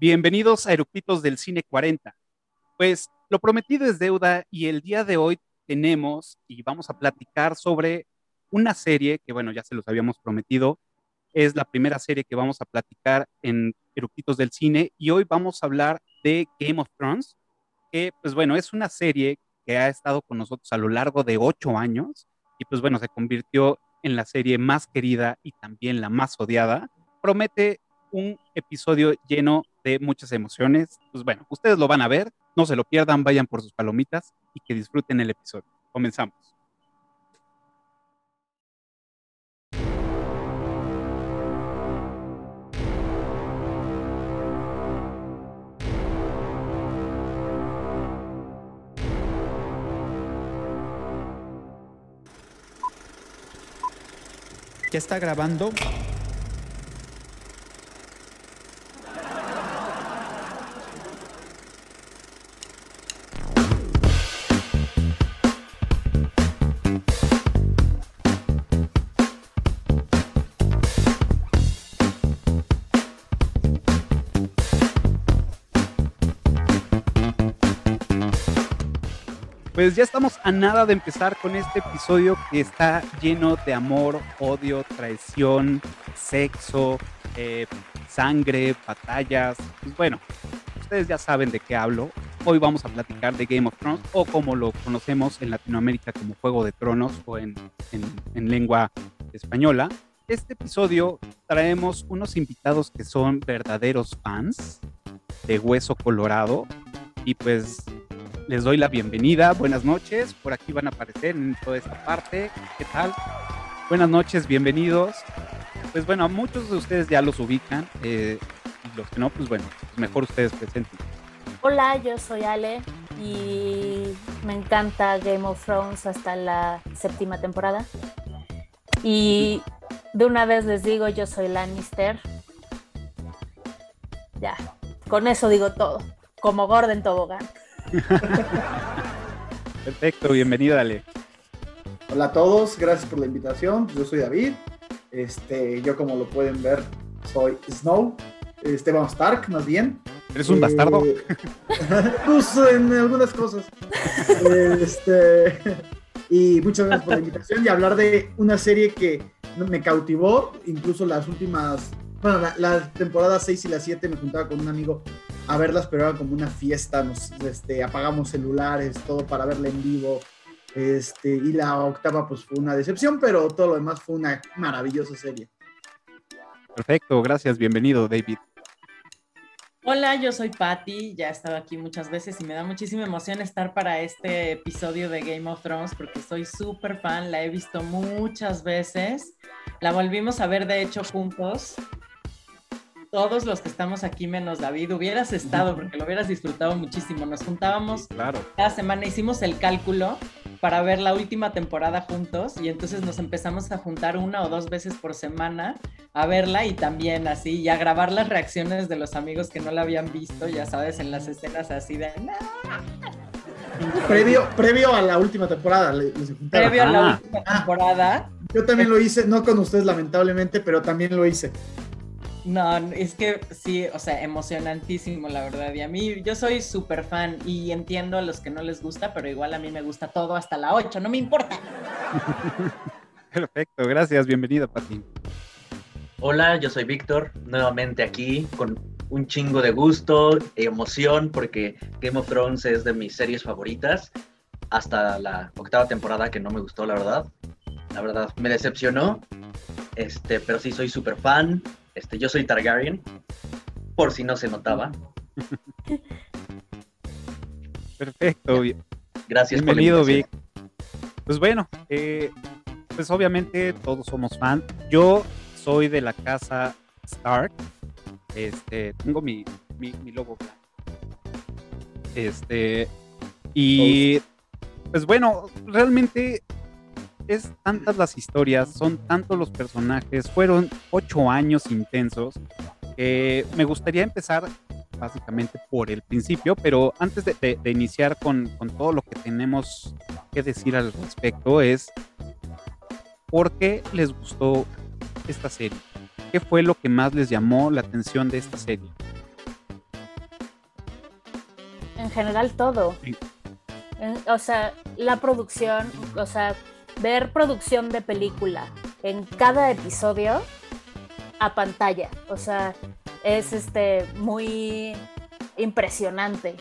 Bienvenidos a Eructitos del Cine 40. Pues lo prometido es deuda y el día de hoy tenemos y vamos a platicar sobre una serie que, bueno, ya se los habíamos prometido. Es la primera serie que vamos a platicar en Eructitos del Cine y hoy vamos a hablar de Game of Thrones, que, pues bueno, es una serie que ha estado con nosotros a lo largo de ocho años y, pues bueno, se convirtió en la serie más querida y también la más odiada. Promete un episodio lleno de muchas emociones. Pues bueno, ustedes lo van a ver, no se lo pierdan, vayan por sus palomitas y que disfruten el episodio. Comenzamos. ¿Ya está grabando? Pues ya estamos a nada de empezar con este episodio que está lleno de amor, odio, traición, sexo, eh, sangre, batallas. Pues bueno, ustedes ya saben de qué hablo. Hoy vamos a platicar de Game of Thrones o como lo conocemos en Latinoamérica como Juego de Tronos o en, en, en lengua española. Este episodio traemos unos invitados que son verdaderos fans de Hueso Colorado y pues les doy la bienvenida. Buenas noches. Por aquí van a aparecer en toda esta parte. ¿Qué tal? Buenas noches, bienvenidos. Pues bueno, a muchos de ustedes ya los ubican. Eh, los que no, pues bueno, pues mejor ustedes presenten. Hola, yo soy Ale y me encanta Game of Thrones hasta la séptima temporada. Y de una vez les digo, yo soy Lannister. Ya, con eso digo todo. Como Gordon Tobogán. Perfecto, bienvenido, Ale. Hola a todos, gracias por la invitación. Yo soy David. Este, yo como lo pueden ver, soy Snow, Esteban Stark, más bien. ¿Eres un bastardo? Eh, pues en algunas cosas. Este, y muchas gracias por la invitación y hablar de una serie que me cautivó, incluso las últimas, bueno, la, la temporada 6 y la 7 me juntaba con un amigo a verlas, pero era como una fiesta, nos este, apagamos celulares, todo para verla en vivo. Este, y la octava pues fue una decepción, pero todo lo demás fue una maravillosa serie. Perfecto, gracias, bienvenido David. Hola, yo soy Patty, ya he estado aquí muchas veces y me da muchísima emoción estar para este episodio de Game of Thrones porque soy súper fan, la he visto muchas veces, la volvimos a ver de hecho juntos todos los que estamos aquí menos David, hubieras estado porque lo hubieras disfrutado muchísimo. Nos juntábamos claro. cada semana, hicimos el cálculo para ver la última temporada juntos y entonces nos empezamos a juntar una o dos veces por semana a verla y también así y a grabar las reacciones de los amigos que no la habían visto, ya sabes, en las escenas así de... Previo, previo a la última temporada. Les previo a la ah. última temporada. Yo también lo hice, no con ustedes lamentablemente, pero también lo hice. No, es que sí, o sea, emocionantísimo, la verdad. Y a mí, yo soy súper fan y entiendo a los que no les gusta, pero igual a mí me gusta todo hasta la 8, no me importa. Perfecto, gracias, bienvenido, Pati. Hola, yo soy Víctor, nuevamente aquí con un chingo de gusto y emoción porque Game of Thrones es de mis series favoritas hasta la octava temporada que no me gustó, la verdad. La verdad, me decepcionó, este, pero sí soy súper fan. Este, yo soy Targaryen, por si no se notaba. Perfecto. Gracias Bienvenido, Vic. Pues bueno, eh, pues obviamente todos somos fans. Yo soy de la casa Stark. Este, tengo mi, mi, mi logo blanco. Este, y pues bueno, realmente es tantas las historias, son tantos los personajes, fueron ocho años intensos. Eh, me gustaría empezar básicamente por el principio, pero antes de, de, de iniciar con, con, todo lo que tenemos que decir al respecto es por qué les gustó esta serie. ¿Qué fue lo que más les llamó la atención de esta serie? en general todo. Sí. En- o sea, la producción, o sea, ver producción de película en cada episodio a pantalla. O sea, es este muy impresionante.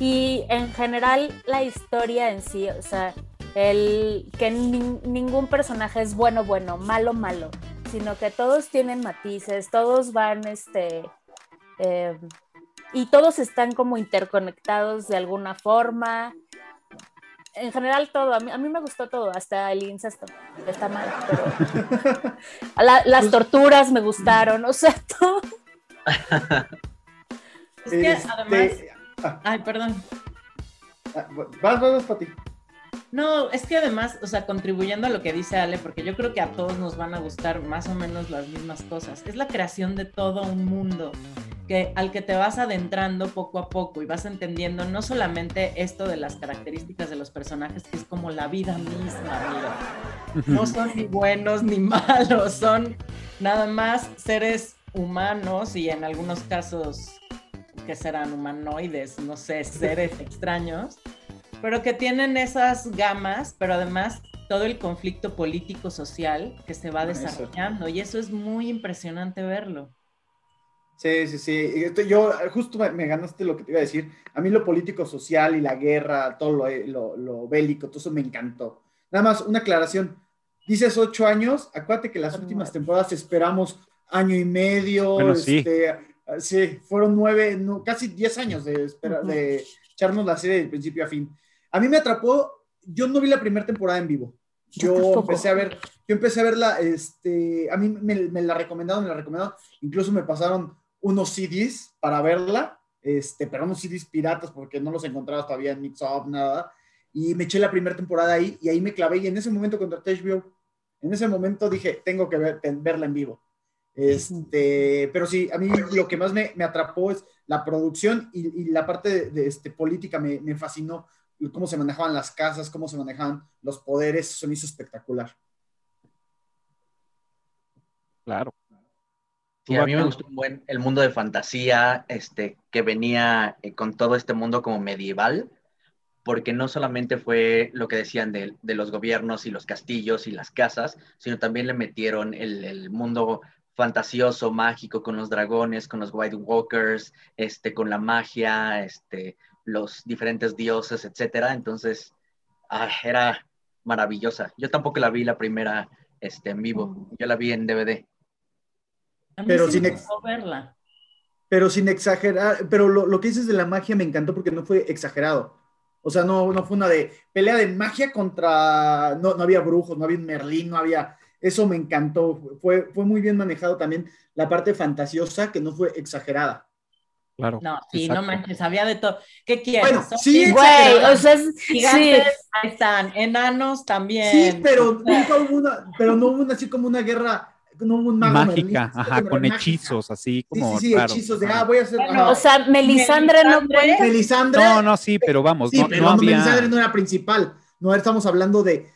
Y en general la historia en sí, o sea, el que nin- ningún personaje es bueno, bueno, malo, malo, sino que todos tienen matices, todos van, este, eh, y todos están como interconectados de alguna forma. En general todo, a mí, a mí me gustó todo, hasta el incesto, que está mal, pero la- las torturas me gustaron, o sea, todo. Es que Este, además. ah, Ay, perdón. ah, vas, vas, vas, Pati. No, es que además, o sea, contribuyendo a lo que dice Ale, porque yo creo que a todos nos van a gustar más o menos las mismas cosas. Es la creación de todo un mundo que, al que te vas adentrando poco a poco y vas entendiendo no solamente esto de las características de los personajes, que es como la vida misma, amigo. No son ni buenos ni malos, son nada más seres humanos y en algunos casos que serán humanoides, no sé, seres extraños, pero que tienen esas gamas, pero además todo el conflicto político-social que se va Eso. desarrollando y eso es muy impresionante verlo. Sí, sí, sí. Esto- yo justo me, me ganaste lo que te iba a decir. A mí lo político, social y la guerra, todo lo, lo- lo bélico, todo eso me encantó. Nada más, una aclaración. Dices ocho años, acuérdate que las últimas temporadas esperamos año y medio. Bueno, sí. este, sí, fueron nueve, no, casi diez años de, espera- de echarnos la serie de principio a fin. A mí me atrapó, yo no vi la primera temporada en vivo. Yo empecé a ver, yo empecé a verla, este, a mí me, me la recomendaron, me la recomendaron, incluso me pasaron unos CDs para verla, este, pero unos CDs piratas porque no los encontraba todavía en Mix Up, nada, y me eché la primera temporada ahí, y ahí me clavé, y en ese momento contraté HBO, en ese momento dije, tengo que verla en vivo. Este, pero sí, a mí lo que más me, atrapó es la producción y, la parte de, de, este, política me, me fascinó, cómo se manejaban las casas, cómo se manejaban los poderes, eso me hizo espectacular. Claro. Sí, a mí me gustó un buen el mundo de fantasía, este, que venía eh, con todo este mundo como medieval, porque no solamente fue lo que decían de, de los gobiernos y los castillos y las casas, sino también le metieron el, el mundo fantasioso, mágico, con los dragones, con los White Walkers, este, con la magia, este, los diferentes dioses, etcétera. Entonces, ah, era maravillosa. Yo tampoco la vi la primera este, en vivo, yo la vi en DVD. A mí Pero sí sin me ex- gustó verla. Pero sin exagerar, pero lo, lo que dices de la magia me encantó porque no fue exagerado. O sea, no, no fue una de pelea de magia contra, no, no había brujos, no había un Merlín, no había, eso me encantó, fue, fue muy bien manejado también la parte fantasiosa que no fue exagerada. Claro. No, sí, exacto. no manches, había de todo. ¿Qué quieres? Bueno, sí, Güey, o sea, es- sí. gigantes, ahí están, enanos también. Sí, pero nunca hubo una, pero no hubo una, así como una guerra, no un mago Mágica, ajá, con mágica. hechizos, así Sí, como sí, sí, raros, hechizos de, ah, voy a hacer, Bueno. O sea, Melisandre no Melisandre. cuenta. Melisandre, No, no, sí, pero vamos, Sí, no, pero no no, había... Melisandre no era principal. No estamos hablando de,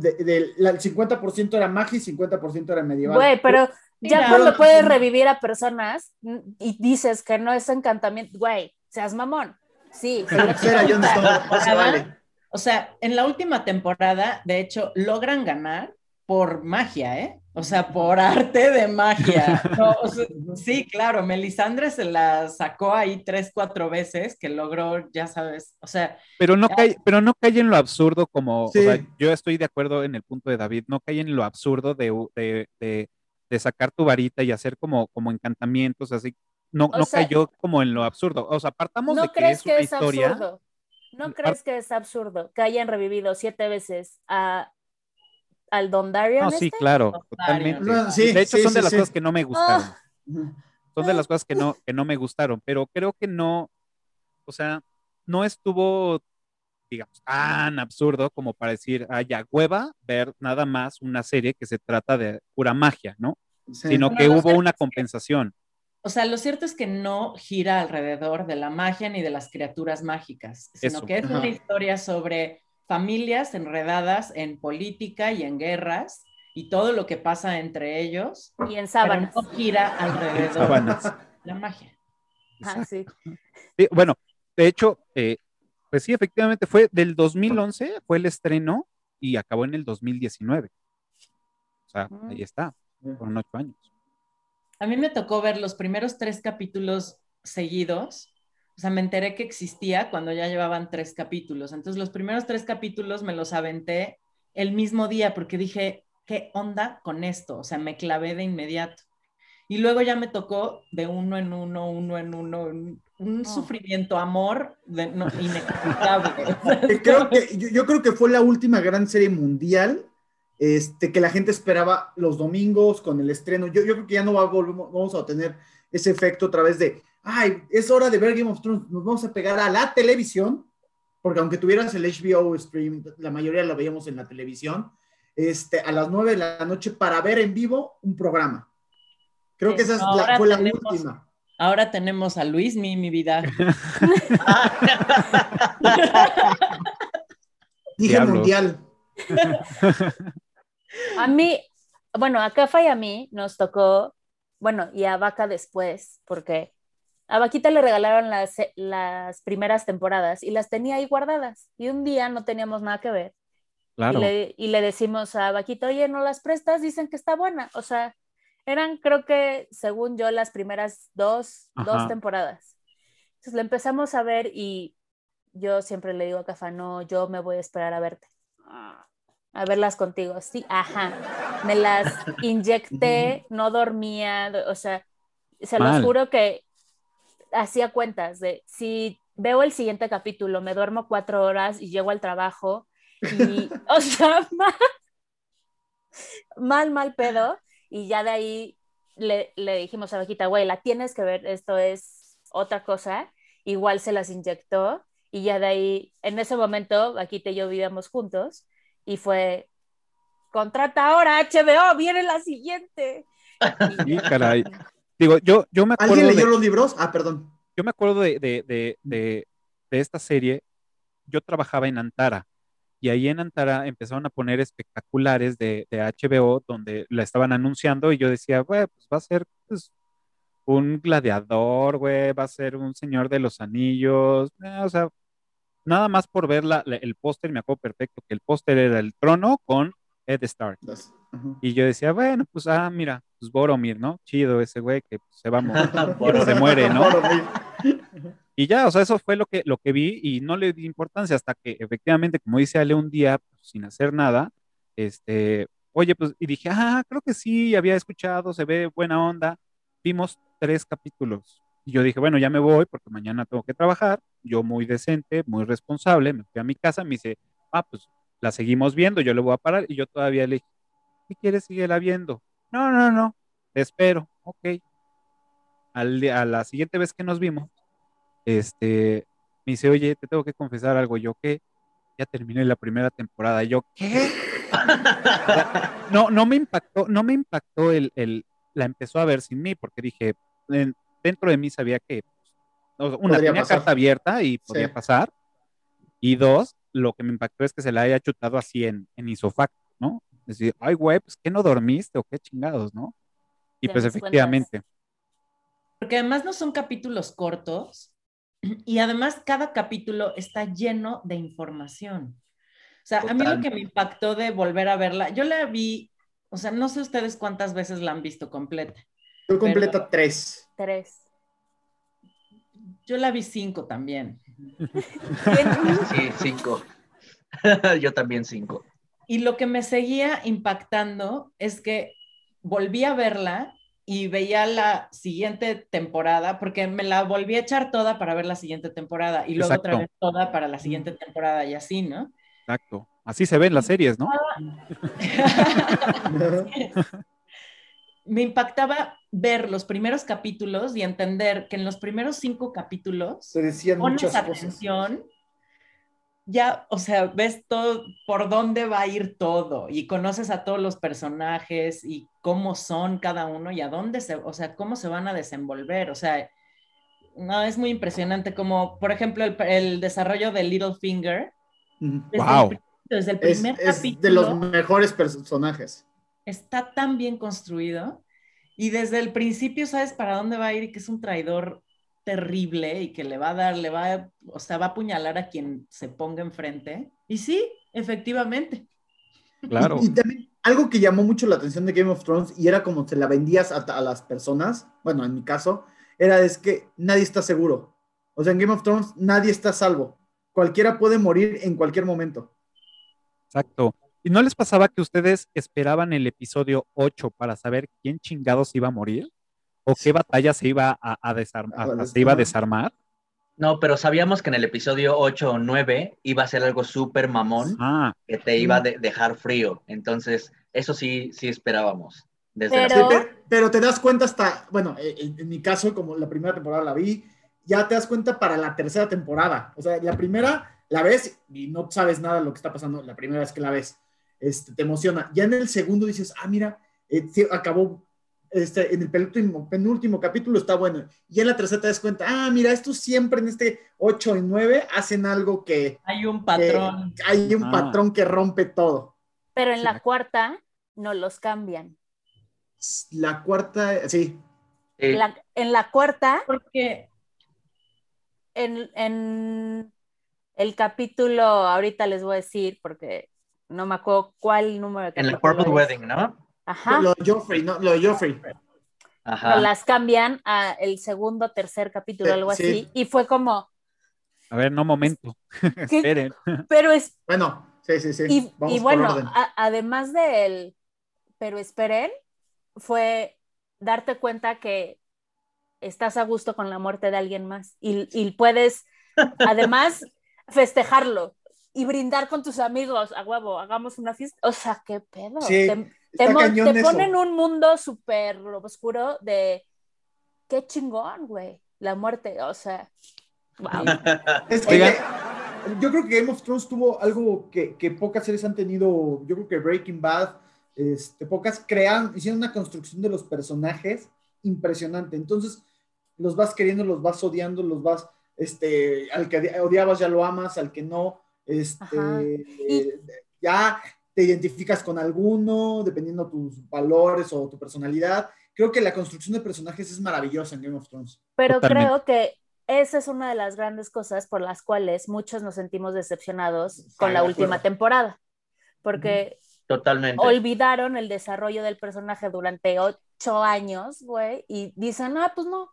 de, de- la- el 50% era magia y 50% era medieval. Güey, pero ya Mira. cuando puedes revivir a personas y dices que no es encantamiento, güey, seas mamón. Sí. Pero pues era Snow, no se temporada, vale. O sea, en la última temporada, de hecho, logran ganar por magia, ¿eh? O sea, por arte de magia. No, o sea, sí, claro, Melisandre se la sacó ahí tres, cuatro veces, que logró, ya sabes, o sea, Pero no Ya. cae, pero no cae en lo absurdo como, Sí. o sea, yo estoy de acuerdo en el punto de David, no cae en lo absurdo de, de, de- de sacar tu varita y hacer como, como encantamientos, así, no, O no sea, cayó como en lo absurdo. O sea, partamos de ¿No que crees es que una es historia. absurdo? ¿No crees que es absurdo que hayan revivido siete veces a, al Don Darion? No, sí, este? claro, Total, totalmente. no, sí, de hecho, sí, son de las sí. cosas que no me gustaron. Ah. Son de las cosas que no, que no me gustaron, pero creo que no, o sea, no estuvo, digamos, tan absurdo como para decir, ah, ya hueva ver nada más una serie que se trata de pura magia, ¿no? Sí. Sino No, que hubo una compensación. O sea, lo cierto es que no gira alrededor de la magia ni de las criaturas mágicas, sino Eso. que es Ajá. una historia sobre familias enredadas en política y en guerras y todo lo que pasa entre ellos, Y en pero sábanas. no gira alrededor sábanas. de la magia. Ah, sí. Sí, bueno, de hecho, eh, pues sí, efectivamente fue del 2011, fue el estreno y acabó en el 2019. O sea, Mm. ahí está, fueron ocho años. A mí me tocó ver los primeros tres capítulos seguidos. O sea, me enteré que existía cuando ya llevaban tres capítulos. Entonces, los primeros tres capítulos me los aventé el mismo día porque dije, ¿qué onda con esto? O sea, me clavé de inmediato. Y luego ya me tocó de uno en uno, uno en uno, un, un Oh. sufrimiento, amor de, no, inexplicable. Creo que, yo, yo creo que fue la última gran serie mundial este, que la gente esperaba los domingos con el estreno. Yo, yo creo que ya no va a volver- vamos a tener ese efecto otra vez de, ay, es hora de ver Game of Thrones, nos vamos a pegar a la televisión, porque aunque tuvieras el HBO stream, la mayoría la veíamos en la televisión, este, a las nueve de la noche para ver en vivo un programa. Creo Sí, que esa es la- fue la tenemos- última. Ahora tenemos a Luis, mi, mi vida. Dije mundial. A mí, bueno, a Cafa y a mí nos tocó, bueno, y a Vaca después, porque a Vaquita le regalaron las, las primeras temporadas y las tenía ahí guardadas. Y un día no teníamos nada que ver. Claro. Y, le, y le decimos a Vaquita, oye, no las prestas, dicen que está buena. O sea, eran, creo que, según yo, las primeras dos, dos temporadas. Entonces le empezamos a ver y yo siempre le digo a Cafa, no, yo me voy a esperar a verte. A verlas contigo. Sí, ajá. Me las inyecté, no dormía, o sea, se Mal. los juro que hacía cuentas de si veo el siguiente capítulo, me duermo cuatro horas y llego al trabajo y, o sea, mal, mal, mal pedo. Y ya de ahí le, le dijimos a Vaquita, güey, la tienes que ver, esto es otra cosa. Igual se las inyectó y ya de ahí, en ese momento, Vaquita y yo vivíamos juntos y fue, contrata ahora HBO, viene la siguiente. Sí, caray. Digo, yo, yo me acuerdo ¿Alguien de- leyó los libros? Ah, perdón. yo me acuerdo de, de, de, de, de esta serie, yo trabajaba en Antara y ahí en Antara empezaron a poner espectaculares de, de HBO donde la estaban anunciando y yo decía, güey, pues va a ser pues, un gladiador, güey, va a ser un señor de los anillos, eh, o sea, nada más por ver la- la- el póster, me acuerdo perfecto que el póster era el trono con Ed Stark. Las- ajá. Y yo decía, bueno, pues, ah, mira, pues Boromir, ¿no? Chido ese güey que pues, se va a morir, se muere, ¿no? Y ya, o sea, eso fue lo que, lo que vi y no le di importancia hasta que efectivamente, como dice Ale, un día, pues, sin hacer nada, este, oye, pues, y dije, ah, creo que sí, había escuchado, se ve buena onda. Vimos tres capítulos. Y yo dije, bueno, ya me voy porque mañana tengo que trabajar. Yo muy decente, muy responsable, me fui a mi casa, me dice, ah, pues la seguimos viendo, yo le voy a parar. Y yo todavía le dije, ¿qué quieres seguirla viendo? No, no, no, te espero, ok. Al, a la siguiente vez que nos vimos, este, me dice, oye, te tengo que confesar algo. Yo, ¿qué? Ya terminé la primera temporada. Yo, ¿qué? No, no me impactó, no me impactó el, el, la empezó a ver sin mí, porque dije, en- dentro de mí sabía que, pues, una, tenía pasar. carta abierta y podía Sí. pasar. Y dos, lo que me impactó es que se la haya chutado así en, en isofacto, ¿no? Es decir, ay, güey, pues que no dormiste o qué chingados, ¿no? Y pues cuentas. efectivamente, Porque además no son capítulos cortos y además cada capítulo está lleno de información. O sea, a mí lo que me impactó de volver a verla, yo la vi, o sea, no sé ustedes cuántas veces la han visto completa. Yo completa tres. Tres. Yo la vi cinco también. Sí, cinco. Yo también cinco. Y lo que me seguía impactando es que volví a verla y veía la siguiente temporada, porque me la volví a echar toda para ver la siguiente temporada y luego otra vez toda para la siguiente temporada y así, ¿no? exacto. Así se ven las series, ¿no? me impactaba ver los primeros capítulos y entender que en los primeros cinco capítulos Se decían pones muchas cosas. atención, ya, o sea, ves todo, por dónde va a ir todo y conoces a todos los personajes y cómo son cada uno y a dónde se, o sea, cómo se van a desenvolver, o sea, no, es muy impresionante como, por ejemplo, el, el desarrollo de Littlefinger. Desde, Wow. el, desde el Es, primer es capítulo de los mejores personajes. está tan bien construido y desde el principio sabes para dónde va a ir y que es un traidor terrible y que le va a dar, le va, a- o sea, va a apuñalar a quien se ponga enfrente. Y sí, efectivamente. Claro. Y, y también algo que llamó mucho la atención de Game of Thrones y era como se la vendías a, a las personas, bueno, en mi caso, era es que nadie está seguro. O sea, en Game of Thrones nadie está a salvo. Cualquiera puede morir en cualquier momento. Exacto. ¿Y no les pasaba que ustedes esperaban el episodio 8 para saber quién chingados iba a morir? ¿O qué batalla se iba a, a desarm- a- A a- se iba a desarmar. desarmar? No, pero sabíamos que en el episodio 8 o 9 iba a ser algo súper mamón Ah, que te iba a de- dejar frío. Entonces, eso sí, sí esperábamos. Desde la- Pero- Sí, pe- pero te das cuenta hasta, bueno, eh, en, en mi caso, como la primera temporada la vi, ya te das cuenta para la tercera temporada. O sea, la primera la ves y no sabes nada de lo que está pasando la primera vez que la ves. Este, te emociona. Ya en el segundo dices, ah, mira, eh, sí, acabó, este, en el penúltimo, penúltimo capítulo está bueno. Y en la tercera te das cuenta, ah, mira, estos siempre en este 8 y 9 hacen algo que, Hay un que patrón. hay un Ah. patrón que rompe todo. Pero en Sí. la cuarta no los cambian. La cuarta, sí, Sí, La- en la cuarta, Porque en, en el capítulo, ahorita les voy a decir, porque no me acuerdo cuál número de en el Purple es. Wedding, ¿no? Ajá. lo de Joffrey, ¿no? Lo de Joffrey. Ajá. Las cambian a el segundo, tercer capítulo, Sí, algo sí. así. Y fue como, a ver, no momento. Esperen. pero es Bueno, sí, sí, sí. Y, Vamos y por bueno, orden. a- además del, pero esperen, fue darte cuenta que estás a gusto con la muerte de alguien más y, y puedes además festejarlo y brindar con tus amigos a huevo, hagamos una fiesta. O sea, qué pedo. Sí, te te, te ponen un mundo súper oscuro de qué chingón, güey, la muerte. O sea, wow. Es que Oigan. yo creo que Game of Thrones tuvo algo que, que pocas series han tenido. Yo creo que Breaking Bad, este, pocas crean, hicieron una construcción de los personajes impresionante. Entonces, los vas queriendo, los vas odiando, los vas, este, al que odiabas ya lo amas, al que no, este, eh, ya te identificas con alguno, dependiendo tus valores o tu personalidad. Creo que la construcción de personajes es maravillosa en Game of Thrones. Pero Totalmente. creo que esa es una de las grandes cosas por las cuales muchos nos sentimos decepcionados con la última acuerdo. temporada, porque Totalmente. olvidaron el desarrollo del personaje durante ocho años, güey, y dicen, ah, pues no,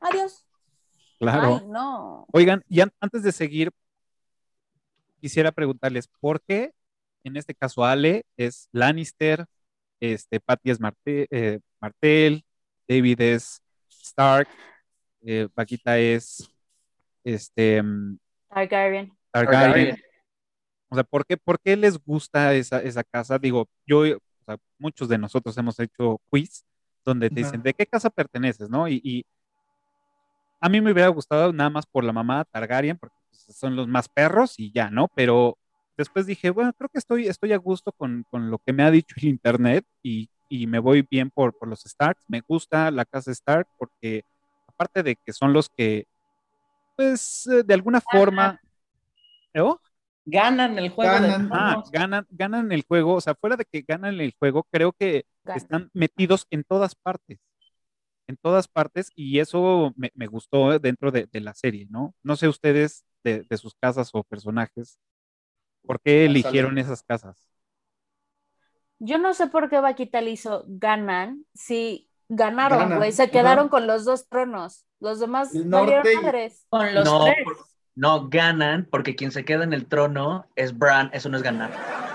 adiós. Claro. Ay, no. Oigan, y an- antes de seguir, quisiera preguntarles por qué, en este caso Ale es Lannister, este, Patty es Marte- eh, Martell, David es Stark, eh, Paquita es este, mm, Targaryen. Targaryen. Targaryen. O sea, ¿por qué, por qué les gusta esa, esa casa? Digo, yo, o sea, muchos de nosotros hemos hecho quiz donde te dicen, ¿de qué casa perteneces? ¿No? Y, y a mí me hubiera gustado nada más por la mamá Targaryen, porque pues, son los más perros y ya, ¿no? Pero después dije, bueno, creo que estoy, estoy a gusto con, con lo que me ha dicho el internet y, y me voy bien por, por los Starks. Me gusta la casa Stark porque aparte de que son los que, pues, eh, de alguna forma... ¿Oh? ganan el juego. Ganan. Ah, ganan, ganan el juego, o sea, fuera de que ganan el juego, creo que están metidos en todas partes, en todas partes, y eso me, me gustó eh, dentro de, de la serie, ¿no? No sé ustedes de, de sus casas o personajes, ¿por qué eligieron esas casas? Yo no sé por qué Vaquita le hizo ganan, si ganaron, güey, se ajá. quedaron con los dos tronos, los demás norte madres. Con los No, tres. por- no ganan porque quien se queda en el trono es Bran, eso no es ganar.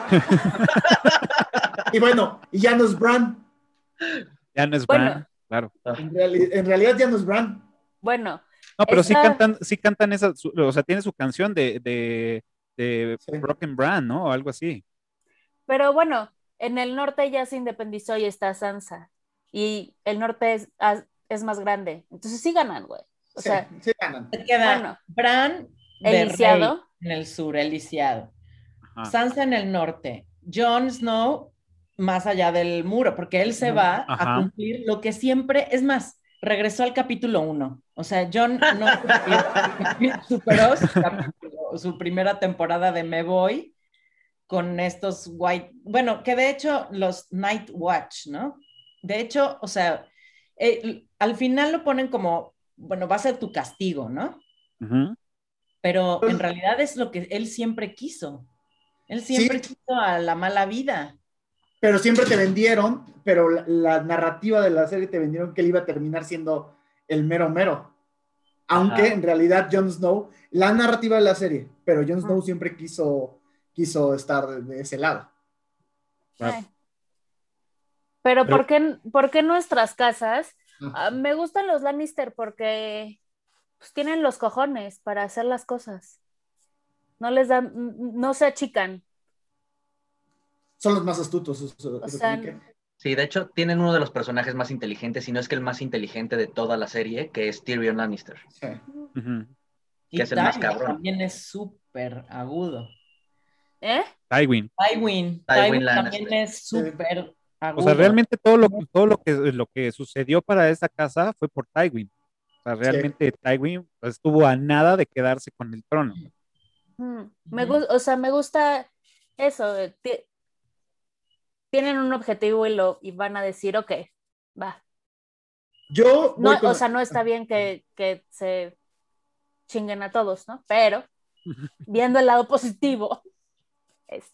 Y bueno, y ya no es Bran. Ya no es Bueno. Bran, claro. En, reali- en realidad ya no es Bran. Bueno, No, pero sí cantan, sí cantan esa, su- o sea, tiene su canción de, de, de Sí. Broken Bran, ¿no? O algo así. Pero bueno, en el norte ya se independizó y está Sansa. Y el norte es, más grande. Entonces sí ganan, güey. O Sí, sea, sí ganan. Se queda bueno, Bran de rey en el sur, el lisiado. Sansa en el norte. Jon Snow más allá del muro, porque él se va Ajá. a cumplir lo que siempre, es más, regresó al capítulo uno. O sea, Jon no cumplió- superó su, capítulo- su primera temporada de Me Voy con estos white, bueno, que de hecho los Night Watch, ¿no? De hecho, o sea, eh, al final lo ponen como, bueno, va a ser tu castigo, ¿no? Pero en Pues- realidad es lo que él siempre quiso. Él siempre Sí. quiso a la mala vida. Pero siempre te vendieron, pero la, la narrativa de la serie te vendieron que él iba a terminar siendo el mero mero. Aunque Ajá. en realidad Jon Snow, la narrativa de la serie, pero Jon Snow siempre quiso, quiso estar de, ese lado. Ay. Pero, Pero- ¿por, qué, por qué nuestras casas? Ah, me gustan los Lannister porque pues, tienen los cojones para hacer las cosas. No les dan, no se achican. Son los más astutos. eso- eso O es lo sea, que- Sí, de hecho, tienen uno de los personajes más inteligentes, si no es que el más inteligente de toda la serie, que es Tyrion Lannister. sí. Que es el más Tywin cabrón. también es súper agudo. ¿Eh? Tywin. Tywin, Tywin Tywin Lannister. también es súper agudo. O sea, realmente todo lo, todo lo que lo que sucedió para esa casa fue por Tywin. O sea, realmente Tywin pues, estuvo a nada de quedarse con el trono. Mm, Me o sea, me gusta eso. Tienen un objetivo y lo y van a decir, ok, va. Yo No, con- o sea, no está bien que, que se chinguen a todos, ¿no? Pero viendo el lado positivo, es,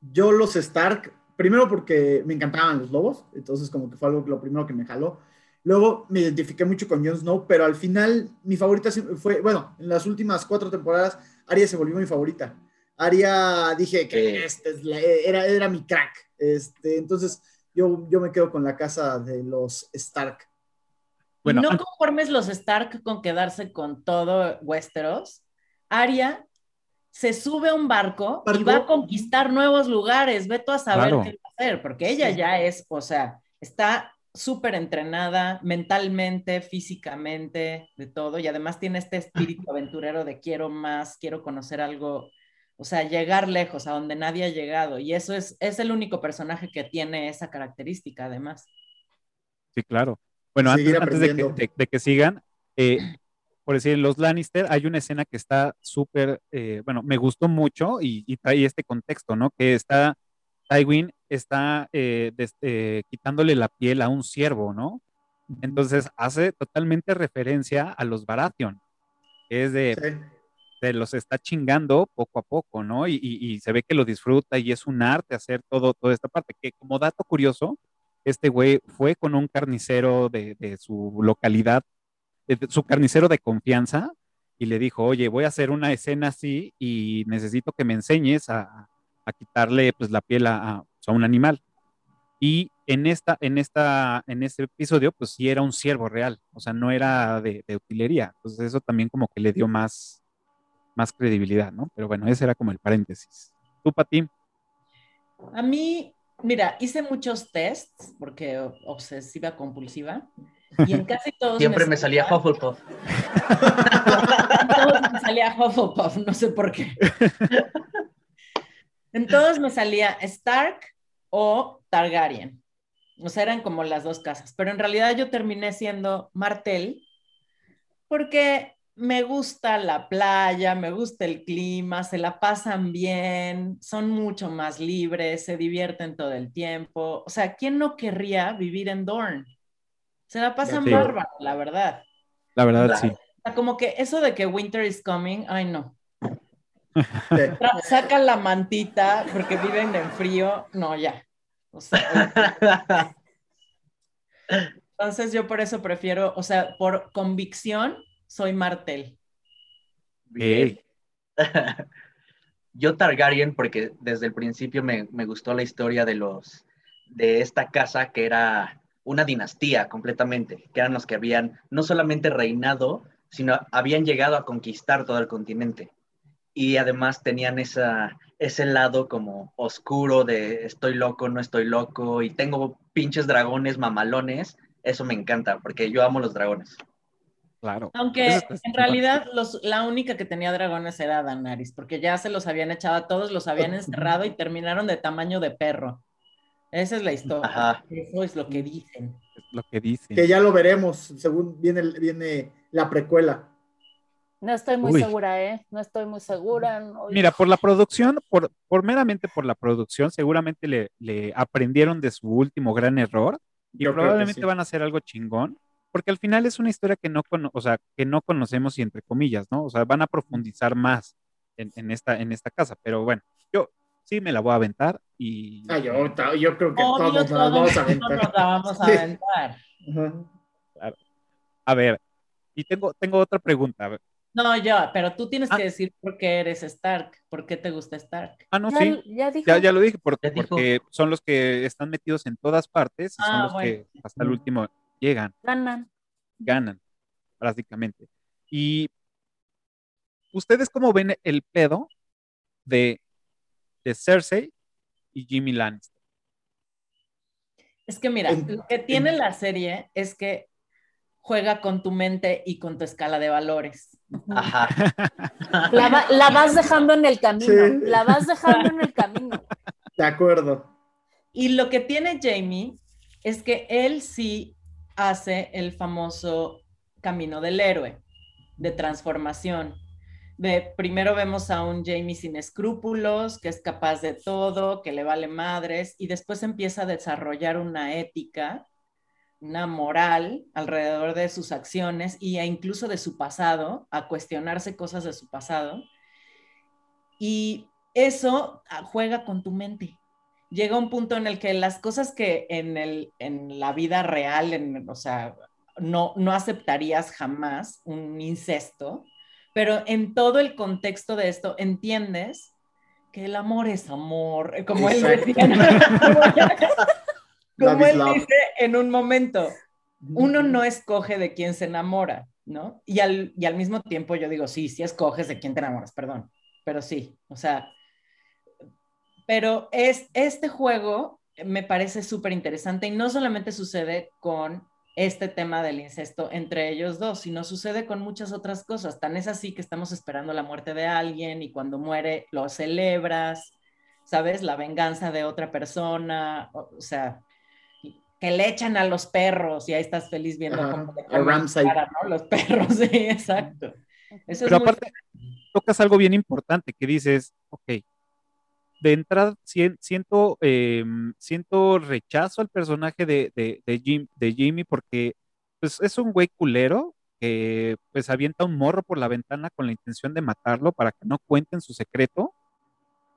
Yo los Stark, primero porque me encantaban los lobos, entonces como que fue algo lo primero que me jaló. Luego me identifiqué mucho con Jon Snow, pero al final mi favorita fue, bueno, en las últimas cuatro temporadas, Arya se volvió mi favorita. Arya dije que Sí. este es la- era, era mi crack. Este, entonces yo, yo me quedo con la casa de los Stark. Bueno, y no conformes los Stark con quedarse con todo Westeros, Arya se sube a un barco, y ¿Barco? va a conquistar nuevos lugares. Ve tú a saber Claro. qué va a hacer, porque ella Sí. ya es, o sea, está súper entrenada mentalmente, físicamente, de todo, y además tiene este espíritu aventurero de quiero más, quiero conocer algo, o sea, llegar lejos, a donde nadie ha llegado, y eso es, es el único personaje que tiene esa característica, además. Sí, claro. Bueno, antes, de, que, aprendiendo. de- de que sigan, eh, por decir, en los Lannister hay una escena que está súper, eh, bueno, me gustó mucho y, y trae este contexto, ¿no? Que está, Tywin está eh, des- eh, quitándole la piel a un ciervo, ¿no? Entonces hace totalmente referencia a los Baratheon, que es de, Sí. Se los está chingando poco a poco, ¿no? Y, y- y se ve que lo disfruta y es un arte hacer todo, toda esta parte. Que como dato curioso, este güey fue con un carnicero de, de su localidad, de- de su carnicero de confianza, y le dijo, oye, voy a hacer una escena así y necesito que me enseñes a, a quitarle pues, la piel a, a- a un animal. Y en esta, en esta, en este episodio, pues sí era un ciervo real, o sea, no era de, de utilería. Entonces eso también como que le dio más, más credibilidad, ¿no? Pero bueno, ese era como el paréntesis. ¿Tú, Pati? A mí, mira, hice muchos tests porque obsesiva compulsiva y en casi todos Siempre me salía Hufflepuff. en todos me salía Hufflepuff, no sé por qué. En todos me salía Stark o Targaryen. O sea, eran como las dos casas, pero en realidad yo terminé siendo Martel porque me gusta la playa, me gusta el clima, se la pasan bien, son mucho más libres, se divierten todo el tiempo. O sea, ¿quién no querría vivir en Dorne? Se la pasan Sí. bárbaro, la verdad. La verdad, Claro. sí. O sea, como que eso de que winter is coming, ay no. Sacan la mantita porque viven en frío, no, ya. O sea, entonces yo por eso prefiero, o sea, por convicción, soy Martel. Ey. Yo Targaryen porque desde el principio me, me gustó la historia de los de esta casa que era una dinastía completamente, que eran los que habían no solamente reinado, sino habían llegado a conquistar todo el continente. Y además tenían esa, ese lado como oscuro de estoy loco, no estoy loco, y tengo pinches dragones mamalones. Eso me encanta, porque yo amo los dragones. Claro. Aunque en realidad los, la única que tenía dragones era Danaris, porque ya se los habían echado a todos, los habían encerrado y terminaron de tamaño de perro. Esa es la historia. Ajá. Eso es lo que dicen. es lo que dice. Que ya lo veremos, según viene, viene la precuela. no estoy muy Uy. segura, ¿eh? No estoy muy segura. no- Mira, por la producción, por, por meramente por la producción, seguramente le, le aprendieron de su último gran error Y Yo probablemente sí. van a hacer algo chingón, porque al final es una historia que no, cono- o sea, que no conocemos y entre comillas, ¿no? O sea, van a profundizar más en, en esta, en esta casa, pero bueno, yo sí me la voy a aventar y... Ah, yo, yo creo que Obvio, todos nos las vamos a todos aventar. nos la vamos a Sí. aventar. Ajá. A ver, y tengo, tengo otra pregunta. a ver. No, yo, pero tú tienes Ah. que decir por qué eres Stark, por qué te gusta Stark. Ah, no, Ya, sí, ya dijo. ya, ya lo dije, por- Ya dijo. porque son los que están metidos en todas partes y son Ah, los que bueno. hasta el último llegan. Ganan. ganan, prácticamente. Y ustedes cómo ven el pedo de, de Cersei y Jimmy Lannister. Es que mira, En- lo que tiene en- la serie es que juega con tu mente y con tu escala de valores. Ajá. La, va- la vas dejando en el camino. Sí. La vas dejando en el camino. De acuerdo. Y lo que tiene Jamie es que él sí hace el famoso camino del héroe, de transformación. De primero vemos a un Jamie sin escrúpulos, que es capaz de todo, que le vale madres, y después empieza a desarrollar una ética, una moral alrededor de sus acciones y e incluso de su pasado, a cuestionarse cosas de su pasado. Y eso ah, juega con tu mente llega un punto en el que las cosas que en, el, en la vida real, en, o sea, no, no aceptarías jamás un incesto, pero en todo el contexto de esto entiendes que el amor es amor, como él Exacto. decía, como él love. dice en un momento, uno no escoge de quién se enamora, ¿no? Y al, y al mismo tiempo yo digo, sí, sí escoges de quién te enamoras, perdón, pero sí, o sea, pero es, este juego me parece súper interesante y no solamente sucede con este tema del incesto entre ellos dos, sino sucede con muchas otras cosas. Tan es así que estamos esperando la muerte de alguien y cuando muere lo celebras, ¿sabes? La venganza de otra persona, o, o sea, que le echan a los perros y ahí estás feliz viendo Ajá, cómo le cara, ¿no? Los perros, sí, exacto. Eso Pero es muy aparte, tocas algo bien importante que dices, ok, de entrada sien- siento, eh, siento rechazo al personaje de, de, de, Jim- de Jimmy porque pues, es un güey culero que pues avienta un morro por la ventana con la intención de matarlo para que no cuenten su secreto,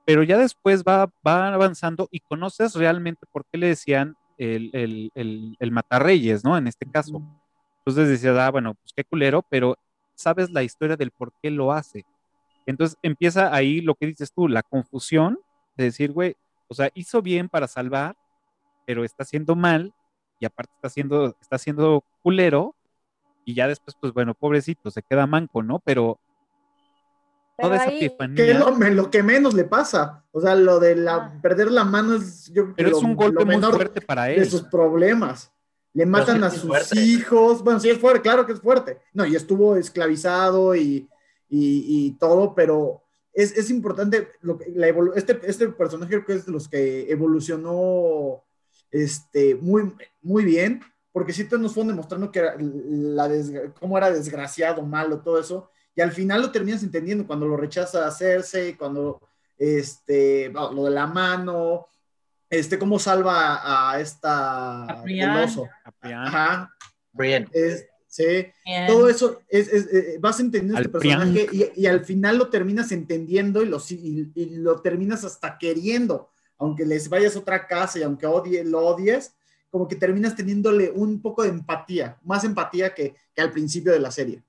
pero ya después va, va avanzando y conoces realmente por qué le decían el, el, el, el matarreyes, ¿no? En este caso. Entonces decías, ah, bueno, pues qué culero, pero sabes la historia del por qué lo hace. Entonces empieza ahí lo que dices tú, la confusión de decir, güey, o sea, hizo bien para salvar, pero está haciendo mal y aparte está haciendo, está haciendo culero y ya después, pues bueno, pobrecito, se queda manco, ¿no? Pero Pero toda esa ahí- Que es lo, que menos le pasa. O sea, lo de la, Ah. perder la mano es, yo creo que pero es un golpe muy fuerte para de él. sus problemas. Le matan a sus fuerte. hijos. Bueno, sí es fuerte, claro que es fuerte. No, y estuvo esclavizado y, y- y todo, pero es, es importante. Lo que, la este, este personaje creo que es de los que evolucionó este, muy, muy bien, porque sí te nos fueron demostrando que era la cómo era desgraciado, malo, todo eso. Y al final lo terminas entendiendo cuando lo rechaza a Cersei, cuando este, bueno, lo de la mano, este, cómo salva a esta A Brienne. el oso. A Priam. Ajá. Es, sí, bien. todo eso es, es- eh, vas entendiendo Al este personaje y, y al final lo terminas entendiendo y lo, y, y lo terminas hasta queriendo, aunque les vayas a otra casa y aunque odie, lo odies, como que terminas teniéndole un poco de empatía, más empatía que, que al principio de la serie.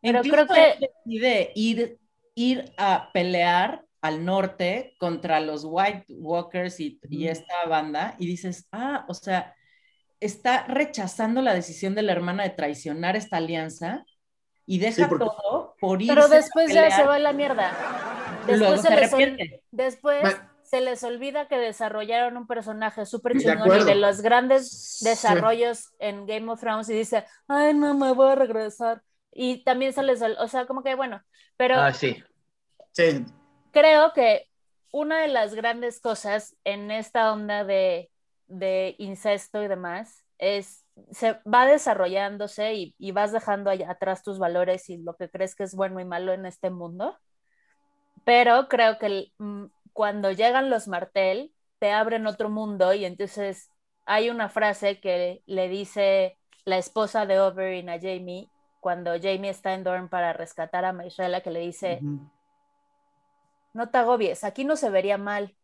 Pero Incluso creo que- decide ir, ir a pelear al norte contra los White Walkers y, y esta banda y dices, ah, o sea, está rechazando la decisión de la hermana de traicionar esta alianza y deja Sí, porque- todo por irse Pero a después ya se va a la mierda. Luego Después, se les después se olvida que desarrollaron un personaje súper De chingón y acuerdo. de los grandes Sí. desarrollos en Game of Thrones y dice, ay, no me voy a regresar. Y también se les, o sea, como que bueno, pero Ah, sí. Sí, creo que una de las grandes cosas en esta onda de, de incesto y demás es se va desarrollándose y, y vas dejando allá atrás tus valores y lo que crees que es bueno y malo en este mundo. Pero creo que el- mm, cuando llegan los Martel, te abren otro mundo y entonces hay una frase que le dice la esposa de Oberyn a Jamie cuando Jamie está en Dorn para rescatar a Maisrella, que le dice, no te agobies, aquí no se vería mal,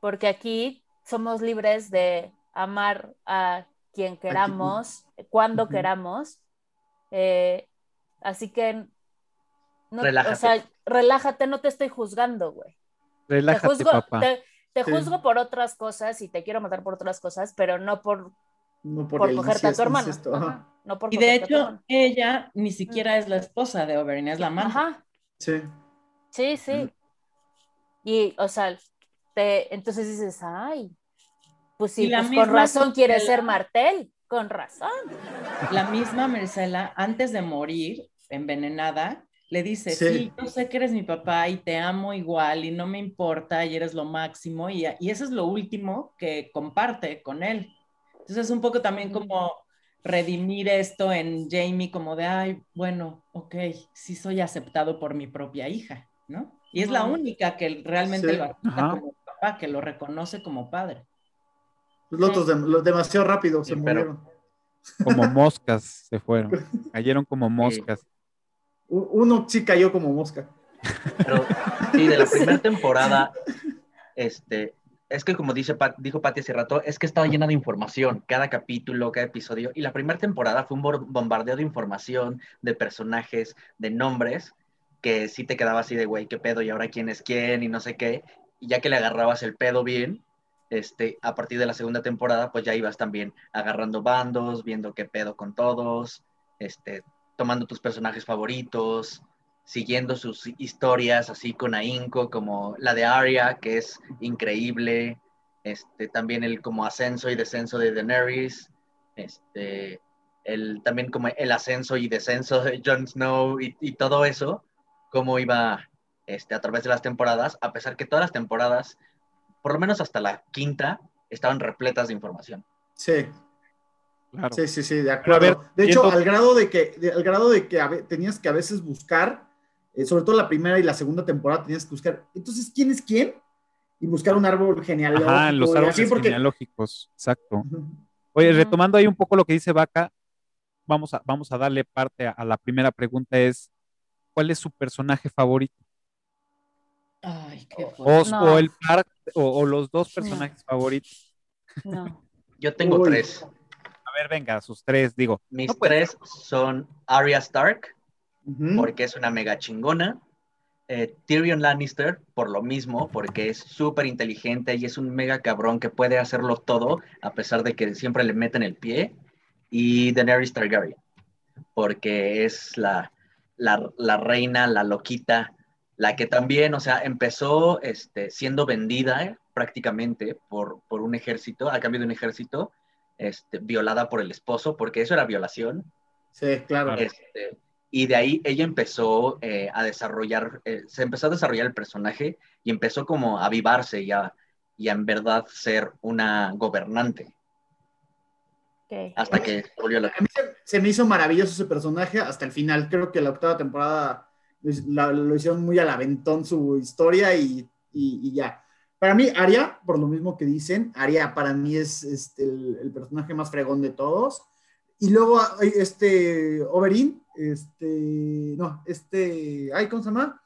porque aquí somos libres de amar a quien queramos, cuando Ujú. queramos. Eh, así que, no, Relájate. o sea, relájate, no te estoy juzgando, güey. Te Relájate, juzgo, papá. te, te Sí. juzgo por otras cosas y te quiero matar por otras cosas, pero no por, No por, el cogerte a tu hermano. incesto, ajá. Ajá, no por Y de hecho, ella ni siquiera es la esposa de Oberyn, es la amante. Ajá, Sí. sí, sí. Y, o sea, te, entonces dices, ay, pues sí, Y la pues con razón quiere ser Martel, con razón. La misma Marcela, antes de morir, envenenada, le dice, Sí. sí. yo sé que eres mi papá y te amo igual y no me importa y eres lo máximo y, y eso es lo último que comparte con él. Entonces es un poco también como redimir esto en Jamie como de, ay, bueno, ok, sí soy aceptado por mi propia hija, ¿no? Y es la única que realmente Sí. lo acepta Ajá. como papá, que lo reconoce como padre. Los otros dem- los demasiado rápido se Sí, pero- murieron. Como moscas se fueron. Cayeron como moscas. Uno sí cayó como mosca. Pero sí, de la primera temporada, este, es que como dice Pat- dijo Patti hace rato, es que estaba llena de información, cada capítulo, cada episodio, y la primera temporada fue un bombardeo de información, de personajes, de nombres, que sí te quedaba así de, güey, qué pedo, y ahora quién es quién, y no sé qué, y ya que le agarrabas el pedo bien, este, a partir de la segunda temporada, pues ya ibas también agarrando bandos, viendo qué pedo con todos, este, tomando tus personajes favoritos, siguiendo sus historias así con ahínco, como la de Arya, que es increíble, este, también el como ascenso y descenso de Daenerys, este, el, también como el ascenso y descenso de Jon Snow y, y todo eso, cómo iba este, a través de las temporadas, a pesar que todas las temporadas, por lo menos hasta la quinta, estaban repletas de información. Sí, Claro. sí, sí, sí, de acuerdo. ver, de hecho, al grado de que, de- al grado de que ve- tenías que a veces buscar, eh, sobre todo la primera y la segunda temporada, tenías que buscar, entonces, ¿quién es quién? Y buscar un árbol genealógico. Ajá, los árboles así, porque- genealógicos. Exacto. Oye, retomando ahí un poco lo que dice Vaca, vamos a, vamos a darle parte a, a la primera pregunta es, ¿cuál es su personaje favorito? Ay, qué O. No. o el par, o, o los dos personajes favoritos. No. Yo tengo Uy. tres. A ver, venga, sus tres, digo. Mis No, tres son Arya Stark, porque es una mega chingona. Eh, Tyrion Lannister, por lo mismo, porque es súper inteligente y es un mega cabrón que puede hacerlo todo, a pesar de que siempre le meten el pie. Y Daenerys Targaryen, porque es la, la, la reina, la loquita, la que también, o sea, empezó este, siendo vendida eh, prácticamente por, por un ejército, a cambio de un ejército, este, violada por el esposo, porque eso era violación. Sí, claro. Este, y de ahí ella empezó eh, a desarrollar, eh, se empezó a desarrollar el personaje y empezó como a avivarse y a, y a en verdad ser una gobernante, hasta que se volvió la... A mí se, se me hizo maravilloso ese personaje hasta el final. Creo que la octava temporada la- lo hicieron muy al aventón su historia y, y- y ya. Para mí, Aria, por lo mismo que dicen, Aria para mí es este, el, el personaje más fregón de todos. Y luego este Oberyn, este, no, este, ay, ¿cómo se llama?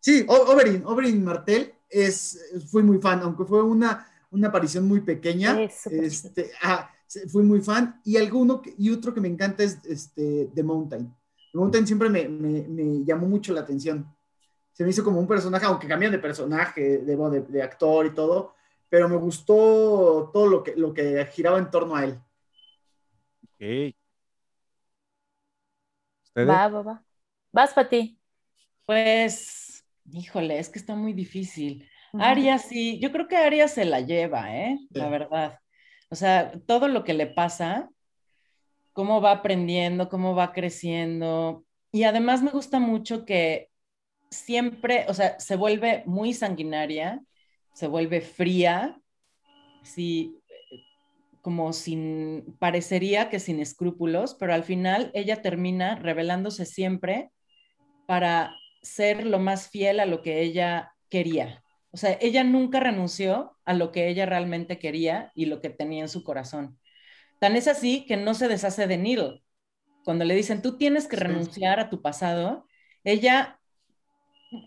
Sí, Oberyn, Oberyn Martel, es, fui muy fan, aunque fue una, una aparición muy pequeña. Este, ah, fui muy fan. Y alguno y otro que me encanta es este, The Mountain. Mountain siempre me, me- me llamó mucho la atención. Se me hizo como un personaje, aunque cambian de personaje, de, de, de actor y todo, pero me gustó todo lo que, lo que giraba en torno a él. Ok. ¿Ustedes? Va, va, va. Vas para ti. Pues, híjole, es que está muy difícil. Aria sí, yo creo que Aria se la lleva, ¿eh? La verdad. O sea, todo lo que le pasa, cómo va aprendiendo, cómo va creciendo. Y además me gusta mucho que siempre, o sea, se vuelve muy sanguinaria, se vuelve fría, sí, como sin, parecería que sin escrúpulos, pero al final ella termina revelándose siempre para ser lo más fiel a lo que ella quería. O sea, ella nunca renunció a lo que ella realmente quería y lo que tenía en su corazón. Tan es así que no se deshace de Needle. Cuando le dicen, tú tienes que renunciar a tu pasado, ella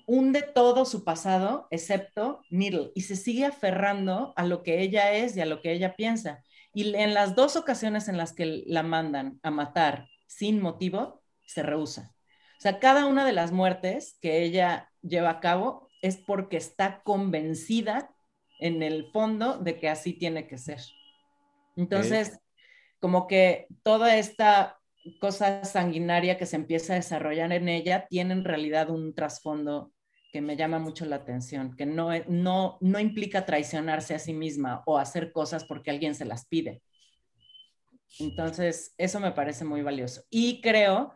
hunde todo su pasado, excepto Needle, y se sigue aferrando a lo que ella es y a lo que ella piensa. Y en las dos ocasiones en las que la mandan a matar sin motivo, se rehúsa. O sea, cada una de las muertes que ella lleva a cabo es porque está convencida en el fondo de que así tiene que ser. Entonces, como que toda esta cosa sanguinaria que se empieza a desarrollar en ella tiene en realidad un trasfondo que me llama mucho la atención, que no, no, no implica traicionarse a sí misma o hacer cosas porque alguien se las pide. Entonces, eso me parece muy valioso. Y creo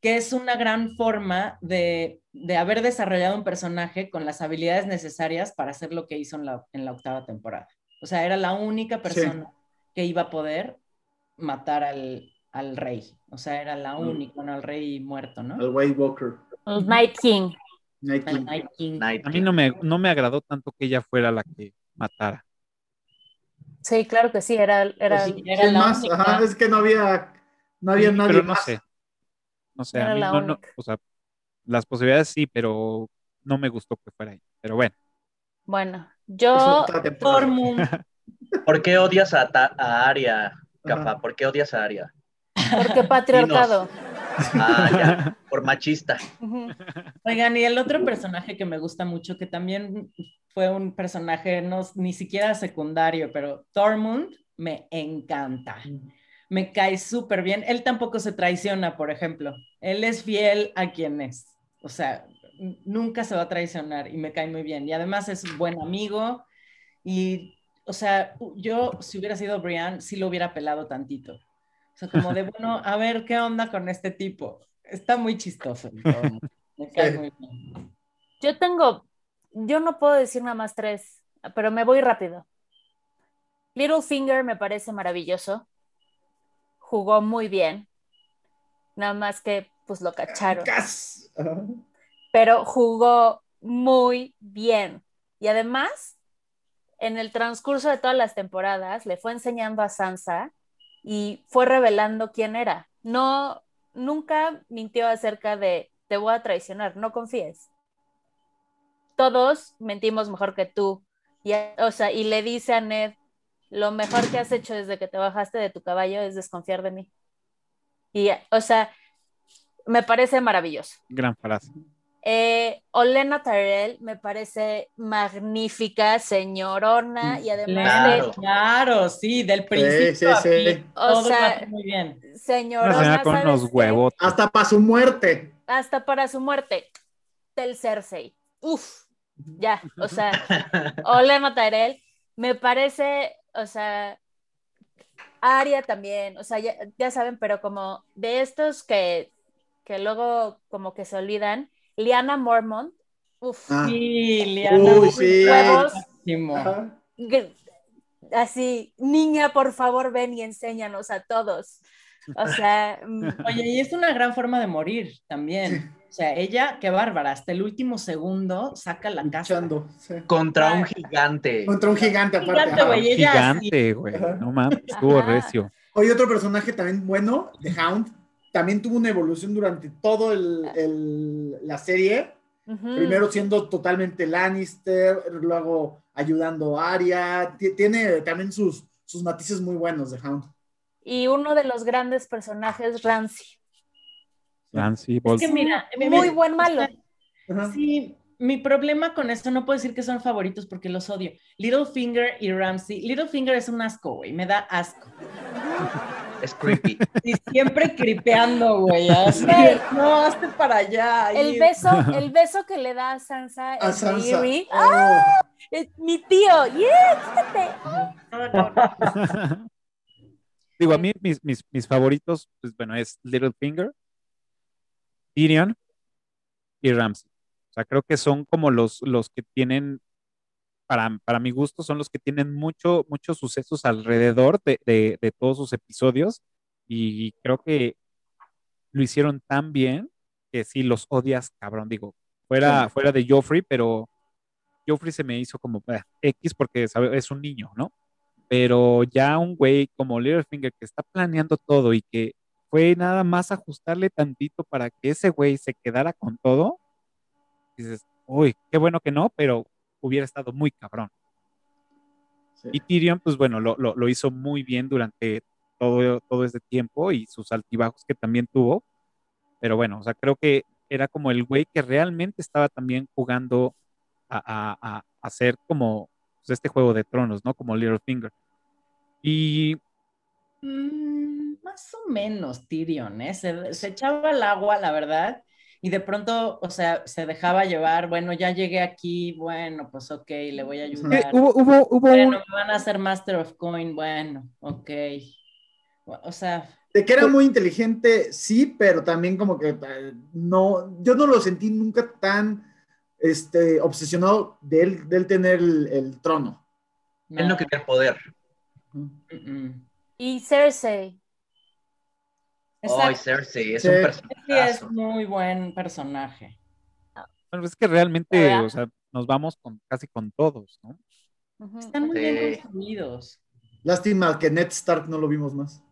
que es una gran forma de, haber desarrollado un personaje con las habilidades necesarias para hacer lo que hizo en la, octava temporada. O sea, era la única persona que iba a poder matar al, rey. O sea, era la mm. única, no al rey muerto, ¿no? Al White Walker. El Night King. Night King. a mí no me, no me agradó tanto que ella fuera la que matara. Sí, claro que sí, era, era, pues más? es que no había, no había nadie pero no Sé. No sé, a mí no, o sea, las posibilidades sí, pero no me gustó que fuera ahí. Pero bueno. Bueno, yo por ¿Por qué odias a, a Aria, Capa? ¿Por qué odias a Aria? Porque patriarcado. Ah, ya, por machista. Oigan, y el otro personaje que me gusta mucho, que también fue un personaje no, ni siquiera secundario, pero Tormund me encanta me cae súper bien. Él tampoco se traiciona, por ejemplo. Él es fiel a quien es. O sea, nunca se va a traicionar y me cae muy bien. Y además es un buen amigo. Y, o sea, yo si hubiera sido Brian, sí lo hubiera pelado tantito. O sea, como de, bueno, a ver qué onda con este tipo. Está muy chistoso. Me cae muy bien. Yo tengo, yo no puedo decir nada más tres, pero me voy rápido. Littlefinger me parece maravilloso jugó muy bien, nada más que pues lo cacharon. Pero jugó muy bien. Y además, en el transcurso de todas las temporadas, le fue enseñando a Sansa y fue revelando quién era. No, nunca mintió acerca de te voy a traicionar, no confíes. Todos mentimos mejor que tú. Y, o le dice a Ned, lo mejor que has hecho desde que te bajaste de tu caballo es desconfiar de mí. Y, o sea, me parece maravilloso. Gran frase. Eh, Olena Tyrell me parece magnífica, señorona, y además claro, Claro, sí, del principio sí, sí, sí. O sea, muy bien. Señorona. con los huevos. Hasta para su muerte. Hasta para su muerte. Del Cersei. Uf, ya, o sea, Olena Tyrell me parece o sea, Aria también, o sea, ya, saben, pero como de estos que, que, luego como que se olvidan, Liana Mormont, uff, ah. sí, Liana, Uy, sí. así, niña, por favor, ven y enséñanos a todos. O sea, mm. oye, y es una gran forma de morir también. O sea, ella, qué bárbara, hasta el último segundo saca la casa. Contra un gigante. Contra un gigante, aparte. Gigante, güey. Gigante, güey. No mames, estuvo recio. Oye, otro personaje también bueno, The Hound, también tuvo una evolución durante todo el, la serie. Primero siendo totalmente Lannister, luego ayudando a Arya. Tiene también sus, sus matices muy buenos, The Hound. Y uno de los grandes personajes, Ramsey Nancy es que mira, muy buen malo. Sí, mi problema con esto, no puedo decir que son favoritos porque los odio. Littlefinger y Ramsey. Littlefinger es un asco, güey, me da asco. Es creepy. Y siempre cripeando, güey. no, hazte para allá. El beso, el beso que le da a Sansa. A Sansa. Oh. ¡Ah! Es mi tío. ¡Yeah! Digo, a mí mis, mis, mis favoritos, pues bueno, es Littlefinger Tyrion y Ramsey. O sea, creo que son como los, los que tienen, para, para mi gusto, son los que tienen mucho, muchos sucesos alrededor de, todos sus episodios y creo que lo hicieron tan bien que sí los odias, cabrón. Digo, fuera, fuera de Joffrey, pero Joffrey se me hizo como X porque es un niño, ¿no? pero ya un güey como Littlefinger que está planeando todo y que fue nada más ajustarle tantito para que ese güey se quedara con todo, dices, uy, qué bueno que no, pero hubiera estado muy cabrón. Sí. Y Tyrion, pues bueno, lo, lo, lo hizo muy bien durante todo, todo este tiempo y sus altibajos que también tuvo. Pero bueno, o sea, creo que era como el güey que realmente estaba también jugando a, a, a, a hacer como pues, este juego de tronos, ¿no? Como Littlefinger. Y Mm, más o menos Tyrion, ¿eh? Se, se echaba al agua, la verdad, y de pronto, o sea, se dejaba llevar, bueno, ya llegué aquí, bueno, pues ok, le voy a eh, ayudar. hubo, hubo, hubo Bueno, un, me van a hacer Master of Coin, bueno, ok. O sea, De que era muy inteligente, sí, pero también como que eh, no, yo no lo sentí nunca tan este, obsesionado de él, de él tener el, el trono. Él no quería el poder. Mm, mm. Y Cersei. Ay, Exacto, Cersei, es Sí. un es personaje. muy buen personaje. bueno, es que realmente, ¿Verdad? o sea, nos vamos con casi con todos, ¿no? Están muy Sí. bien construidos. Lástima que Ned Stark no lo vimos más.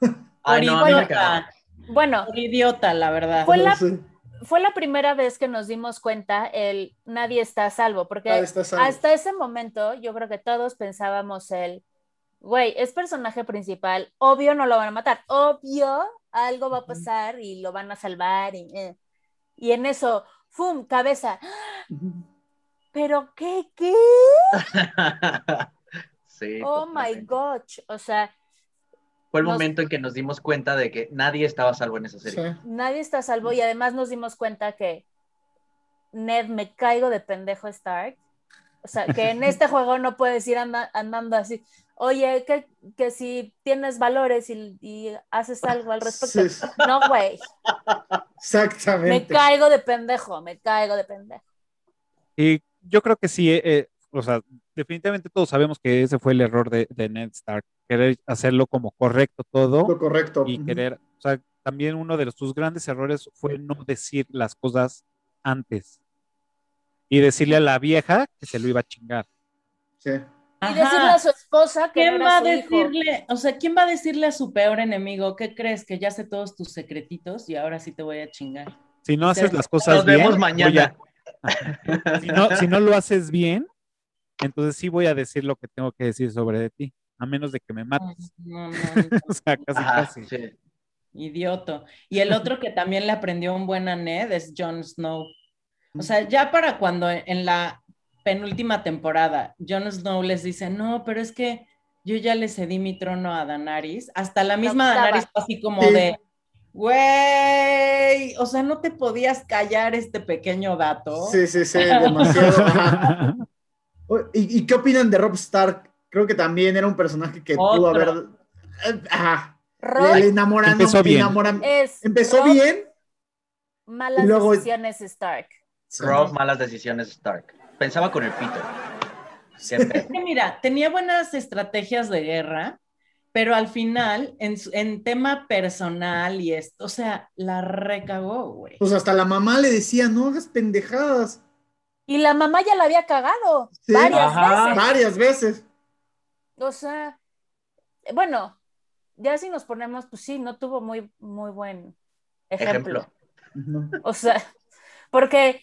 Ay, no, idiota, Bueno, por idiota, la verdad. Fue la- Sí. fue la primera vez que nos dimos cuenta el nadie está a salvo, porque Ah, está salvo. hasta ese momento yo creo que todos pensábamos el, güey, es personaje principal, obvio no lo van a matar, obvio algo va a pasar y lo van a salvar y, eh. y en eso, ¡fum! cabeza, pero qué, qué, sí. oh my gosh, o sea, Fue el nos- momento en que nos dimos cuenta de que nadie estaba a salvo en esa serie. Sí. nadie está a salvo y además nos dimos cuenta que Ned me caigo de pendejo Stark. O sea, que en este juego no puedes ir anda- andando así. Oye, que, que si tienes valores y, y haces algo al respecto. Sí. No, güey. Me Exactamente. caigo de pendejo, me caigo de pendejo. Y yo creo que sí, eh, eh, o sea, definitivamente todos sabemos que ese fue el error de, de Ned Stark, querer hacerlo como correcto todo Lo correcto. y querer, o sea, también uno de los- sus grandes errores fue no decir las cosas antes y decirle a la vieja que se lo iba a chingar. Sí. Y decirle a su esposa que ¿Quién no va a su hijo. decirle, o sea, quién va a decirle a su peor enemigo, ¿qué crees? Que ya sé todos tus secretitos y ahora sí te voy a chingar. Si no haces las cosas Nos bien, vemos voy mañana. a- si, no, si no lo haces bien, entonces sí voy a decir lo que tengo que decir sobre de ti, a menos de que me mates. No, no, no, O sea, casi, Ajá, casi. sí. idioto. Y el otro que también le aprendió un buen a Ned es Jon Snow. O sea, ya para cuando en la penúltima temporada Jon Snow les dice, no, pero es que yo ya le cedí mi trono a Danaris, hasta la misma. Danaris fue así como Sí. de, güey, o sea, no te podías callar este pequeño dato. Sí, sí, sí, demasiado. ¿Y, y qué opinan de Rob Stark? Creo que también era un personaje que pudo Otro. haber. eh, Ajá. Rob Empezó bien. enamoran- es Empezó Rob, bien. Malas luego- decisiones Stark. Rob, malas decisiones, Stark. Pensaba con el pito. Es que mira, tenía buenas estrategias de guerra, pero al final, en, en tema personal y esto, o sea, la recagó, güey. Pues hasta la mamá le decía, no hagas pendejadas. Y la mamá ya la había cagado Sí. varias Ajá. veces. Varias veces. O sea, bueno, ya si nos ponemos, pues sí, no tuvo muy, muy buen ejemplo. Ejemplo. O sea, porque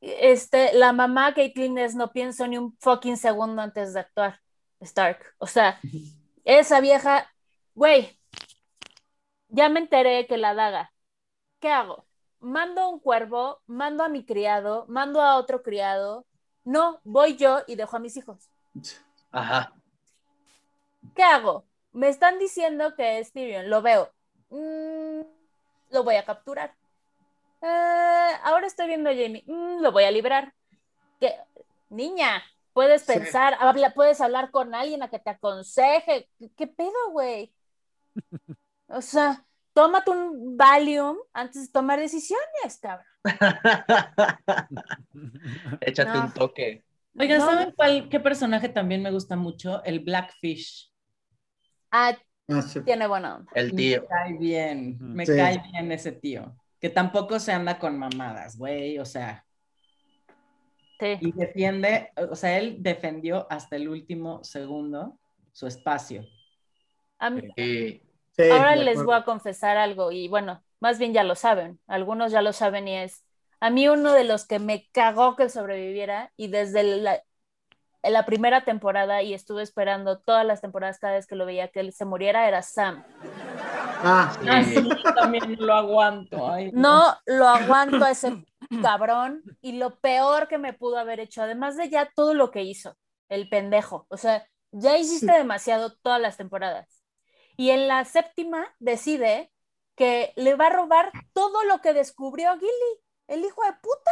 este, la mamá Caitlyn es no pienso ni un fucking segundo antes de actuar, Stark. O sea, esa vieja, güey, ya me enteré que la daga. ¿Qué hago? Mando un cuervo, mando a mi criado, mando a otro criado. No, voy yo y dejo a mis hijos. Ajá. ¿Qué hago? Me están diciendo que es Tyrion, lo veo. Mm, lo voy a capturar. Eh, ahora estoy viendo a Jamie, Mm, lo voy a liberar. ¿Qué? Niña, puedes Sí. pensar, habla- puedes hablar con alguien a que te aconseje. ¿Qué, qué pedo, güey? O sea, tómate un Valium antes de tomar decisiones, cabrón. Échate No. un toque. Oigan, No. ¿saben cuál, qué personaje también me gusta mucho? El Blackfish. Ah, Ah, sí. tiene buena onda. El tío. Me cae bien, me Sí. cae bien ese tío. Que tampoco se anda con mamadas, güey, o sea, Sí. y defiende, o sea, él defendió hasta el último segundo su espacio. A mí- Sí, ahora les voy a confesar algo y bueno, más bien ya lo saben, algunos ya lo saben y es, a mí uno de los que me cagó que sobreviviera y desde la, en la primera temporada y estuve esperando todas las temporadas cada vez que lo veía que él se muriera era Sam. Ah, Ah, yo también no lo aguanto. ay, No lo aguanto a ese cabrón y lo peor que me pudo haber hecho, además de ya todo lo que hizo, el pendejo. O sea, ya hiciste demasiado todas las temporadas. Y en la séptima decide que le va a robar todo lo que descubrió Gilly, el hijo de puta.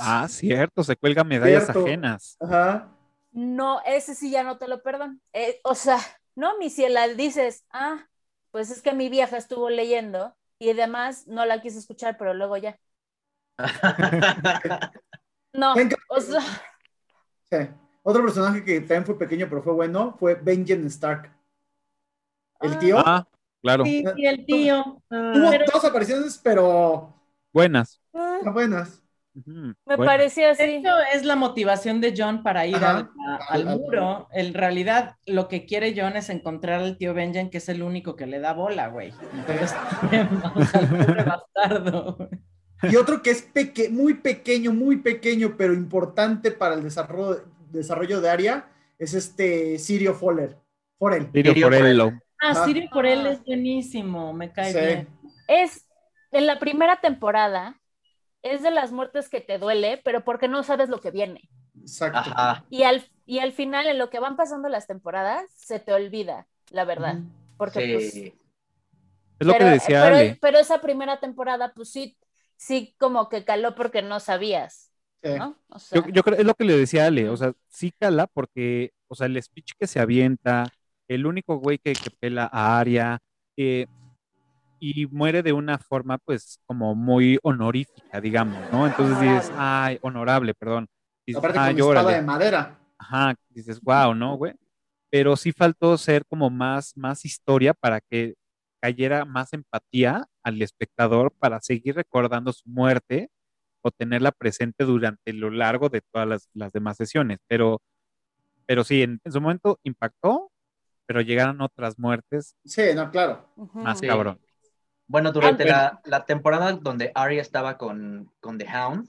Ah, cierto, se cuelga medallas Cierto. ajenas. ajá. No, ese sí ya no te lo perdono. Eh, o sea, no, mi ciela, dices, ah, pues es que mi vieja estuvo leyendo y además no la quise escuchar, pero luego ya. No, Venga. o sea, Sí. Otro personaje que también fue pequeño pero fue bueno fue Benjamin Stark. El Ah. tío. Ah, claro, Sí, y el tío. Tuvo ah, dos apariciones, pero buenas. ah, buenas. Me De así. hecho, es la motivación de John para ir Ajá. al, a- al Al- al- muro. En realidad, lo que quiere John es encontrar al tío Benjen, que es el único que le da bola, güey. Entonces, el pobre bastardo. güey. Y otro que es peque muy pequeño, muy pequeño, pero importante para el desarrollo, desarrollo de área, es este Sirio Foller. Forel. Sirio Sirio Forello. Ah, Ah. Sirio por él es buenísimo, me cae Sí. bien. Es en la primera temporada, es de las muertes que te duele, pero porque no sabes lo que viene. Exacto. Ajá. Y al, y al final, en lo que van pasando las temporadas, se te olvida, la verdad. Porque pues, Sí. Es lo que pero, decía pero, Ale. pero esa primera temporada, pues sí, sí como que caló porque no sabías, Sí. ¿no? O sea, Yo, yo creo, es lo que le decía Ale, o sea, sí cala porque, o sea, el speech que se avienta, el único güey que, que pela a Aria, eh, y muere de una forma, pues, como muy honorífica, digamos, ¿no? Entonces dices, Honorable. ay, honorable, perdón. Dices, Aparte ah, con de madera. Ajá, dices, wow, ¿no, güey? Pero sí faltó ser como más, más historia para que cayera más empatía al espectador para seguir recordando su muerte o tenerla presente durante lo largo de todas las, las demás sesiones. Pero, pero sí, en, en su momento impactó, pero llegaron otras muertes Sí, no, claro. más Sí. cabrón. Bueno, durante bueno. la, la temporada donde Arya estaba con, con The Hound,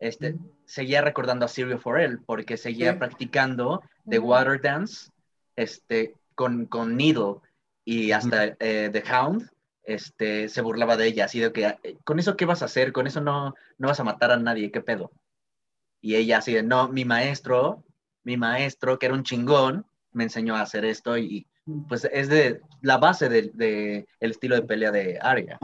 este, seguía recordando a Sirio Forel porque seguía Sí. practicando The. Water Dance este, con, con Needle y hasta eh, The Hound este, se burlaba de ella, así de que, eh, ¿con eso qué vas a hacer? Con eso no, no vas a matar a nadie, ¿qué pedo? Y ella así de, no, mi maestro, mi maestro, que era un chingón, me enseñó a hacer esto y pues es de la base del de, el estilo de pelea de Arya.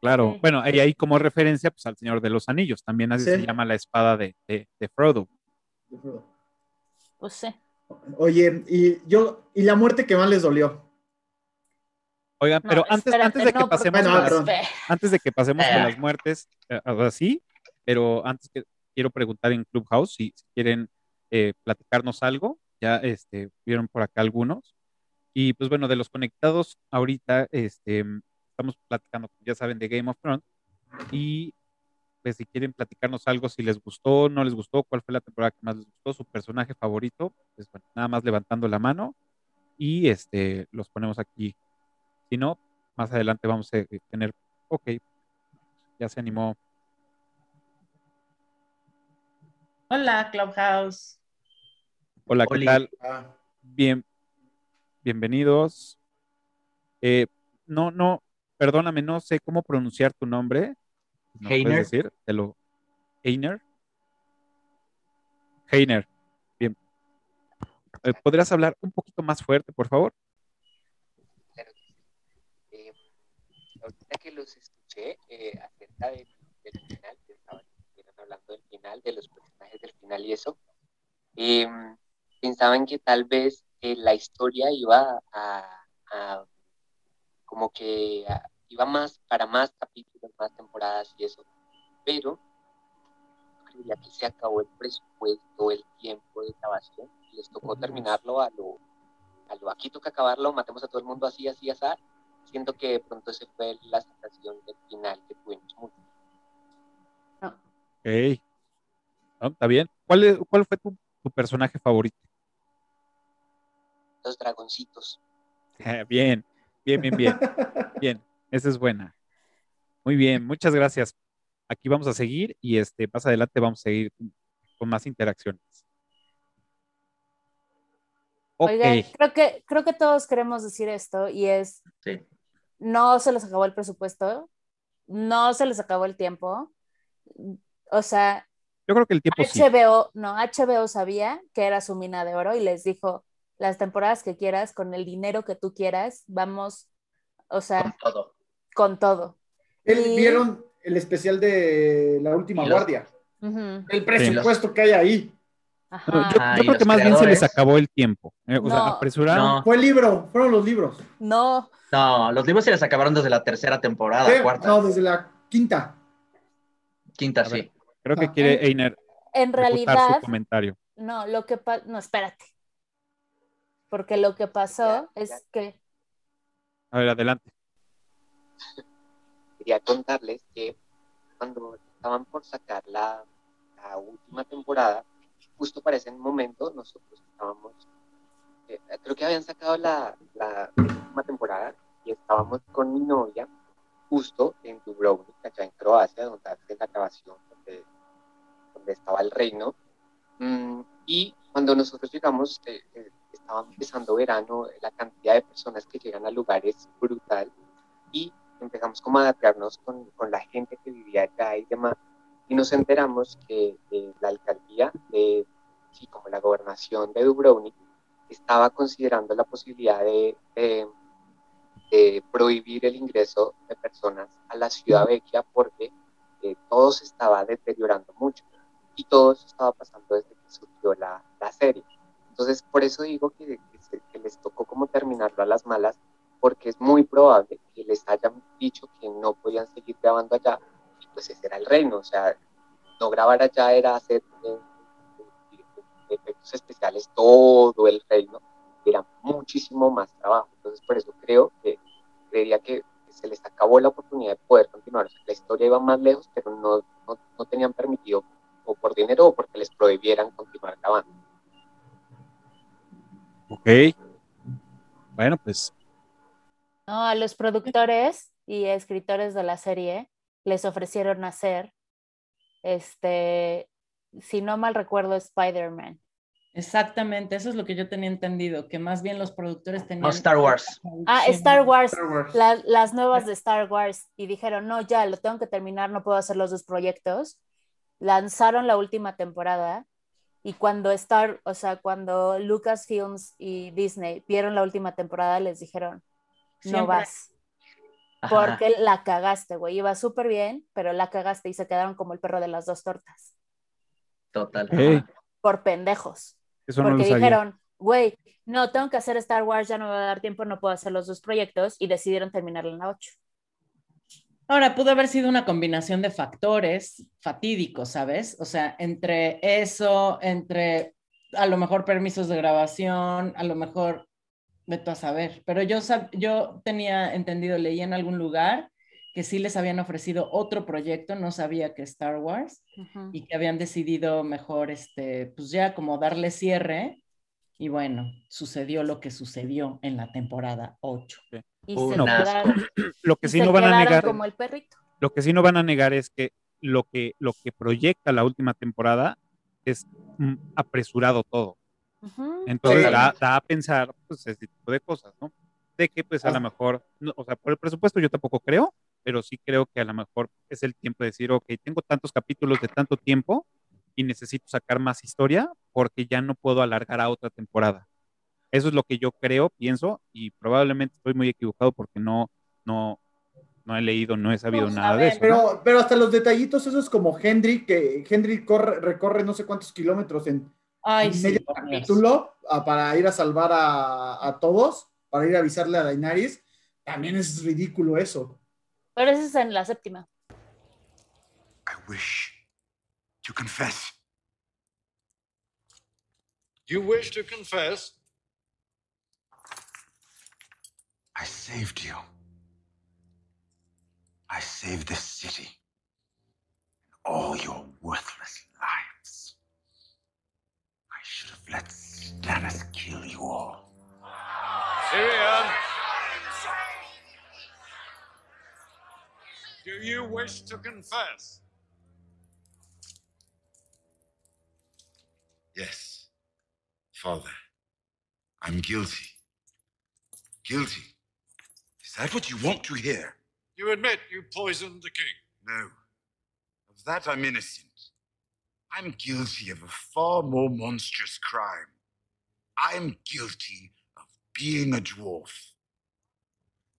Claro. Sí. Bueno, y ahí como referencia, pues al Señor de los Anillos, también así Sí. se llama la espada de, de, de Frodo. Pues sí. Oye, y yo, y la muerte que más les dolió. Oigan, No, pero antes, espérate, antes de que no, pasemos a las- perdón. Espera. antes de que pasemos con Eh. las muertes, eh, ahora sí, pero antes que quiero preguntar en Clubhouse si, si quieren eh, platicarnos algo, ya este, vieron por acá algunos. Y pues bueno, de los conectados ahorita, este, estamos platicando, ya saben, de Game of Thrones. Y pues si quieren platicarnos algo, si les gustó, no les gustó, cuál fue la temporada que más les gustó, su personaje favorito, pues bueno, nada más levantando la mano y este, los ponemos aquí. Si no, más adelante vamos a eh, tener, ok, ya se animó. Hola, Clubhouse. Hola, ¿qué Oli. tal? Ah, Bien, bienvenidos. Eh, no, no, perdóname, no sé cómo pronunciar tu nombre. ¿No Heiner. puedes decir? Te lo. Heiner. Heiner. Bien. Eh, ¿Podrías hablar un poquito más fuerte, por favor? Claro que sí. Eh, ahorita que los escuché eh, acerca del, del final, que estaban hablando del final, de los personajes del final y eso, eh, pensaban que tal vez la historia iba a, a- como que a- iba más para más capítulos, más temporadas y eso, pero creía que se acabó el presupuesto, el tiempo de grabación, y les tocó terminarlo a lo, a lo aquí toca acabarlo, matemos a todo el mundo así, así, así. Siento que de pronto ese fue la sensación del final que tuvimos mucho. Ok. No, Está bien. ¿Cuál, es- cuál fue tu, tu personaje favorito? Los dragoncitos. Bien, bien, bien, bien. Bien, esa es buena. Muy bien, muchas gracias. Aquí vamos a seguir y este, más adelante vamos a seguir con más interacciones. Ok, Oigan, creo que, creo que todos queremos decir esto y es, Sí. no se les acabó el presupuesto, no se les acabó el tiempo. O sea, yo creo que el tiempo sí. HBO, no, HBO sabía que era su mina de oro y les dijo, las temporadas que quieras, con el dinero que tú quieras, vamos, o sea, Con todo. con todo. ¿El- Y- ¿Vieron el especial de La Última los- Guardia? El presupuesto que hay ahí. Ajá. yo, creo que más bien se les acabó el tiempo. eh, o sea, apresuraron. No, Fue el libro, fueron los libros. No, no, los libros se les acabaron desde la tercera temporada, cuarta, No, desde la quinta. quinta, A ver. sí. Creo que Ah. quiere Einer en realidad, su comentario. no, lo que pasó, no, espérate. Porque lo que pasó Ya, es ya. que, A ver, adelante. Quería contarles que cuando estaban por sacar la, la última temporada, justo para ese momento nosotros estábamos, eh, creo que habían sacado la, la última temporada y estábamos con mi novia justo en Dubrovnik, allá en Croacia, donde hace la grabación, donde, donde estaba el reino. Mm, y cuando nosotros llegamos, eh, eh, estaba empezando verano, la cantidad de personas que llegan al lugar es brutal y empezamos como a adaptarnos con, con la gente que vivía allá y demás. Y nos enteramos que eh, la alcaldía de, sí, como la gobernación de Dubrovnik, estaba considerando la posibilidad de, de- de prohibir el ingreso de personas a la ciudad vecchia porque eh, todo se estaba deteriorando mucho y todo eso estaba pasando desde que surgió la, la serie. Entonces, por eso digo que, les tocó como terminarlo a las malas, porque es muy probable que les hayan dicho que no podían seguir grabando allá, y pues ese era el reino, o sea, no grabar allá era hacer eh, eh, efectos especiales todo el reino, era muchísimo más trabajo. Entonces, por eso creo que creería que se les acabó la oportunidad de poder continuar. La historia iba más lejos, pero no, no, no tenían permitido, o por dinero o porque les prohibieran continuar grabando. Ok. Bueno, pues no, a los productores y escritores de la serie les ofrecieron hacer, este, si no mal recuerdo, Spider-Man. Exactamente, eso es lo que yo tenía entendido, que más bien los productores tenían... No, Star Wars. Ah, Star Wars, Star Wars. la- las nuevas de Star Wars, y dijeron, no, ya, lo tengo que terminar, no puedo hacer los dos proyectos. Lanzaron la última temporada y cuando Star, o sea, cuando Lucasfilms y Disney vieron la última temporada, les dijeron, no Siempre- vas, Ajá. porque la cagaste, güey, iba súper bien, pero la cagaste y se quedaron como el perro de las dos tortas, Total. Por pendejos. eso no porque sabía. dijeron, güey, no, tengo que hacer Star Wars, ya no me va a dar tiempo, no puedo hacer los dos proyectos y decidieron terminarla en la 8. Ahora, pudo haber sido una combinación de factores fatídicos, ¿sabes? O sea, entre eso, entre a lo mejor permisos de grabación, a lo mejor, vete a saber. Pero yo, sab- yo tenía entendido, leí en algún lugar que sí les habían ofrecido otro proyecto, no sabía que Star Wars, y que habían decidido mejor, este, pues ya como darle cierre. Y bueno, sucedió lo que sucedió en la temporada 8. Y se quedaron, Lo que sí no van a negar, como el perrito. lo que sí no van a negar es que lo que lo que proyecta la última temporada es mm, apresurado todo. Ujú. Entonces Sí. da, da a pensar pues ese tipo de cosas, ¿no? De que pues a lo mejor, no, o sea, por el presupuesto yo tampoco creo, pero sí creo que a lo mejor es el tiempo de decir, ok, tengo tantos capítulos de tanto tiempo y necesito sacar más historia porque ya no puedo alargar a otra temporada. Eso es lo que yo creo, pienso, y probablemente estoy muy equivocado porque no, no, no he leído, no he sabido No nada de eso. Pero, pero hasta los detallitos, eso es como Henry, que Henry corre, recorre no sé cuántos kilómetros en Ay, en sí, medio capítulo ah, para ir a salvar a, a todos, para ir a avisarle a Daenerys. También es ridículo eso. Pero eso es en la séptima. I wish to confess. You wish to confess? I saved you. I saved this city and all your worthless lives. I should have let Stannis kill you all. Tyrion! Do you wish to confess? Yes, Father, I'm guilty. Guilty. Is that what you want to hear? You admit you poisoned the king. No. Of that I'm innocent. I'm guilty of a far more monstrous crime. I'm guilty of being a dwarf.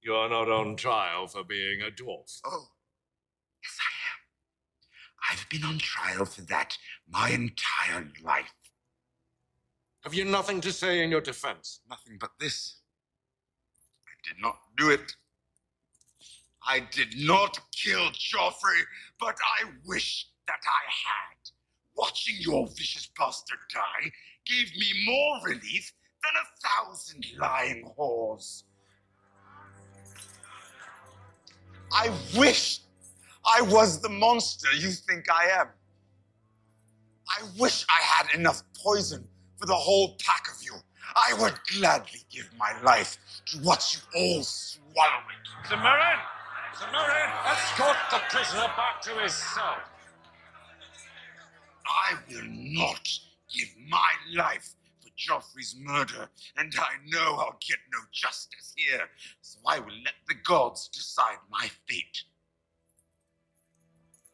You are not on trial for being a dwarf. Oh, yes, I am. I've been on trial for that my entire life. Have you nothing to say in your defense? Nothing but this. I did not do it. I did not kill Joffrey, but I wish that I had. Watching your vicious bastard die gave me more relief than a thousand lying whores. I wish I was the monster you think I am. I wish I had enough poison for the whole pack of you. I would gladly give my life to watch you all swallow it. Samarin! Samarin, escort the prisoner back to his cell. I will not give my life for Joffrey's murder, and I know I'll get no justice here, so I will let the gods decide my fate.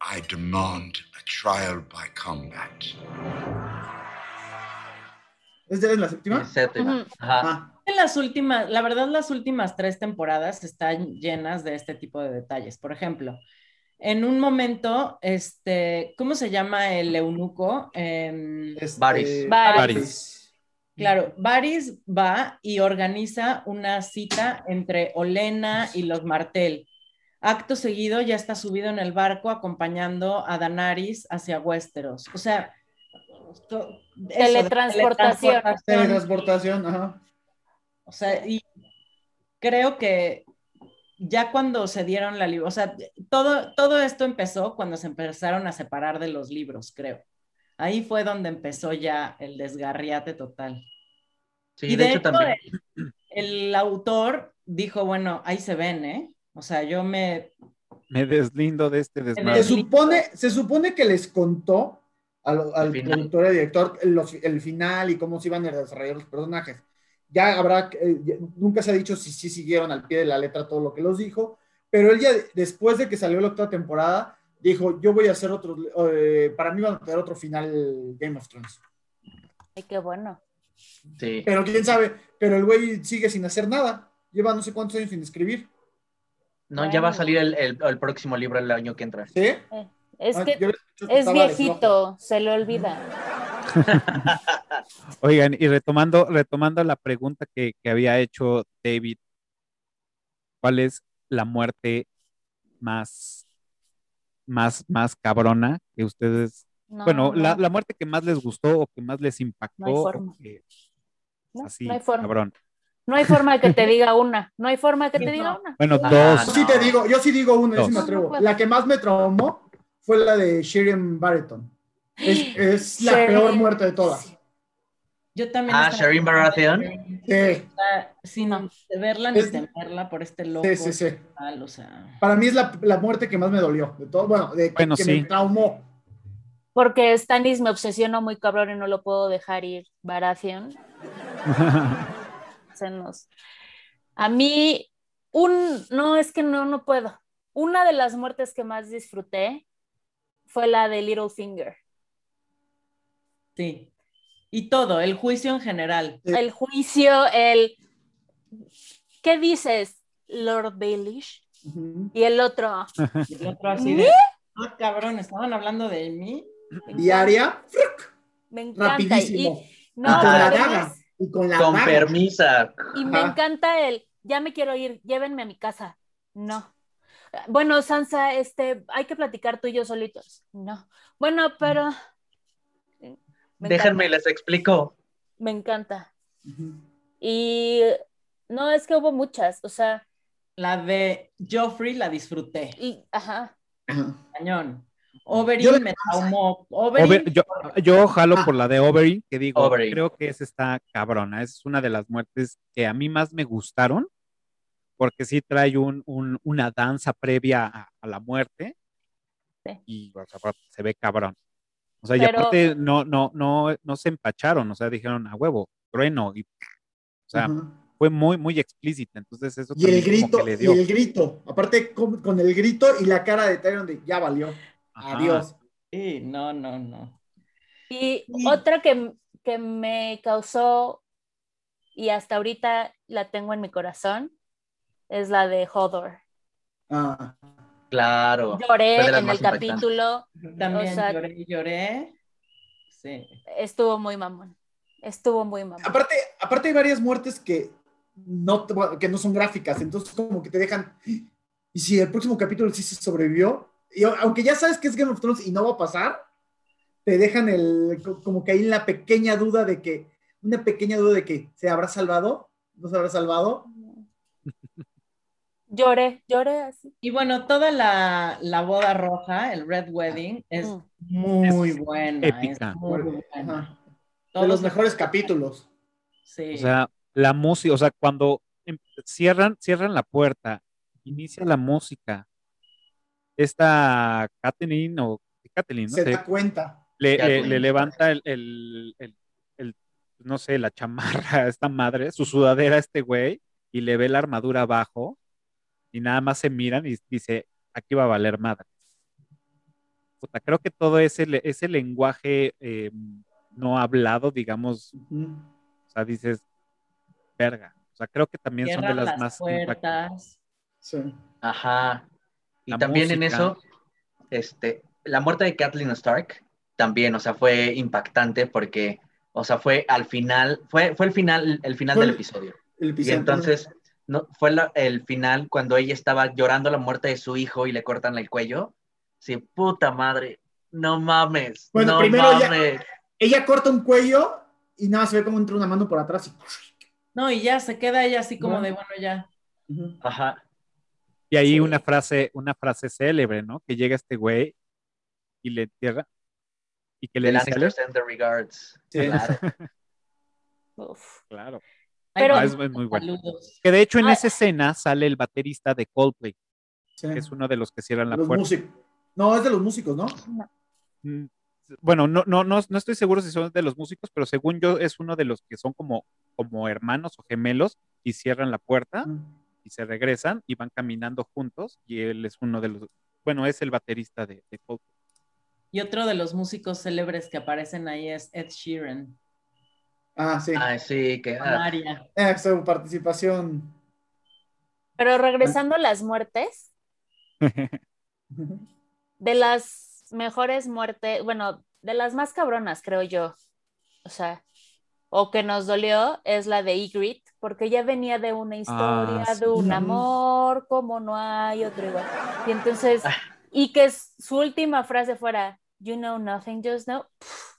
I demand a trial by combat. ¿Es de la séptima? Séptima. Ajá. Ah, En las últimas, la verdad, las últimas tres temporadas están llenas de este tipo de detalles. Por ejemplo, en un momento, este, ¿cómo se llama el eunuco? Este, Varys. Varys. Claro, Varys va y organiza una cita entre Olena y los Martel. Acto seguido ya está subido en el barco acompañando a Danaris hacia Westeros. O sea, to- eso de Teletransportación. teletransportación. Ajá. O sea, y creo que ya cuando se dieron la libro, o sea, todo, todo esto empezó cuando se empezaron a separar de los libros, creo. Ahí fue donde empezó ya el desgarriate total. Sí, y de, de, hecho hecho, también. el, el autor dijo, bueno, ahí se ven, ¿eh? O sea, yo me... Me deslindo de este Se desmadre. supone, se supone que les contó al, al productor y director los- el final y cómo se iban a desarrollar los personajes. Ya habrá, eh, ya- nunca se ha dicho si sí siguieron al pie de la letra todo lo que los dijo, pero él ya después de que salió la octava temporada, dijo, yo voy a hacer otro, eh, para mí van a tener otro final Game of Thrones. Ay, qué bueno. Sí. Pero quién sabe, pero el güey sigue sin hacer nada. Lleva no sé cuántos años sin escribir. No, ya va a salir el, el- el próximo libro el año que entra. ¿Sí? Es Ah, que es viejito, se le olvida. Oigan, y retomando, retomando la pregunta que, que había hecho David, ¿cuál es la muerte más, más, más cabrona que ustedes, No, bueno, la, no, la muerte que más les gustó o que más les impactó? No hay forma. que- no, así, no hay forma. cabrón. No hay forma de que te diga una. No hay forma de que te diga una. Bueno, Ah, dos. Yo sí te digo, yo sí digo uno, yo sí me atrevo. No, no puedo. la que más me traumó fue la de Sheridan Barretton. Es, es la peor muerte de todas. Yo también... Ah, Shireen Baratheon. Sí, No. verla ni Es- temerla por este loco. sí, sí, sí. tal, o sea... Para mí es la, la muerte que más me dolió. De todo, bueno, de, Bueno, que sí. me traumó. Porque Stannis me obsesionó muy cabrón y no lo puedo dejar ir. Baratheon. se nos- A mí, un, no, es que no, no puedo. Una de las muertes que más disfruté fue la de Littlefinger. Sí. Y todo, el juicio en general. El juicio, el... ¿Qué dices, Lord Baelish? Y el otro, Y el otro así de, ah, cabrón, estaban hablando de mí. Diaria, me encanta. Y, rapidísimo. no, y con la daga. Y con la Con daga. permisa. Y me encanta el, ya me quiero ir, llévenme a mi casa. No. Bueno, Sansa, este, hay que platicar tú y yo solitos. No. Bueno, pero. Me Déjenme, encanta, les explico. Me encanta. Y no, es que hubo muchas, o sea, La de Joffrey la disfruté. y, ajá. Cañón. De- me traumó. Oberyn, Ober- yo, yo jalo Ah. por la de Oberyn, que digo, Oberyn. creo que esa está cabrona. Es una de las muertes que a mí más me gustaron, porque sí trae un, un- una danza previa a, a la muerte Sí. Y o sea, se ve cabrón. O sea, y Pero- aparte no, no, no, no se empacharon, o sea, dijeron a huevo, trueno, y, o sea, Ajá. fue muy, muy explícita. Entonces, eso Y el como grito, que le y dio. el grito. Aparte, con, con el grito y la cara de Tyrion de ya valió. Ajá. Adiós. Sí, no, no, no. Y Y- otra que, que me causó, y hasta ahorita la tengo en mi corazón, es la de Hodor. Ah, Claro. Lloré en el impactantes. capítulo, También O sea- lloré, lloré. Sí. estuvo muy mamón. Estuvo muy mamón. aparte, aparte hay varias muertes que no, que no son gráficas, entonces como que te dejan. Y si el próximo capítulo sí se sobrevivió, y aunque ya sabes que es Game of Thrones y no va a pasar, te dejan el co- como que hay la pequeña duda de que, una pequeña duda de que se habrá salvado, no se habrá salvado. Lloré, lloré así. Y bueno, toda la, la boda roja, el Red Wedding, es Mm. muy Es buena. épica. Es muy buena. De Todos los mejores capítulos. Sí. O sea, la música, o sea, cuando em- cierran, cierran la puerta, inicia la música. Esta Kathleen o Kathleen, ¿no? Se Se- da cuenta. le, le levanta el, el- el- el, no sé, la chamarra a esta madre, su sudadera a este güey, y le ve la armadura abajo, y nada más se miran y dice, aquí va a valer madre. Puta, creo que todo ese, ese lenguaje eh, no hablado, digamos, Ujú. o sea, dices, verga. O sea, creo que también son de las las más impactantes. puertas. Sí. Ajá. Y La también en música. eso, este, la muerte de Kathleen Stark también, o sea, fue impactante porque, o sea, fue al final, fue, fue el final, el final Fue del el- episodio. El Y episodio. entonces, no, fue la- el final cuando ella estaba llorando la muerte de su hijo y le cortan el cuello. Sí, puta madre, no mames, Bueno, no primero mames. Ella corta un cuello y nada más se ve como entra una mano por atrás. y- No, y ya se queda ella así como No. de, bueno, ya. Ajá. Y ahí Sí. una frase, una frase célebre, ¿no? Que llega este güey y le entierra y que le The dice the regards. Sí. Claro. Uf. Claro. Pero- Ah, es muy- muy bueno. Saludos. Que de hecho en Ah. esa escena sale el baterista de Coldplay, Sí. que es uno de los que cierran la Los puerta. músicos. No, es de los músicos, ¿no? Mm, Bueno, no, no, no, no estoy seguro si son de los músicos, pero según yo es uno de los que son como, como hermanos o gemelos y cierran la puerta y se regresan y van caminando juntos y él es uno de los, bueno, es el baterista de, de Coldplay. Y otro de los músicos célebres que aparecen ahí es Ed Sheeran. Ah, sí. Ay, sí, que. Ah. Eh, su participación. Pero regresando a las muertes, de las mejores muertes, bueno, de las más cabronas, creo yo. O sea, o que nos dolió es la de Ygritte, porque ya venía de una historia, sí. de un amor, como no hay otro igual. Y entonces, y que su última frase fuera, You know nothing, just know.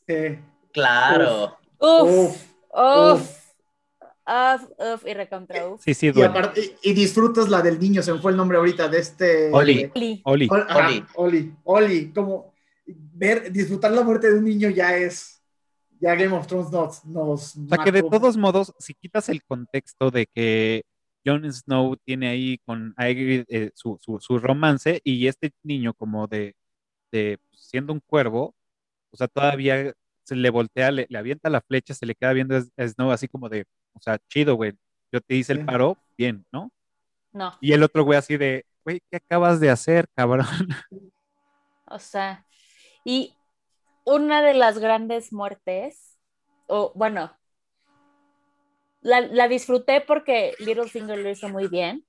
Sí. Claro. Uf, Uf, uf, uf, uf, y recontra uf. Sí, sí, Y, duele. aparte, y, y disfrutas la del niño, se me fue el nombre ahorita de este. Oli. Oli. Oli. Ajá, Oli. Oli. Oli. Como ver, disfrutar la muerte de un niño ya es. Ya Game of Thrones nos. nos O sea que de todos modos, si quitas el contexto de que Jon Snow tiene ahí con Aegir eh, su, su, su romance y este niño como de, de pues, siendo un cuervo, o sea, todavía se le voltea, le, le avienta la flecha, se le queda viendo a Snow así como de, o sea, chido, güey, yo te hice el paro, bien, ¿no? No, Y el otro güey así de, güey, ¿qué acabas de hacer, cabrón? o sea, y una de las grandes muertes, o bueno, la, la disfruté porque Littlefinger lo hizo muy bien,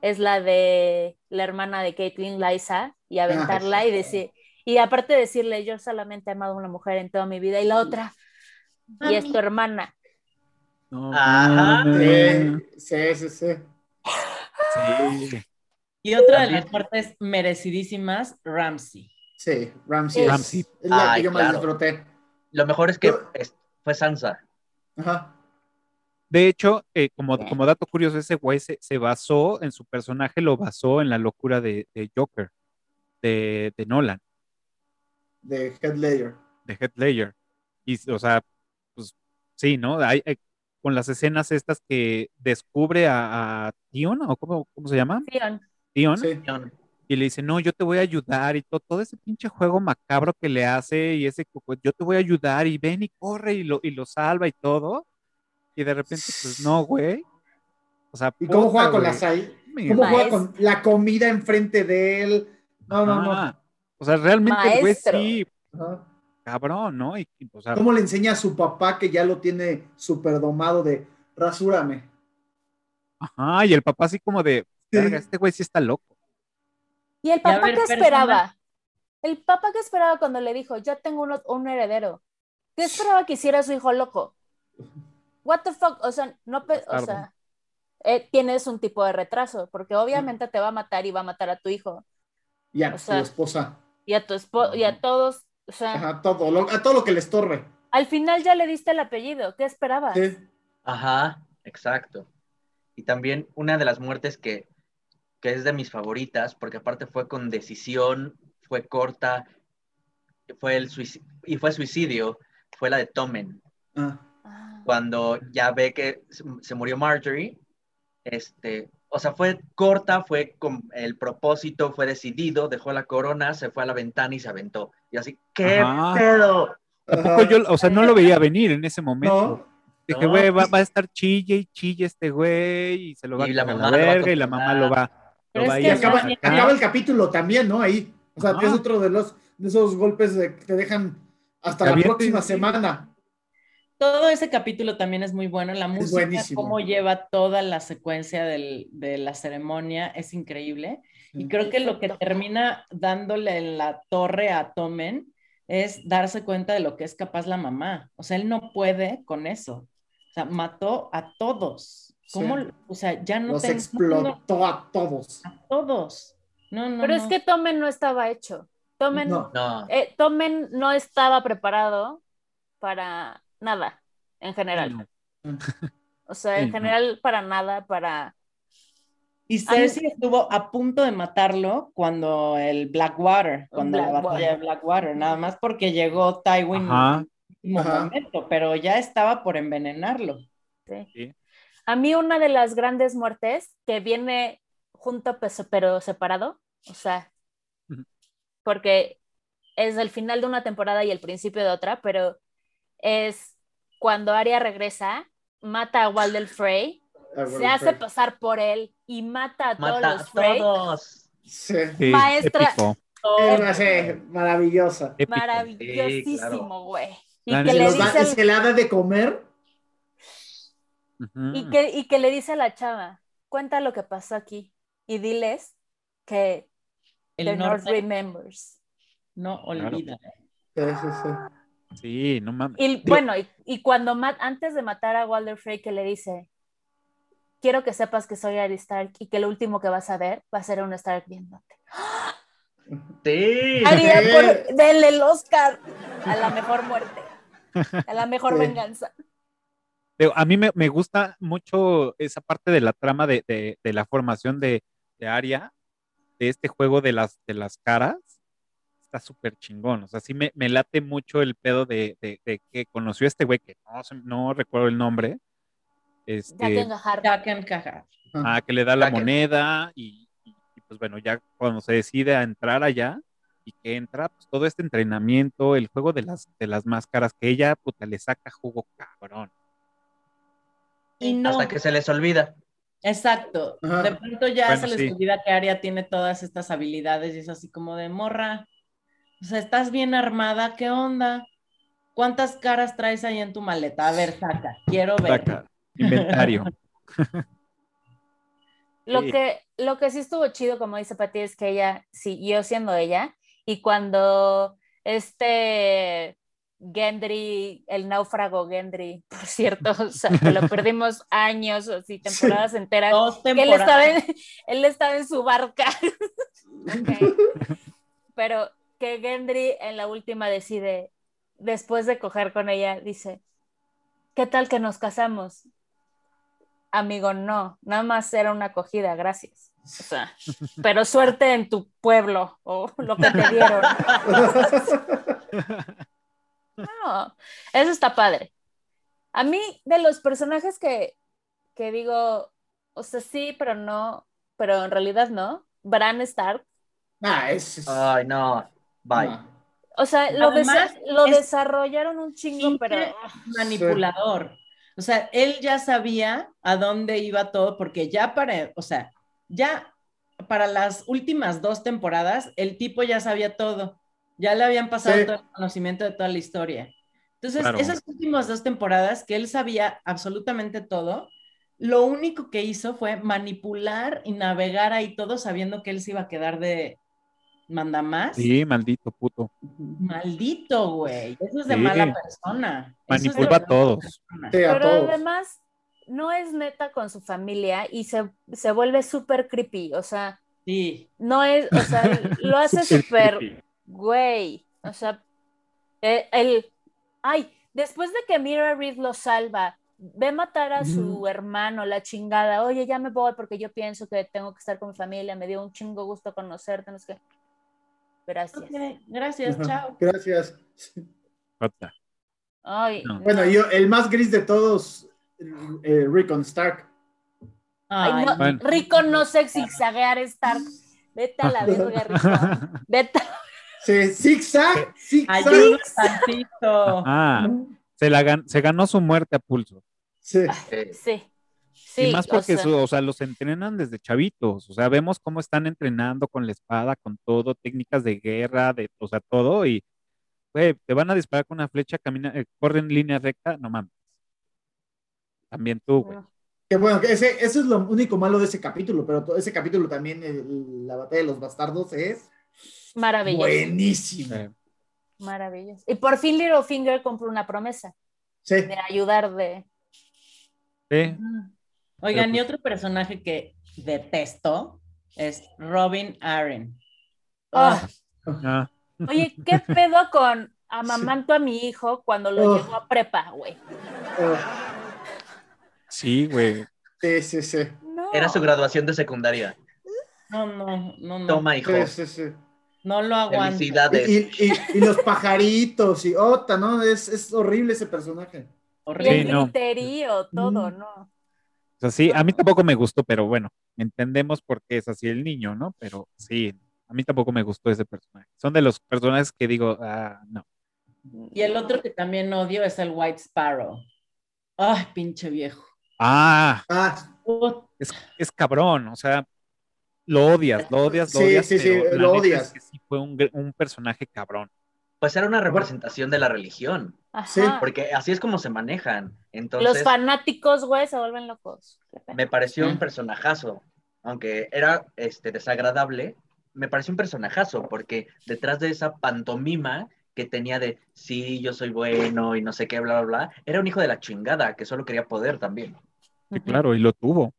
es la de la hermana de Caitlyn, Liza, y aventarla y decir, y aparte decirle, yo solamente he amado a una mujer en toda mi vida, y la otra, y es tu hermana. No, Ajá. Sí, sí, sí. sí. Sí. Y otra de las partes merecidísimas, Ramsey. Sí, Ramsey. Es- Ramsey. Es la Ay, que yo más claro. disfruté. Lo mejor es que fue Sansa. Ajá. De hecho, eh, como, como dato curioso, ese güey se, se basó en su personaje, lo basó en la locura de, de Joker, de, de Nolan, De Head Layer. de Heath Ledger. Y, o sea, pues sí, ¿no? Hay, hay- con las escenas estas que descubre a, a Tion, ¿o cómo, cómo se llama? Sion. Tion, Sí. y le dice, no, yo te voy a ayudar y todo, todo ese pinche juego macabro que le hace y ese, co- yo te voy a ayudar y ven y corre y lo, y lo salva y todo. Y de repente, pues no, güey. O sea, ¿Y cómo puta, juega con güey. las ahí? ¿Cómo juega con la comida enfrente de él? No, no, no. O sea, realmente el güey Maestro. sí, Ajá. cabrón, ¿no? Y, o sea, ¿Cómo le enseña a su papá que ya lo tiene súper domado de rasúrame? ajá, y el papá así como de, Sí. "Verga, este güey sí está loco. ¿Y el papá qué esperaba? El papá que esperaba cuando le dijo, yo tengo uno- un heredero. ¿Qué esperaba que hiciera su hijo loco? What the fuck? O sea, no, o sea, eh, tienes un tipo de retraso, porque obviamente te va a matar y va a matar a tu hijo Y a O sea, su esposa. Y a tu esposo y a todos. O sea, Ajá, todo, lo- a todo lo que le estorbe. al final ya le diste el apellido. ¿Qué esperabas? Sí. Ajá, exacto. Y también una de las muertes que, que es de mis favoritas, porque aparte fue con decisión, fue corta, fue el y fue suicidio, fue la de Tommen. Ah, Ah. Cuando ya ve que se murió Marjorie, este, o sea, fue corta, fue con el propósito, fue decidido, dejó la corona, se fue a la ventana y se aventó. Y así, ¿qué Ajá. pedo? Tampoco yo, o sea, no lo veía venir en ese momento. No, Dije, No, güey, va, va a estar chille y chille este güey y se lo va Y a la mamá la lo va a verga y la mamá lo va, lo va que acaba, acaba el capítulo también, ¿no? Ahí. O sea, Ajá. es otro de los de esos golpes de- que te dejan hasta la y- próxima semana. Todo ese capítulo también es muy bueno. La música, cómo lleva toda la secuencia del- de la ceremonia, es increíble. Y creo que lo que termina dándole en la torre a Tomen es darse cuenta de lo que es capaz la mamá. O sea, él no puede con eso. O sea, mató a todos. ¿Cómo? Sí. O sea, ya no Los tengo- explotó a todos. a todos. No, no, Pero es que Tomen no estaba hecho. Tomen No. No, eh, Tomen no estaba preparado para nada, en general. No. O sea, en general para nada, para... Y Cersei estuvo a punto de matarlo cuando el Blackwater, cuando la Blackwater. batalla de Blackwater, nada más porque llegó Tywin Ajá. en el Ajá. momento, pero ya estaba por envenenarlo. sí. Sí. A mí una de las grandes muertes que viene junto pues, pero separado, o sea, porque es el final de una temporada y el principio de otra, pero es cuando Arya regresa, mata a Walder Frey, se hace pasar por él y mata a todos mata los Frey. todos. Sí. Sí, Maestra-. Era así, maravillosa. épico. Maravillosísimo, güey. Y La que neta. le dice y se la da de comer. Y que, y que le dice a la chava, cuenta lo que pasó aquí y diles que El the North remembers. no olvida. Sí, sí, sí. Sí, no mames. Y bueno, y, y cuando ma- antes de matar a Walder Frey que le dice, quiero que sepas que soy Arya Stark y que lo último que vas a ver va a ser un Stark viéndote. Sí. Arya, Sí. por, denle el Oscar a la mejor muerte, a la mejor Sí. venganza. Digo, A mí me, me gusta mucho esa parte de la trama de, de- de la formación de, de Aria, de este juego de las, de las caras. Está súper chingón. O sea, sí me, me late mucho el pedo de, de- de que conoció a este güey que no, no recuerdo el nombre. Este, ah, que le da la moneda y, y- y, pues bueno, ya cuando se decide a entrar allá y que entra, pues todo este entrenamiento, el juego de las, de las máscaras, que ella puta le saca jugo cabrón. Y no, Hasta que se les olvida. exacto. Ajá. De pronto ya Bueno, se les sí. olvida que Arya tiene todas estas habilidades y es así como de morra. O sea, estás bien armada, ¿qué onda? ¿Cuántas caras traes ahí en tu maleta? A ver, saca, quiero ver. Saca, inventario. Lo Sí. que, lo que sí estuvo chido, como dice Pati, es que ella siguió siendo ella. Y cuando este Gendry, el náufrago Gendry, por cierto, o sea, que lo perdimos años, así, temporadas enteras, Dos que él estaba, temporadas. en, él estaba en su barca. Pero que Gendry en la última decide, después de coger con ella, dice, ¿qué tal que nos casamos? Amigo, no, nada más era una acogida, gracias. O sea, pero suerte en tu pueblo o lo que te dieron. No, eso está padre. A mí, de los personajes que, que digo, o sea, sí, pero no, pero en realidad no, Bran Stark Ah, es, es- Ay, no. Bye. no. O sea, lo, Además, desa- lo es- desarrollaron un chingo, pero manipulador. O sea, él ya sabía a dónde iba todo, porque ya para, o sea, ya para las últimas dos temporadas, el tipo ya sabía todo. Ya le habían pasado Sí. todo el conocimiento de toda la historia. Entonces, Claro. esas últimas dos temporadas que él sabía absolutamente todo, lo único que hizo fue manipular y navegar ahí todo sabiendo que él se iba a quedar de mandamás. Sí, maldito puto. Maldito, güey. Eso es de Sí. mala persona. Es Manipula a todos. persona. Sí, a Pero todos. además no es neta con su familia y se, se vuelve súper creepy. O sea, Sí. no es, o sea, lo hace Súper güey. O sea, eh, el, ay, después de que Mira Reed lo salva, ve matar a su hermano, la chingada. Oye, ya me voy porque yo pienso que tengo que estar con mi familia. Me dio un chingo gusto conocerte. No sé qué. Gracias. Gracias, chao. Gracias. Ay, No. Bueno, no. yo, el más gris de todos, eh, Rickon Stark. Ay, Ay, no, Bueno. Rico no sé zigzaguear Stark. Vete a la verga, Rico. Vete. Sí, zigzag, zigzag. tantito. Ah, se, la gan- se ganó su muerte a pulso. Sí. Eh, Sí. Sí. y más o porque sea, su- o sea, los entrenan desde chavitos. O sea, vemos cómo están entrenando con la espada, con todo, técnicas de guerra, de, o sea, todo. Y, güey, te van a disparar con una flecha, camina, eh, corre en línea recta, no mames. También tú, güey. Que bueno, que ese, eso es lo único malo de ese capítulo, pero todo ese capítulo también, el- la batalla de los bastardos, es Maravilloso. buenísimo. Eh, Maravilloso. Y por fin Littlefinger compró una promesa Sí. de ayudar de. sí, Oigan, Pero y pues- otro personaje que detesto es Robin Aaron. Ah, ah, Oye, ¿qué pedo con amamanto a mi hijo cuando lo Oh. llevó a prepa, güey? Ah, sí, güey. sí, sí, sí. No. Era su graduación de secundaria. No, no, no, no. Toma, hijo. Sí, sí, sí. No lo aguanto. Felicidades. Y, y- y los pajaritos y Ota, ¿no? Es, es horrible ese personaje. Y el Horrible. Sí, no. griterío, todo, Mm. ¿no? O sea, sí, a mí tampoco me gustó, pero bueno, entendemos por qué es así el niño, ¿no? Pero sí, a mí tampoco me gustó ese personaje. Son de los personajes que digo, ah, no. Y el otro que también odio es el White Sparrow. Ay, pinche viejo. Ah, Ah, es, es cabrón, o sea, lo odias, lo odias, lo Sí, odias. sí, sí, la lo odias. es que sí fue un, un personaje cabrón. Pues era una representación de la religión, Ajá. Sí, porque así es como se manejan. Los Entonces, fanáticos, güey, se vuelven locos. Me pareció un personajazo. Aunque era este, desagradable, me pareció un personajazo, porque detrás de esa pantomima que tenía de sí, yo soy bueno y no sé qué, bla, bla, bla, era un hijo de la chingada que solo quería poder también. Sí, claro, y lo tuvo.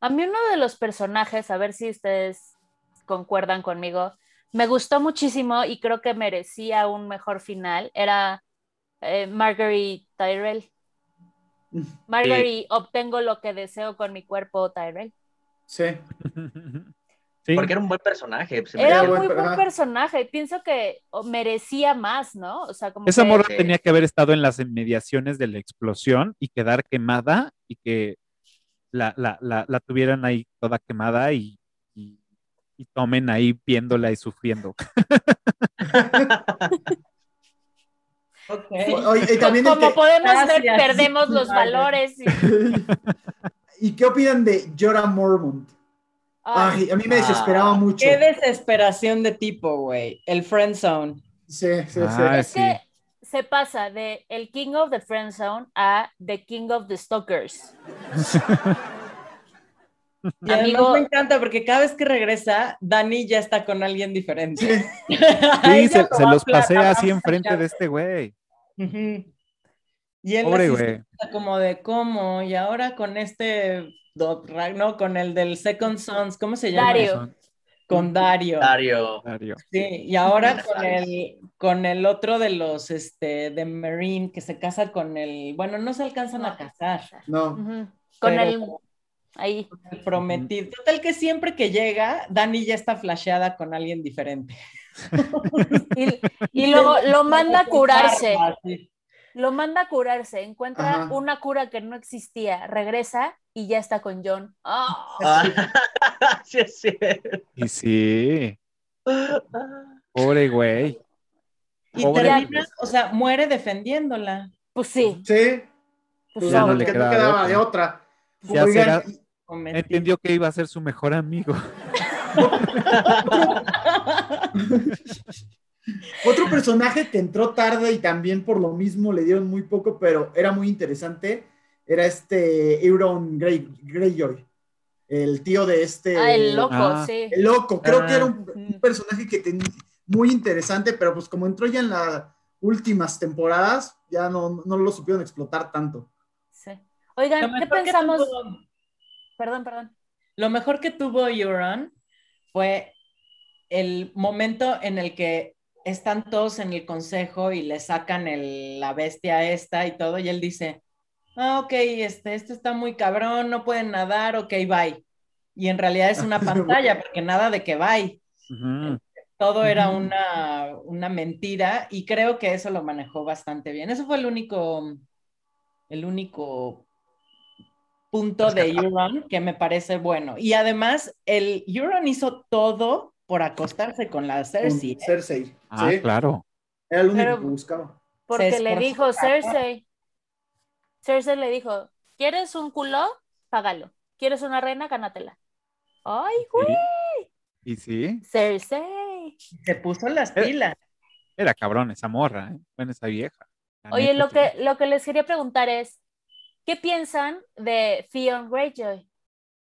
A mí uno de los personajes, a ver si ustedes concuerdan conmigo, me gustó muchísimo y creo que merecía un mejor final, era eh, Marguerite Tyrell. Marguerite, obtengo lo que deseo con mi cuerpo, Tyrell. sí. Sí, Porque era un buen personaje. se Era merecía- muy buen- buen personaje, pienso que merecía más, ¿no? O sea, como esa que- morra tenía que haber estado en las inmediaciones de la explosión y quedar quemada y que la, la, la, la tuvieran ahí toda quemada y, y, y tomen ahí viéndola y sufriendo. Y también como que- podemos ver, perdemos los Vale. valores. y- ¿Y qué opinan de Jorah Mormont? Ay, Ay, a mí me desesperaba Ah, mucho. Qué desesperación de tipo, güey. El friend zone. Sí, sí, sí. Ah, es sí. que se pasa de el King of the Friend Zone a The King of the Stalkers. Y además Amigo- me encanta porque cada vez que regresa, Dani ya está con alguien diferente. Sí. Sí, se, se los pasé así enfrente de este güey. Y él Pobre güey. como de cómo, y ahora con este no, con el del Second Sons, ¿cómo se llama? Dario. Con Dario. Dario. Dario. Sí, y ahora con el, con el otro de los este de Marine que se casa con el, bueno, no se alcanzan a casar, No. Con el ahí. el prometido. Total que siempre que llega, Dani ya está flasheada con alguien diferente. Y, y luego lo manda a curarse. Lo manda a curarse. Encuentra Ajá. una cura que no existía. Regresa y ya está con John. Ah, Ah, sí, es cierto. Y sí. Pobre güey. Y Pobre termina, o sea, muere defendiéndola. Pues sí. Sí, Pues Ya no. le quedaba de quedaba otra. de otra. Ya Oigan, será- Entendió que iba a ser su mejor amigo. Otro personaje que entró tarde y también por lo mismo le dieron muy poco, pero era muy interesante, era este Euron Grey, Greyjoy, el tío de este... Ah, el loco, Ah. sí. El loco, creo Ah. que era un, un personaje que tenía muy interesante, pero pues como entró ya en las últimas temporadas, ya no, no lo supieron explotar tanto. sí. Oigan, ¿qué pensamos? tuvo- Perdón, perdón. Lo mejor que tuvo Euron fue el momento en el que están todos en el consejo y le sacan el- la bestia esta y todo, y él dice, ah, ok, este, este está muy cabrón, no pueden nadar, ok, bye. Y en realidad es una pantalla, porque nada de que bye. Todo era una, una mentira y creo que eso lo manejó bastante bien. Eso fue el único, el único punto de Euron que me parece bueno. Y además, el Euron hizo todo por acostarse con la Con Cersei. ¿eh? Cersei. Ah, sí, claro. Era el único Pero- que buscaba. Porque le dijo. Cersei. Cersei le dijo, ¿quieres un culo? Págalo. ¿Quieres una reina? Gánatela. Ay, güey. Y sí, Cersei. Se puso las pilas. era cabrón esa morra, ¿eh? Bueno, esa vieja. Oye, neta, lo que, lo que les quería preguntar es, ¿qué piensan de Theon Greyjoy?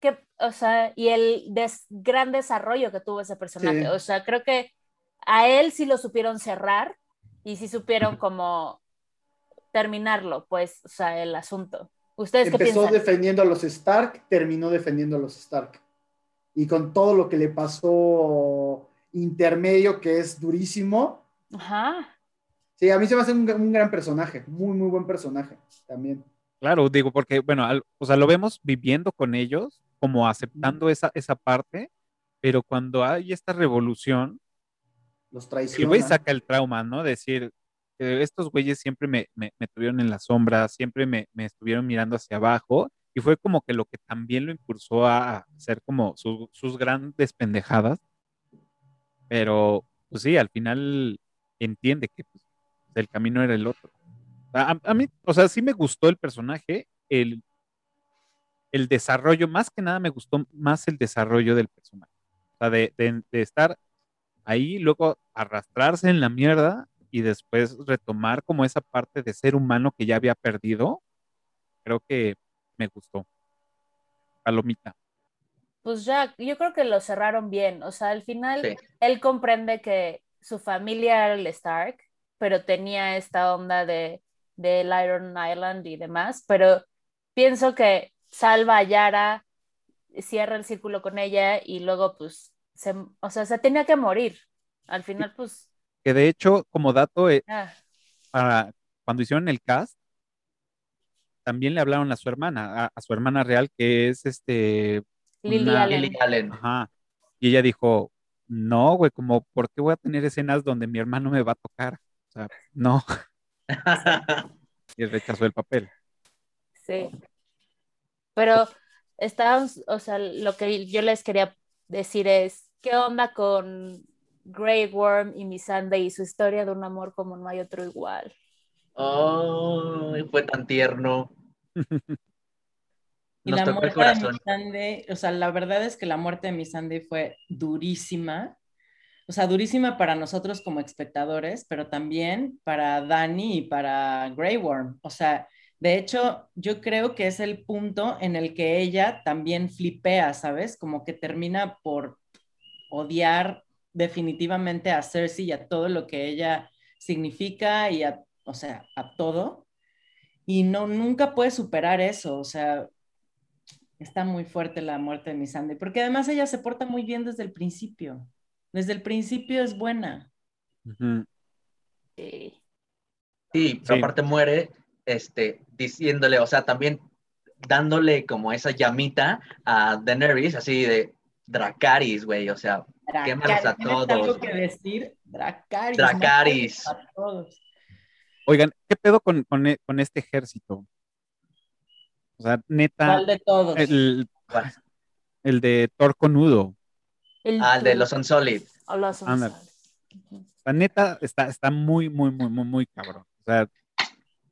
¿Qué, o sea, y el des- gran desarrollo que tuvo ese personaje. Sí. O sea, creo que a él sí lo supieron cerrar y sí supieron como terminarlo, pues, o sea, el asunto. ¿Ustedes qué Empezó piensan? defendiendo a los Stark, terminó defendiendo a los Stark. Y con todo lo que le pasó intermedio, que es durísimo. Ajá. Sí, a mí se me hace un, un gran personaje, muy, muy buen personaje también. Claro, digo, porque, bueno, al- o sea, lo vemos viviendo con ellos, como aceptando esa, esa parte, pero cuando hay esta revolución, Los el traiciona. güey saca el trauma, ¿no? Decir, eh, estos güeyes siempre me, me, me tuvieron en la sombra, siempre me, me estuvieron mirando hacia abajo, y fue como que lo que también lo impulsó a hacer como su- sus grandes pendejadas, pero, pues sí, al final entiende que pues, el camino era el otro. A, a mí, o sea, sí me gustó el personaje, el, el desarrollo, más que nada me gustó más el desarrollo del personaje. O sea, de, de- de estar ahí, luego arrastrarse en la mierda y después retomar como esa parte de ser humano que ya había perdido, creo que me gustó. Palomita. Pues ya, yo creo que lo cerraron bien. O sea, al final Sí. él comprende que su familia era el Stark, pero tenía esta onda de, del Iron Island y demás. Pero pienso que salva a Yara, cierra el círculo con ella y luego, pues, se, o sea, se tenía que morir. Al final, pues, Que de hecho, como dato, eh, ah, para cuando hicieron el cast, también le hablaron a su hermana, a, a su hermana real, que es este, Lily Una- Allen. Lily Allen. ajá, y ella dijo, no, güey, como, ¿por qué voy a tener escenas donde mi hermano me va a tocar? O sea, no, y rechazó el papel. Sí. Pero estábamos, o sea, lo que yo les quería decir es, ¿qué onda con Grey Worm y Missandei y su historia de un amor como no hay otro igual? Oh, fue tan tierno. Y Nos la tocó el muerte de corazón. Missandei, o sea, la verdad es que la muerte de Missandei fue durísima. O sea, durísima para nosotros como espectadores, pero también para Dani y para Grey Worm. O sea, de hecho, yo creo que es el punto en el que ella también flipea, ¿sabes? Como que termina por odiar definitivamente a Cersei y a todo lo que ella significa y a, o sea, a todo. Y no, nunca puede superar eso, o sea, está muy fuerte la muerte de Missandei, porque además ella se porta muy bien desde el principio. Desde el principio es buena. Sí. Sí, pero Sí. aparte muere este, diciéndole, o sea, también dándole como esa llamita a Daenerys, así de Dracaris, güey, o sea, Quémalos a ¿Tienes todos. algo que decir? Dracaris. A todos. Oigan, ¿qué pedo con, con, e- con este ejército? O sea, neta, ¿Cuál de todos? el, el de Torco Nudo. El Ah, el de los Unsolid. O los. Ujú. La neta está, está muy, muy, muy, muy, muy cabrón. O sea,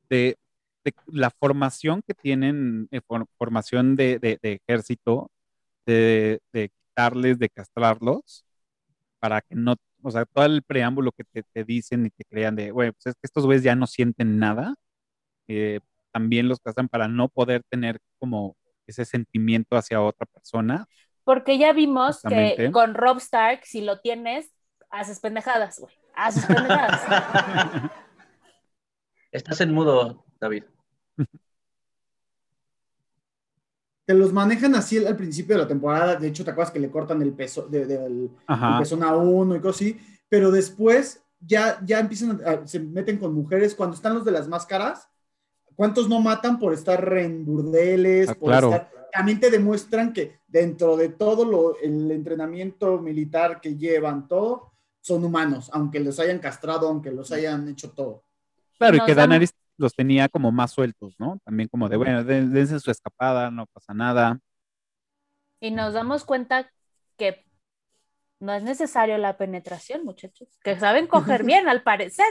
de, de la formación que tienen, eh, for- formación de, de- de ejército, de, de quitarles, de castrarlos, para que no, o sea, todo el preámbulo que te, te dicen y te crean de, güey, pues es que estos güeyes ya no sienten nada, eh, también los castran para no poder tener como ese sentimiento hacia otra persona. Porque ya vimos que con Rob Stark, si lo tienes, haces pendejadas, güey. Haces pendejadas. Estás en mudo, David. Te los manejan así al principio de la temporada. De hecho, te acuerdas que le cortan el peso de- del Ajá. el pezón a uno y cosas así. Pero después ya, ya empiezan a, se meten con mujeres. Cuando están los de las máscaras, ¿cuántos no matan por estar en burdeles? Ah, por claro. estar- también te demuestran que dentro de todo lo, el entrenamiento militar que llevan, todo, son humanos, aunque los hayan castrado, aunque los hayan hecho todo. Claro, y que Daenerys los tenía como más sueltos, ¿no? También como de, bueno, den- dense su escapada, no pasa nada. y nos damos cuenta que no es necesario la penetración, muchachos. Que saben coger bien, al parecer.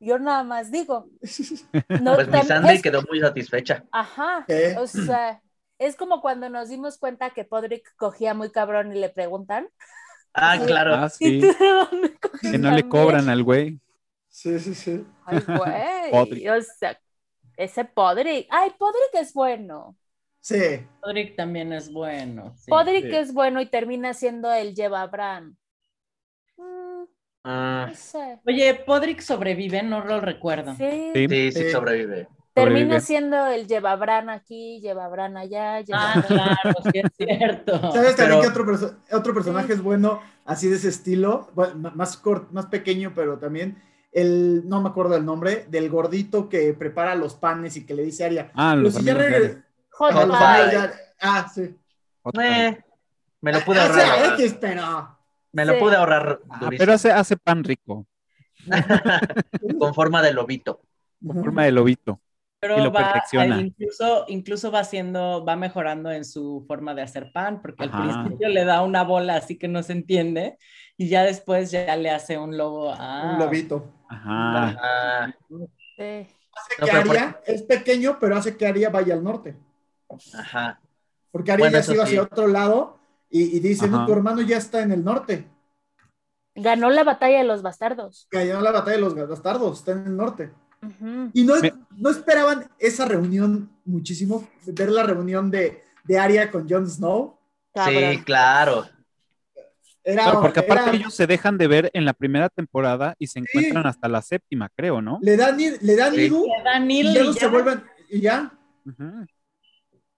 Yo nada más digo. No, Pues mi Sandy es- quedó muy satisfecha. Ajá. O sea, es como cuando nos dimos cuenta que Podrick cogía muy cabrón y le preguntan. Ah, Sí. claro. Ah, ¿Y sí, tú de dónde coges que no le cobran al güey. Sí, sí, sí. Ay, güey. Podrick. O sea, ese Podrick. Ay, Podrick es bueno. Sí. Podrick también es bueno. sí. Podrick sí. es bueno y termina siendo el lleva a Bran. Ah, no sé. Oye, Podrick sobrevive, no lo recuerdo. Sí. Sí. sí, sí sobrevive. Termina sobrevive. siendo el lleva a Bran aquí, lleva a Bran allá, Ah, claro, sí es cierto. ¿Sabes también Pero- que otro, perso- otro personaje es bueno, así de ese estilo? Bueno, más, cort- más pequeño, pero también el, no me acuerdo el nombre, del gordito que prepara los panes y que le dice a Aria. Ah, "Pero los si ya amigos de regre- Aria. Hot Ajá, los Pie. amigos de Aria". Ah, sí. Eh, me lo pude O sea, ahorrar. X, pero. Me lo Sí. pude ahorrar Ah, pero hace, hace pan rico, Con forma de lobito. con forma de lobito. Pero y lo va, perfecciona. eh, incluso, incluso va haciendo, va mejorando en su forma de hacer pan, porque Ajá. al principio le da una bola así que no se entiende, y ya después ya le hace un lobo. Ah, Un lobito. Ajá. Ah, Sí. Hace No, que por- Aria es pequeño, pero hace que Aria vaya al norte. ajá. Porque Aria Bueno, ya iba sí. hacia otro lado y, y dice: No, Ajá. tu hermano ya está en el norte. Ganó la batalla de los bastardos. Cayó la batalla de los bastardos, está en el norte. Y no, Me- no esperaban esa reunión muchísimo, ver la reunión de, de Arya con Jon Snow. Cabrón. Sí, claro. Era, Claro, porque aparte era- ellos se dejan de ver en la primera temporada y se encuentran hasta la séptima, creo, ¿no? le dan, le dan Sí. Le da Neil y ya y no ya. se vuelven, y ya.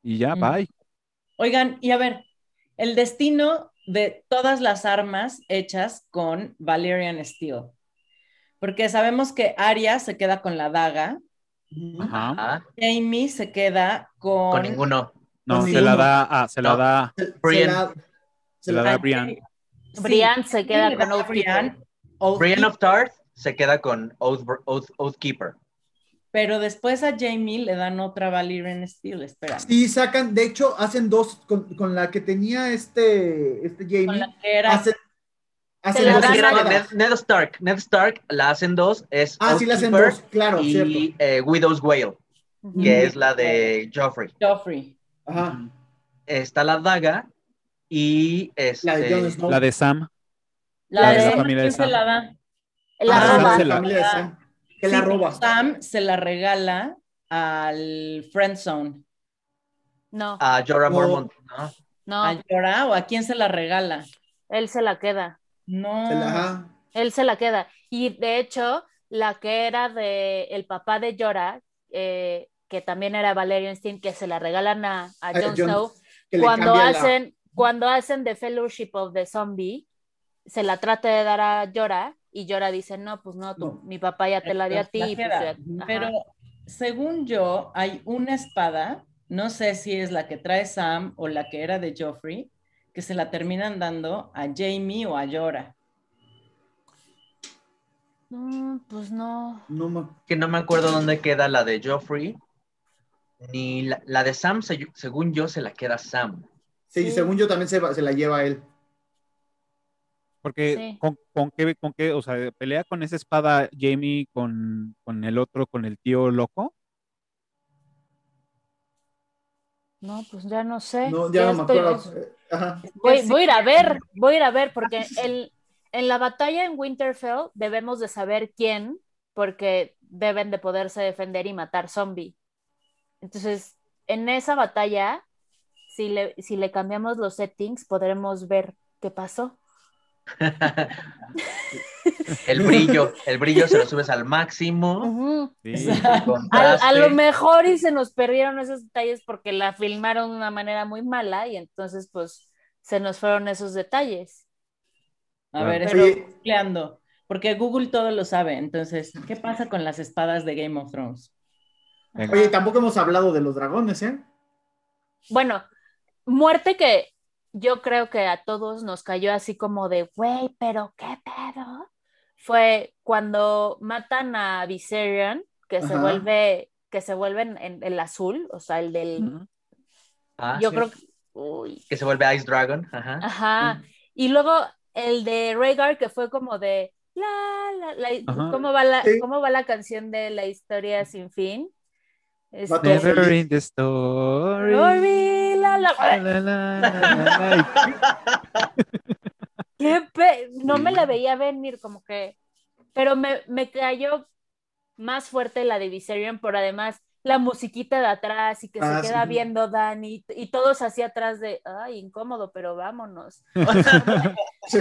Y ya, Mm. bye. Oigan, y a ver, el destino de todas las armas hechas con Valerian Steel. Porque sabemos que Arya se queda con la daga, Ajá. Jamie se queda con, Con ninguno. No, Con se ninguno. la da, a- se la No. da, Se, se Brienne. la, se la da Ah, a Brian. Sí, Brian se queda con Oathkeeper. Brian, Oathkeeper, Brienne of Tarth se queda con Oath, Oath, Oathkeeper. Pero después a Jamie le dan otra Valerian Steel, espera. sí, sacan, de hecho, hacen dos, con, con la que tenía este, este Con Jamie, la que era hacen, hacen la dos. Ned, Ned Stark. Ned Stark la hacen dos. Es Ah, sí, le hacen dos, claro, cierto. y eh, Widow's Whale, Ujú. que es la de Joffrey. Joffrey. Ajá. Está la daga y este, La de Snow. La de Sam. La, La de de la Sam, familia de ¿quién se Sam. la da? La Ah, la familia de Sam, que la Sí, roba. Sam se la regala al Friendzone. No, a Jorah No. Mormont, ¿no? no, ¿A Jorah o a quién se la regala? él se la queda. No. Se la- ajá. Él se la queda. Y de hecho, la que era de el papá de Jorah, eh, que también era Valerian Stein, que se la regalan a, a Jon Snow, cuando la- hacen, cuando hacen The Fellowship of the Zombie, se la trata de dar a Jorah, y Jorah dice, no, pues no, tú- No. mi papá ya te la dio a ti. Y pues ya-. Pero según yo, hay una espada, no sé si es la que trae Sam o la que era de Joffrey, que se la terminan dando a Jamie o a Jorah. Mm, pues no. No me- Que no me acuerdo dónde queda la de Joffrey. Ni la, la de Sam, se- según yo, se la queda Sam. Sí, Sí. según yo también se la lleva él. Porque Sí. con, con qué, con qué, o sea, pelea con esa espada Jamie con, con el otro, con el tío loco. No, pues ya no sé. No, ya no me estoy- acuerdo. Ajá. Voy, Sí. voy a ir a ver, voy a ir a ver, porque el, en la batalla en Winterfell debemos de saber quién, porque deben de poderse defender y matar zombie. Entonces, en esa batalla, si le, si le cambiamos los settings, podremos ver qué pasó. el brillo, el brillo se lo subes al máximo. Sí. A, lo mejor y se nos perdieron esos detalles porque la filmaron de una manera muy mala y entonces pues se nos fueron esos detalles. A ver, Pero- estoy googleando, porque Google todo lo sabe. Entonces, ¿qué pasa con las espadas de Game of Thrones? Venga. Oye, tampoco hemos hablado de los dragones, ¿eh? Bueno, muerte que yo creo que a todos nos cayó así como de, güey, pero qué pedo. Fue cuando matan a Viserion, que se vuelve, que se vuelve en, en el azul, o sea, el del. Ah, yo sí. creo que, uy, que se vuelve Ice Dragon. Ajá. ajá. Y luego el de Rhaegar, que fue como de, la, la. ¿cómo va la, Sí. cómo va la canción de la historia sin fin? Este, Never feliz. in the story. Story, No me la veía venir, como que. Pero me, me cayó más fuerte la de Viserion, por además la musiquita de atrás y que Ah, se queda sí. viendo Dani y todos así atrás de, ay, incómodo, pero vámonos. Sí.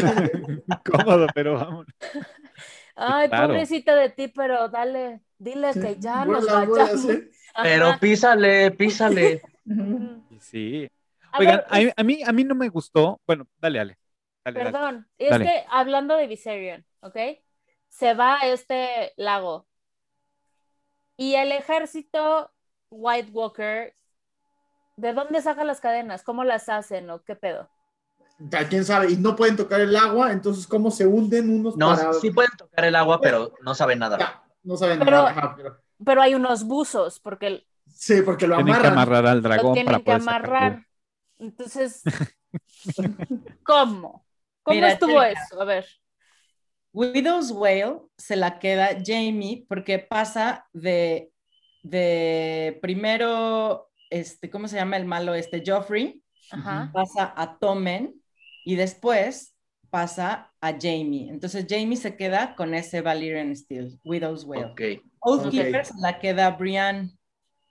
Cómodo, pero vamos. Ay, claro. pobrecita de ti, pero dale, dile que ya nos vayamos. Pero písale, písale. Sí. A Oigan, ver, a, mí- a mí, a mí no me gustó. Bueno, dale, dale. Dale, dale. Perdón, es Dale. que hablando de Viserion, ¿ok? Se va a este lago y el ejército White Walker, ¿de dónde sacan las cadenas? ¿Cómo las hacen o qué pedo? Ya, ¿Quién sabe? Y no pueden tocar el agua, entonces ¿cómo se hunden unos No, para...? sí pueden tocar el agua, pero no saben nada. Ya, no saben Pero- nada. ajá, pero- Pero hay unos buzos porque Sí, porque lo Tienen que amarran. amarrar al lo dragón para tienen que poder sacarlo. amarrar. Entonces, ¿cómo? ¿Cómo Mira, estuvo eso? A ver. Widow's Whale se la queda Jamie porque pasa de, de primero, este, ¿cómo se llama el malo este? Joffrey, Ajá. pasa a Tommen y después pasa a Jamie. Entonces Jamie se queda con ese Valyrian Steel, Widow's Whale. Ok. Oathkeeper Ok. se la queda Brian.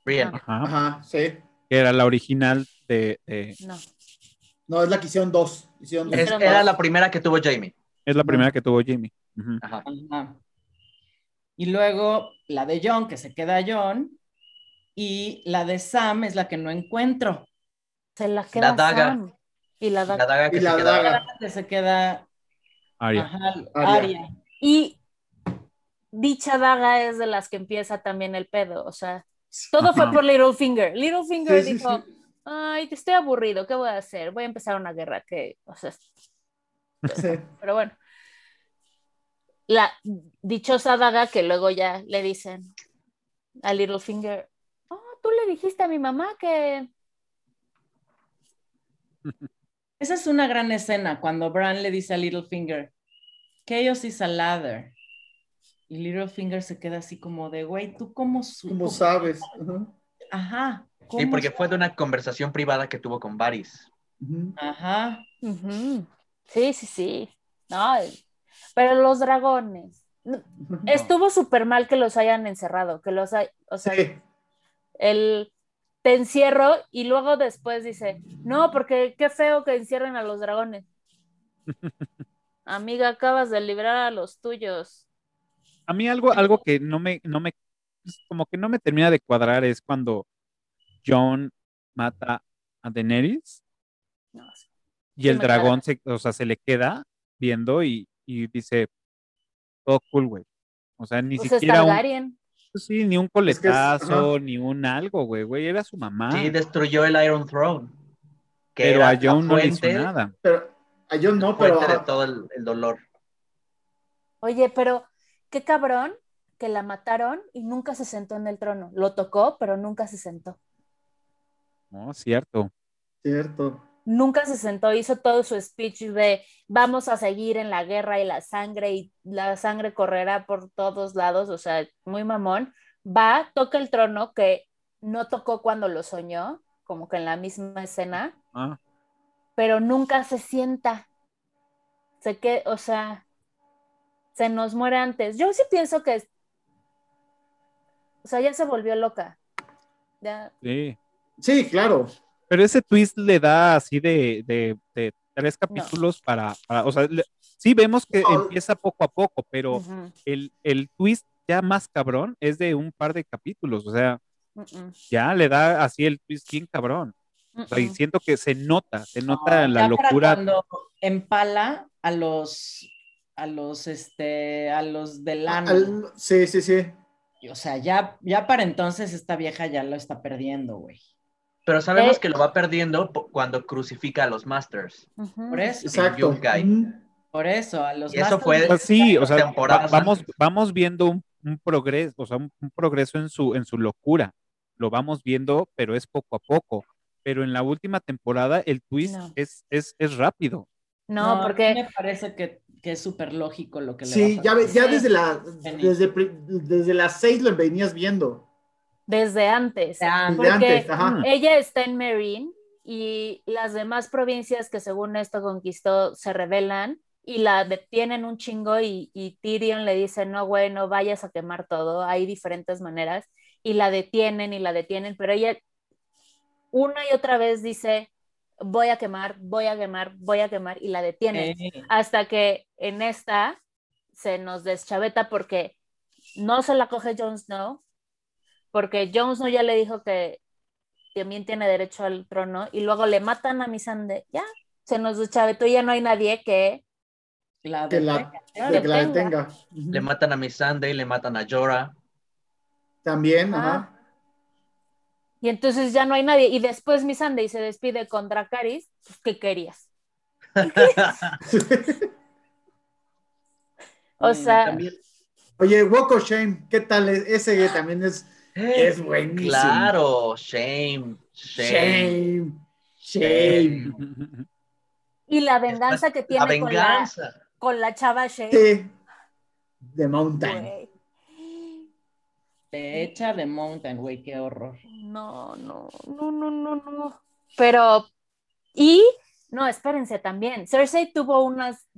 Bien. Ajá. Ajá, sí. Que era la original de, de- No. No, es la que hicieron dos. Hicieron dos. Es- Hicieron era dos. la primera que tuvo Jamie. Es la primera que tuvo Jamie. Ajá. Ajá. Y luego la de John, que se queda John. Y la de Sam es la que no encuentro. Se la queda daga. Sam. Y la La daga. daga que Y se la quedaba. daga. Que se queda Arya. ajá, Arya. Arya. Y dicha daga es de las que empieza también el pedo. O sea, todo fue Ajá. por Littlefinger. Littlefinger Sí, sí, dijo, sí. ay, te estoy aburrido, ¿qué voy a hacer? Voy a empezar una guerra que, o sea, Sí. pero bueno. La dichosa daga que luego ya le dicen a Littlefinger, oh, tú le dijiste a mi mamá que... Esa es una gran escena cuando Bran le dice a Littlefinger, Chaos is a ladder. Y Littlefinger se queda así como de, güey, ¿tú cómo supo? ¿Cómo sabes? Ajá. Sí, ¿cómo porque fue de una conversación privada que tuvo con Varys. Ajá. Sí, sí, sí. No, pero los dragones. Estuvo súper mal que los hayan encerrado, que los hay, o sea, Sí. el te encierro y luego después dice, no, porque qué feo que encierren a los dragones. Amiga, acabas de librar a los tuyos. A mí algo, algo que no me, no me, como que no me termina de cuadrar es cuando John mata a Daenerys No, y el dragón se, o sea, se le queda viendo y, y dice, todo cool, güey. O sea, ni pues es siquiera un, Targaryen. Sí, ni un Es que es- coletazo, ni un algo, güey, güey, era su mamá. Sí, destruyó el Iron Throne. Que pero era a John no le hizo nada. Pero a yo no, pero de todo el, el dolor. Oye, pero qué cabrón que la mataron y nunca se sentó en el trono. Lo tocó, pero nunca se sentó. No, cierto. cierto. Nunca se sentó, hizo todo su speech de vamos a seguir en la guerra y la sangre y la sangre correrá por todos lados, o sea, muy mamón. Va, toca el trono que no tocó cuando lo soñó, como que en la misma escena, Ah, pero nunca se sienta. Se que, o sea, se nos muere antes. Yo sí pienso que, o sea, ya se volvió loca. Ya, sí. Sí, claro. Pero ese twist le da así de, de- de tres capítulos para, para- o sea, le- sí vemos que No. empieza poco a poco, pero ujú, el, el twist ya más cabrón es de un par de capítulos, o sea, mm, mm, ya le da así el twist bien cabrón. O sea, y siento que se nota, se nota No, la locura. Cuando empala a los, a los, este, a los del ano. Al- sí, sí, sí. O sea, ya, ya para entonces esta vieja ya lo está perdiendo, güey. Pero sabemos Eh. que lo va perdiendo cuando crucifica a los Masters. Ujú. Por eso, Exacto. Por eso, a los Y eso Masters fue- de- Pues sí, o sea, va- vamos, vamos viendo un, un progreso, o sea, un, un progreso en su, en su locura. Lo vamos viendo, pero es poco a poco. Pero en la última temporada el twist No. es, es, es rápido. No, a mí porque me parece que, que es súper lógico lo que le Sí, va a ya, ya desde, la, desde, desde las seis lo venías viendo. Desde antes. Desde Porque antes, ajá. Mm. ella está en Marine y las demás provincias que según esto conquistó se rebelan y la detienen un chingo y, y Tyrion le dice, no, güey, no vayas a quemar todo, hay diferentes maneras y la detienen y la detienen, pero ella una y otra vez dice, voy a quemar, voy a quemar, voy a quemar y la detienen eh, hasta que en esta se nos deschaveta porque no se la coge Jon Snow, porque Jon Snow ya le dijo que también tiene derecho al trono y luego le matan a Missandei, ya, se nos deschavetó y ya no hay nadie que la Que la, detenga. que la detenga. detenga. Le matan a Miss Sunday, le matan a Jorah. También, Ah. ajá. y entonces ya no hay nadie y después Missandei se despide con Dracarys, pues, ¿qué querías? O sea, También- Oye, Walk of Shame, ¿qué tal? Ese también es Es buenísimo. Claro, shame, shame. shame, shame. y la venganza que La tiene con la, con la chava Shea. Sí. The Mountain. güey. Te echa de Mountain, güey, qué horror. No, no, no, no, no, no. Pero, y, no, espérense también. Cersei tuvo unas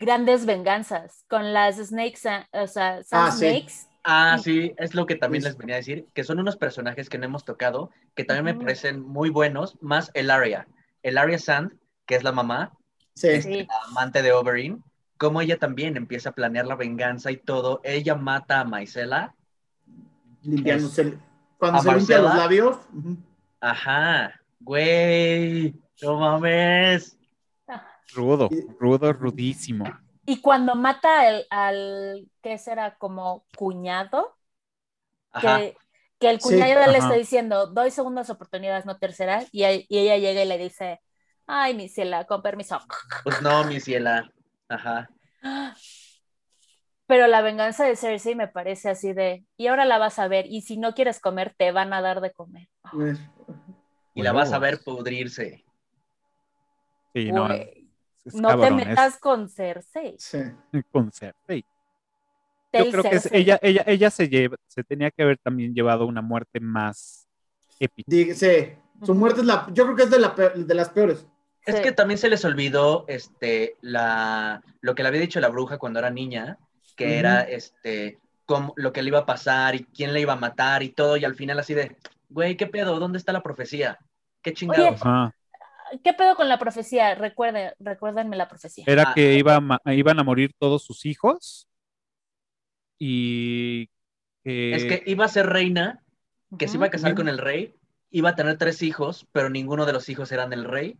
grandes venganzas con las Snakes, o sea, Sand Ah, sí. Ah, sí, es lo que también les venía a decir, que son unos personajes que no hemos tocado, que también me parecen muy buenos, más el Arya. El Arya Sand, que es la mamá, Sí. Sí. la amante de Oberyn, como ella también empieza a planear la venganza y todo. Ella mata a Maisela. Limpiándose. Cuando ¿A se limpia los labios. Ajá, güey, no mames. Rudo, rudo, rudísimo. Y cuando mata al, al ¿qué será? Como cuñado, Ajá, que, que el Sí, cuñado le ajá. está diciendo, doy segundas oportunidades, no terceras, y, y ella llega y le dice, ay, mi ciela, con permiso. pues no, mi ciela. Ajá. Pero la venganza de Cersei me parece así de, y ahora la vas a ver, y si no quieres comer, te van a dar de comer. Pues, Y la vas a ver pudrirse. Sí, no, Güey, es no cabrón, te es metas con Cersei. Sí. con Cersei. Yo creo que es- ella, ella, ella se lleva, se tenía que haber también llevado una muerte más épica. Sí. Su muerte es la. Yo creo que es de, la de las peores. Es Sí. que también se les olvidó este, la, lo que le había dicho la bruja cuando era niña, que era este, cómo- lo que le iba a pasar y quién le iba a matar y todo, y al final así de, güey, ¿qué pedo? ¿Dónde está la profecía? ¿Qué chingados? Ajá. ¿Qué pedo con la profecía? Recuerden, recuérdenme la profecía. Era Ah, que iba a ma- iban a morir todos sus hijos y que, Es que iba a ser reina, que se iba a casar con el rey, iba a tener tres hijos, pero ninguno de los hijos eran del rey,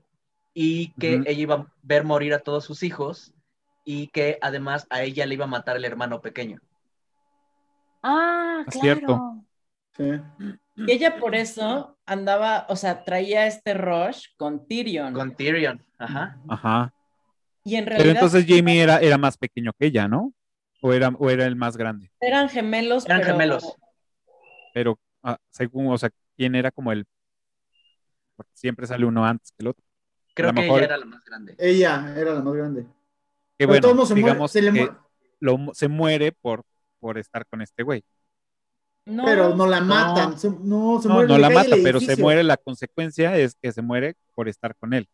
y que ella iba a ver morir a todos sus hijos, y que además a ella le iba a matar el hermano pequeño. Ah, Es claro. cierto. Sí. Y ella por eso andaba, o sea, traía este rush con Tyrion. Con Tyrion, ajá. Ajá. y en Pero realidad entonces Jamie era, era más pequeño que ella, ¿no? O era, o era el más grande. eran gemelos, Eran pero gemelos. Pero ah, según, o sea, ¿quién era como el? Porque siempre sale uno antes que el otro. Creo A lo que mejor- ella era la más grande. Ella era la más grande. Que Pero bueno, se digamos se le que muere. lo mu- se muere por, por estar con este güey. No, Pero no la matan. se- no, se No, muere no la mata, pero se muere, la consecuencia es que se muere por estar con él.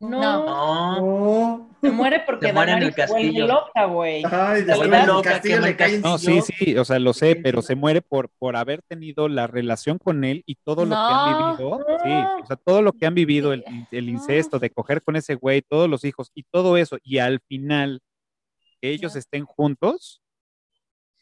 no, No, No. se muere porque Se muere en el se vuelve castillo. loca, güey. Ay, Se vuelve loca, el caen No, sí, sí, o sea, lo sé, pero se muere por, por haber tenido la relación con él y todo lo que han vivido. Sí, o sea, todo lo que han vivido, el, incesto, de coger con ese güey, todos los hijos y todo eso, y al final que ellos estén juntos,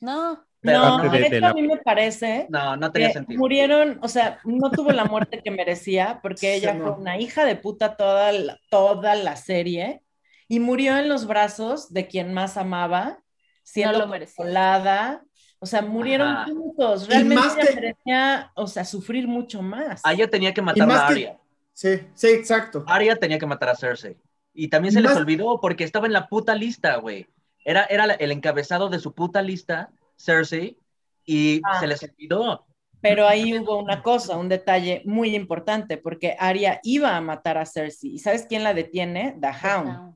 No, Pero no, de, de- hecho la- a mí me parece no, no tenía que sentido. murieron, o sea, no tuvo la muerte que merecía porque ella Sí, no. fue una hija de puta toda la, toda la serie y murió en los brazos de quien más amaba, siendo consolada. O sea, murieron Ajá. juntos. Realmente ella que- merecía, o sea, sufrir mucho más. A ella tenía que matar a que- Arya. Sí, sí, exacto. Arya tenía que matar a Cersei. Y también se les olvidó porque estaba en la puta lista, güey. Era, era el encabezado de su puta lista, Cersei, y Ah. se les olvidó. Pero ahí hubo una cosa, un detalle muy importante, porque Arya iba a matar a Cersei. ¿Y sabes quién la detiene? The Hound.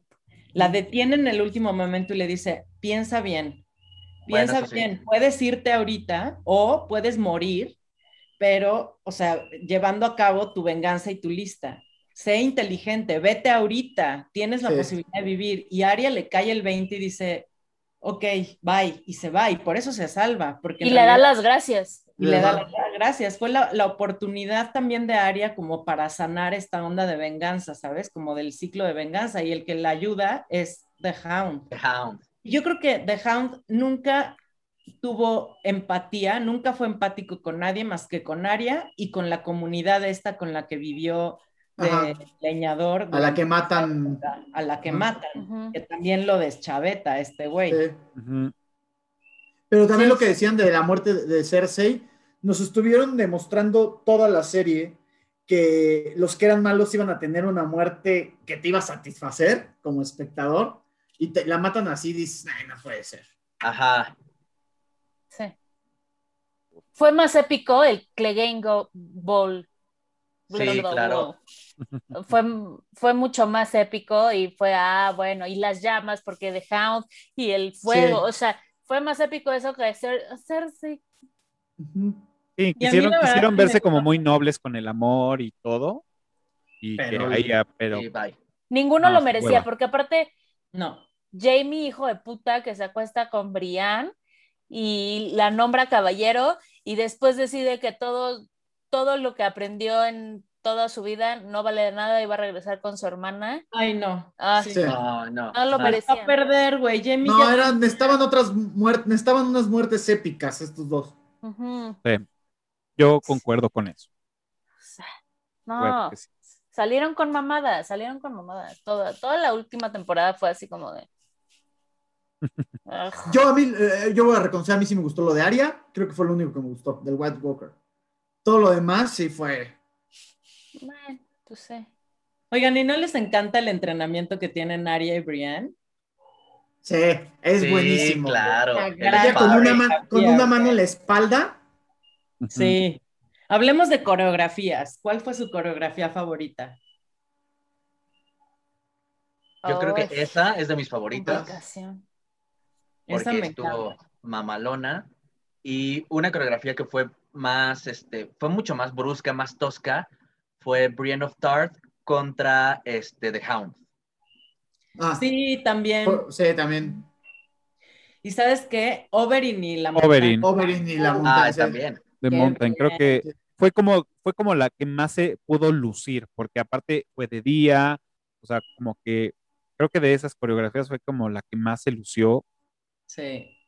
La detiene en el último momento y le dice, piensa bien, Bueno, piensa sí. bien, puedes irte ahorita o puedes morir, pero, o sea, llevando a cabo tu venganza y tu lista. Sé inteligente, vete ahorita, tienes la Sí. posibilidad de vivir. Y Arya le cae el 20 y dice, ok, bye, y se va, y por eso se salva. Porque y le da las gracias. y le da las gracias. Fue la, la oportunidad también de Aria como para sanar esta onda de venganza, ¿sabes? Como del ciclo de venganza. Y el que la ayuda es The Hound. The Hound. Yo creo que The Hound nunca tuvo empatía, nunca fue empático con nadie más que con Aria y con la comunidad esta con la que vivió de Ajá. leñador. A la que matan. A la que matan. Que también lo deschaveta este güey. Sí. Pero también Sí. lo que decían de la muerte de- Cersei, nos estuvieron demostrando toda la serie que los que eran malos iban a tener una muerte que te iba a satisfacer como espectador y te la matan así y dices, "Ay, no puede ser. Ajá. Sí. Fue más épico el Clegane Go- Ball. Sí, claro. Fue, fue mucho más épico y fue, ah, bueno, y las llamas, porque The Hound y el fuego, Sí. o sea, fue más épico eso que Cer Cersei. Ujú. Sí, quisieron, verdad quisieron verse como muy nobles con el amor y todo. Y Pero- que ahí ya, pero. Ninguno No, lo merecía, hueva. porque aparte, No. Jamie, hijo de puta, que se acuesta con Brienne y la nombra caballero y después decide que todo, todo lo que aprendió en toda su vida no vale de nada y va a regresar con su hermana. Ay, no. Ah, Sí. No, no. No lo merecía. A perder, güey. Jamie No, ya- eran, necesitaban otras muertes, necesitaban unas muertes épicas estos dos. Yo concuerdo con eso. No, sí. salieron con mamadas, salieron con mamadas. Toda, toda la última temporada fue así como de. Yo a mí, eh, yo voy a reconocer, a mí sí me gustó lo de Aria, creo que fue lo único que me gustó, del White Walker. Todo lo demás sí fue. Bueno, pues sí. Oigan, ¿y no les encanta el entrenamiento que tienen Arya y Brienne? Sí, es Sí, buenísimo. claro. Ella con una, con mano en la espalda. Sí. Hablemos de coreografías. ¿Cuál fue su coreografía favorita? Yo creo que esa es de mis favoritas. complicación. Esa porque me estuvo encanta. mamalona y una coreografía que fue más, este, fue mucho más brusca, más tosca, fue Brienne of Tarth contra este, The Hound. Ah, Sí, también. sí, también. ¿Y sabes qué? Oberyn y la Oberyn. montaña. Oberyn y la Ah, montaña. sí. también. de Mountain. Creo que fue como, fue como la que más se pudo lucir, porque aparte fue de día, o sea, como que creo que de esas coreografías fue como la que más se lució. Sí. Eh,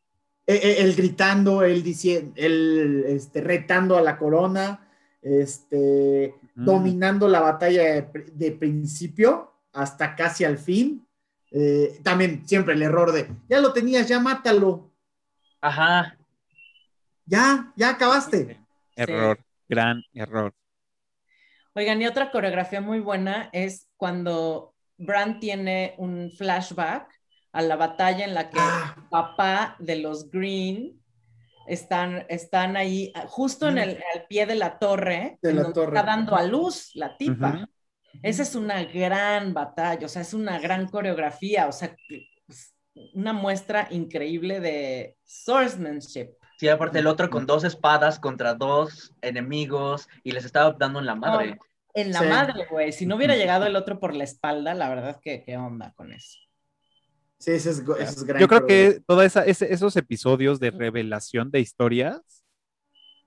eh, Él gritando, él diciendo, él este, retando a la corona, este, Mm. dominando la batalla de, pr- de principio hasta casi al fin. Eh, también siempre el error de, ya lo tenías, ya mátalo, Ajá. ya, ya acabaste. Error, gran error. Oigan, y otra coreografía muy buena es cuando Bran tiene un flashback a la batalla en la que Ah. el papá de los Green están, están ahí, ah, justo en el al pie de la torre, De la donde torre. está dando a luz la tipa. Esa es una gran batalla, o sea, es una gran coreografía, o sea, una muestra increíble de swordsmanship. Sí, aparte el otro con dos espadas contra dos enemigos y les estaba dando en la madre. En la Sí. madre, güey. Si no hubiera llegado el otro por la espalda, la verdad que qué onda con eso. Sí, ese es, ese es gran Yo creo que todos esos episodios de revelación de historias,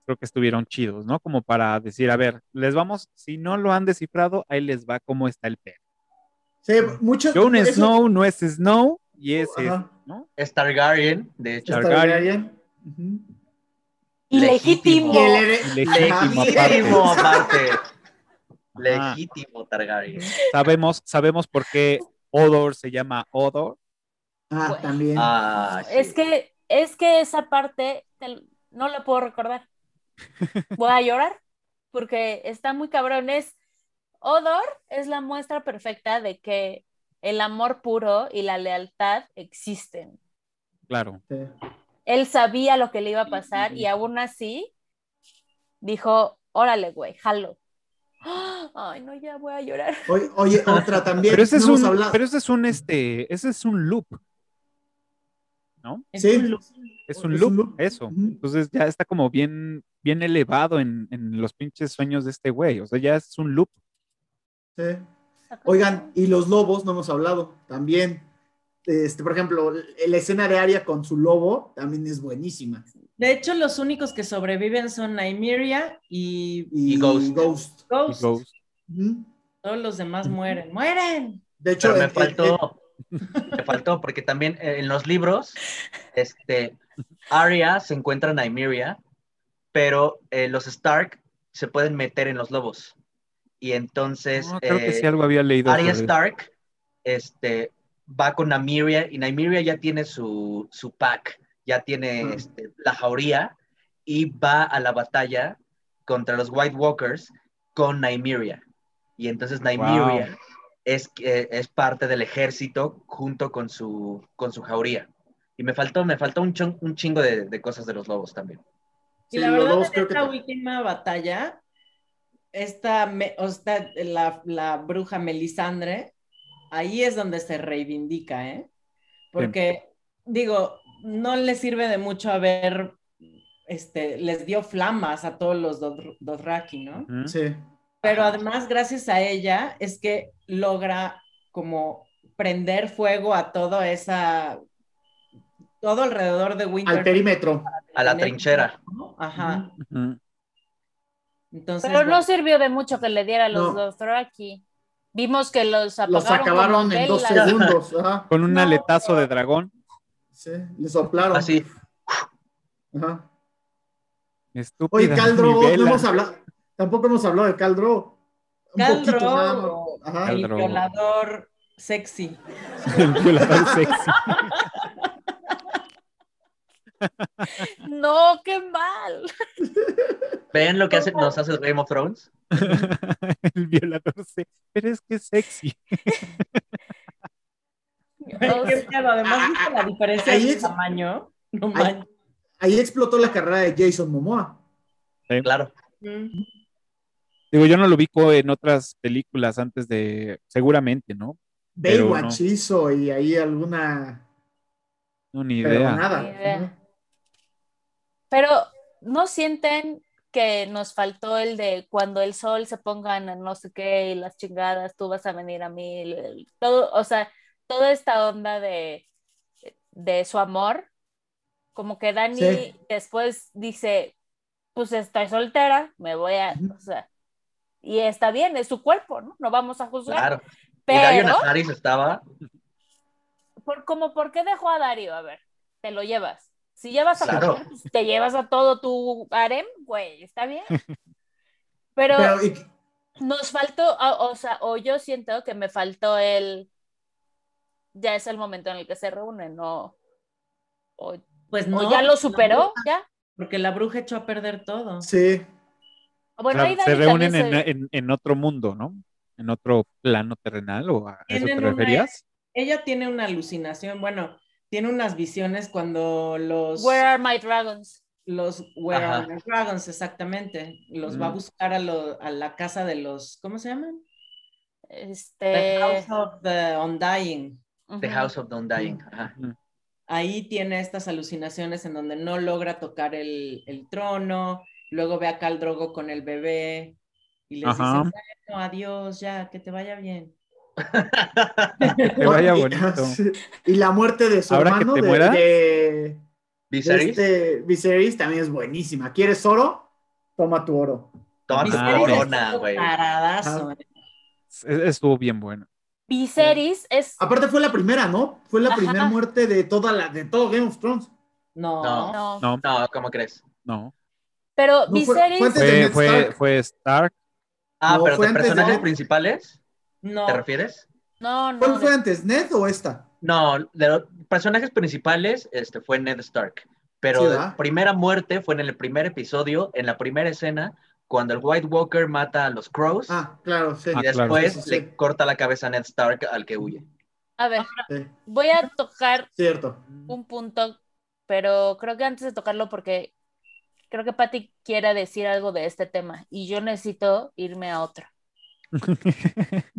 creo que estuvieron chidos, ¿no? Como para decir, a ver, les vamos, si no lo han descifrado, ahí les va cómo está el pedo. Sí, muchos. Jon eso- Snow no es Snow y es, es. ¿no? Es Targaryen, de hecho. Targaryen. Ilegítimo. Legítimo Legítimo aparte. Legítimo Targaryen. Sabemos, sabemos por qué Odor se llama Odor. Ah, Güey. también. Ah, sí. Es que, es que esa parte te- no la puedo recordar. Voy a llorar porque está muy cabrón. Es Odor es la muestra perfecta de que el amor puro y la lealtad existen. Claro. Sí. Él sabía lo que le iba a pasar y aún así dijo, órale, güey, jalo. Ay, no, ya voy a llorar. Oye, oye, otra también. Pero ese es no un, pero ese es un este, ese es un loop, ¿no? Es Sí. un look. Es un Es loop, un loop. eso. Entonces ya está como bien, bien elevado en, en los pinches sueños de este güey. O sea, ya es un loop. Sí. Oigan, y los lobos, no hemos hablado también. Este, por ejemplo, la escena de Aria con su lobo también es buenísima. De hecho, los únicos que sobreviven son Nymeria y Y, Y Ghost. Ghost. Y Ghost. Todos los demás mueren. ¡Mueren! De hecho, Pero me faltó, me faltó, porque también eh, en los libros, este, Arya se encuentra en Nymeria, pero eh, los Stark se pueden meter en los lobos. Y entonces No, creo que eh, sí algo había leído. Arya Stark este, va con Nymeria y Nymeria ya tiene su, su pack, ya tiene este, la jauría y va a la batalla contra los White Walkers con Nymeria. Y entonces Nymeria es, eh, es parte del ejército junto con su, con su jauría. Y me faltó, me faltó un, chon- un chingo de, de cosas de los lobos también. Y Sí, la los verdad, lobos en que esta ta- última batalla, esta, me- o sea, la, la bruja Melisandre, ahí es donde se reivindica, ¿eh? Porque, digo, no le sirve de mucho haber, este, les dio flamas a todos los Dothr- Dothraki, ¿no? Ujú. Sí. Pero Ajá. además, gracias a ella, es que logra como prender fuego a toda esa, todo alrededor de Al Winter. perímetro. A la trinchera. ¿no? Ajá. Entonces, Pero no sirvió de mucho que le diera a los No. Dothraki. Vimos que los apagaron, Los acabaron en dos segundos. Ajá. Con un No. aletazo de dragón. Sí, le soplaron. Así, Ajá. Estúpida. Oye, Caldro, no hemos hablado. Tampoco hemos hablado de Caldro. Ajá. el violador sexy. El violador sexy. No, qué mal. ¿ven lo que hace, nos hace Game of Thrones? el violador sexy. Pero es que es sexy. Qué pedo, Además, ¿viste la diferencia Ahí de tamaño? No. Ahí explotó la carrera de Jason Momoa. Claro. Mm. Digo, yo no lo ubico en otras películas antes de. Seguramente, ¿no? Baywatch hizo y ahí alguna. No, ni Pero idea. nada. Ni idea. Ajá. Pero ¿no sienten que nos faltó el de cuando el sol se ponga en no sé qué y las chingadas, tú vas a venir a mí? el- el- todo, o sea, toda esta onda de, de su amor, como que Dani Sí. después dice, pues estoy soltera, me voy a, Ujú. o sea, y está bien, es su cuerpo, ¿no? No vamos a juzgar. Claro. Y Dario Pero, Najaris estaba. por, como, ¿por qué dejó a Dario? A ver, te lo llevas. Si llevas a Claro. pues, te llevas a todo tu harem, güey, está bien. Pero, Pero, y- nos faltó, o, o sea, o yo siento que me faltó el, ya es el momento en el que se reúnen, ¿no? O, Pues o no. ya lo superó, bruja- ya. Porque la bruja echó a perder todo. sí. Bueno, O sea, ahí se reúnen en, se- en- en otro mundo, ¿no? En otro plano terrenal, ¿o a eso te Tienen una- referías? Ella tiene una alucinación, bueno, tiene unas visiones cuando los, Where are my dragons? los Where Ajá. are the Dragons, exactamente, los va a Mm. buscar a, lo- a la casa de los, ¿cómo se llaman? The Este. House of the Undying. The. House of the Undying. Ajá. Ahí tiene estas alucinaciones en donde no logra tocar el, el trono, luego ve a Khal Drogo con el bebé y les Ajá. dice, bueno, adiós, ya, que te vaya bien. Que te vaya Y- bonito. Y la muerte de su Ahora que hermano te de, mueras. de- de Viserys, este Viserys también es buenísima. ¿Quieres oro? Toma tu oro. toma tu corona, güey. Estuvo bien bueno. Viserys es. Aparte fue la primera, ¿no? Fue la Ajá. primera muerte de toda la de todo Game of Thrones. No. No. No, No, No, ¿cómo crees? no. Pero No, Viserys. fue Fue, Stark. fue Stark. Ah, No, pero fue de personajes principales, No. ¿te refieres? No, no. ¿Cuál fue antes, Ned o esta? No, de los personajes principales este, fue Ned Stark. Pero Sí, la ¿verdad? primera muerte fue en el primer episodio, en la primera escena, cuando el White Walker mata a los Crows Ah, claro, sí. y Ah, claro. después Sí, sí, sí. le corta la cabeza a Ned Stark al que huye. A ver, Sí, voy a tocar Cierto. un punto, pero creo que antes de tocarlo, porque creo que Patty quiere decir algo de este tema y yo necesito irme a otro.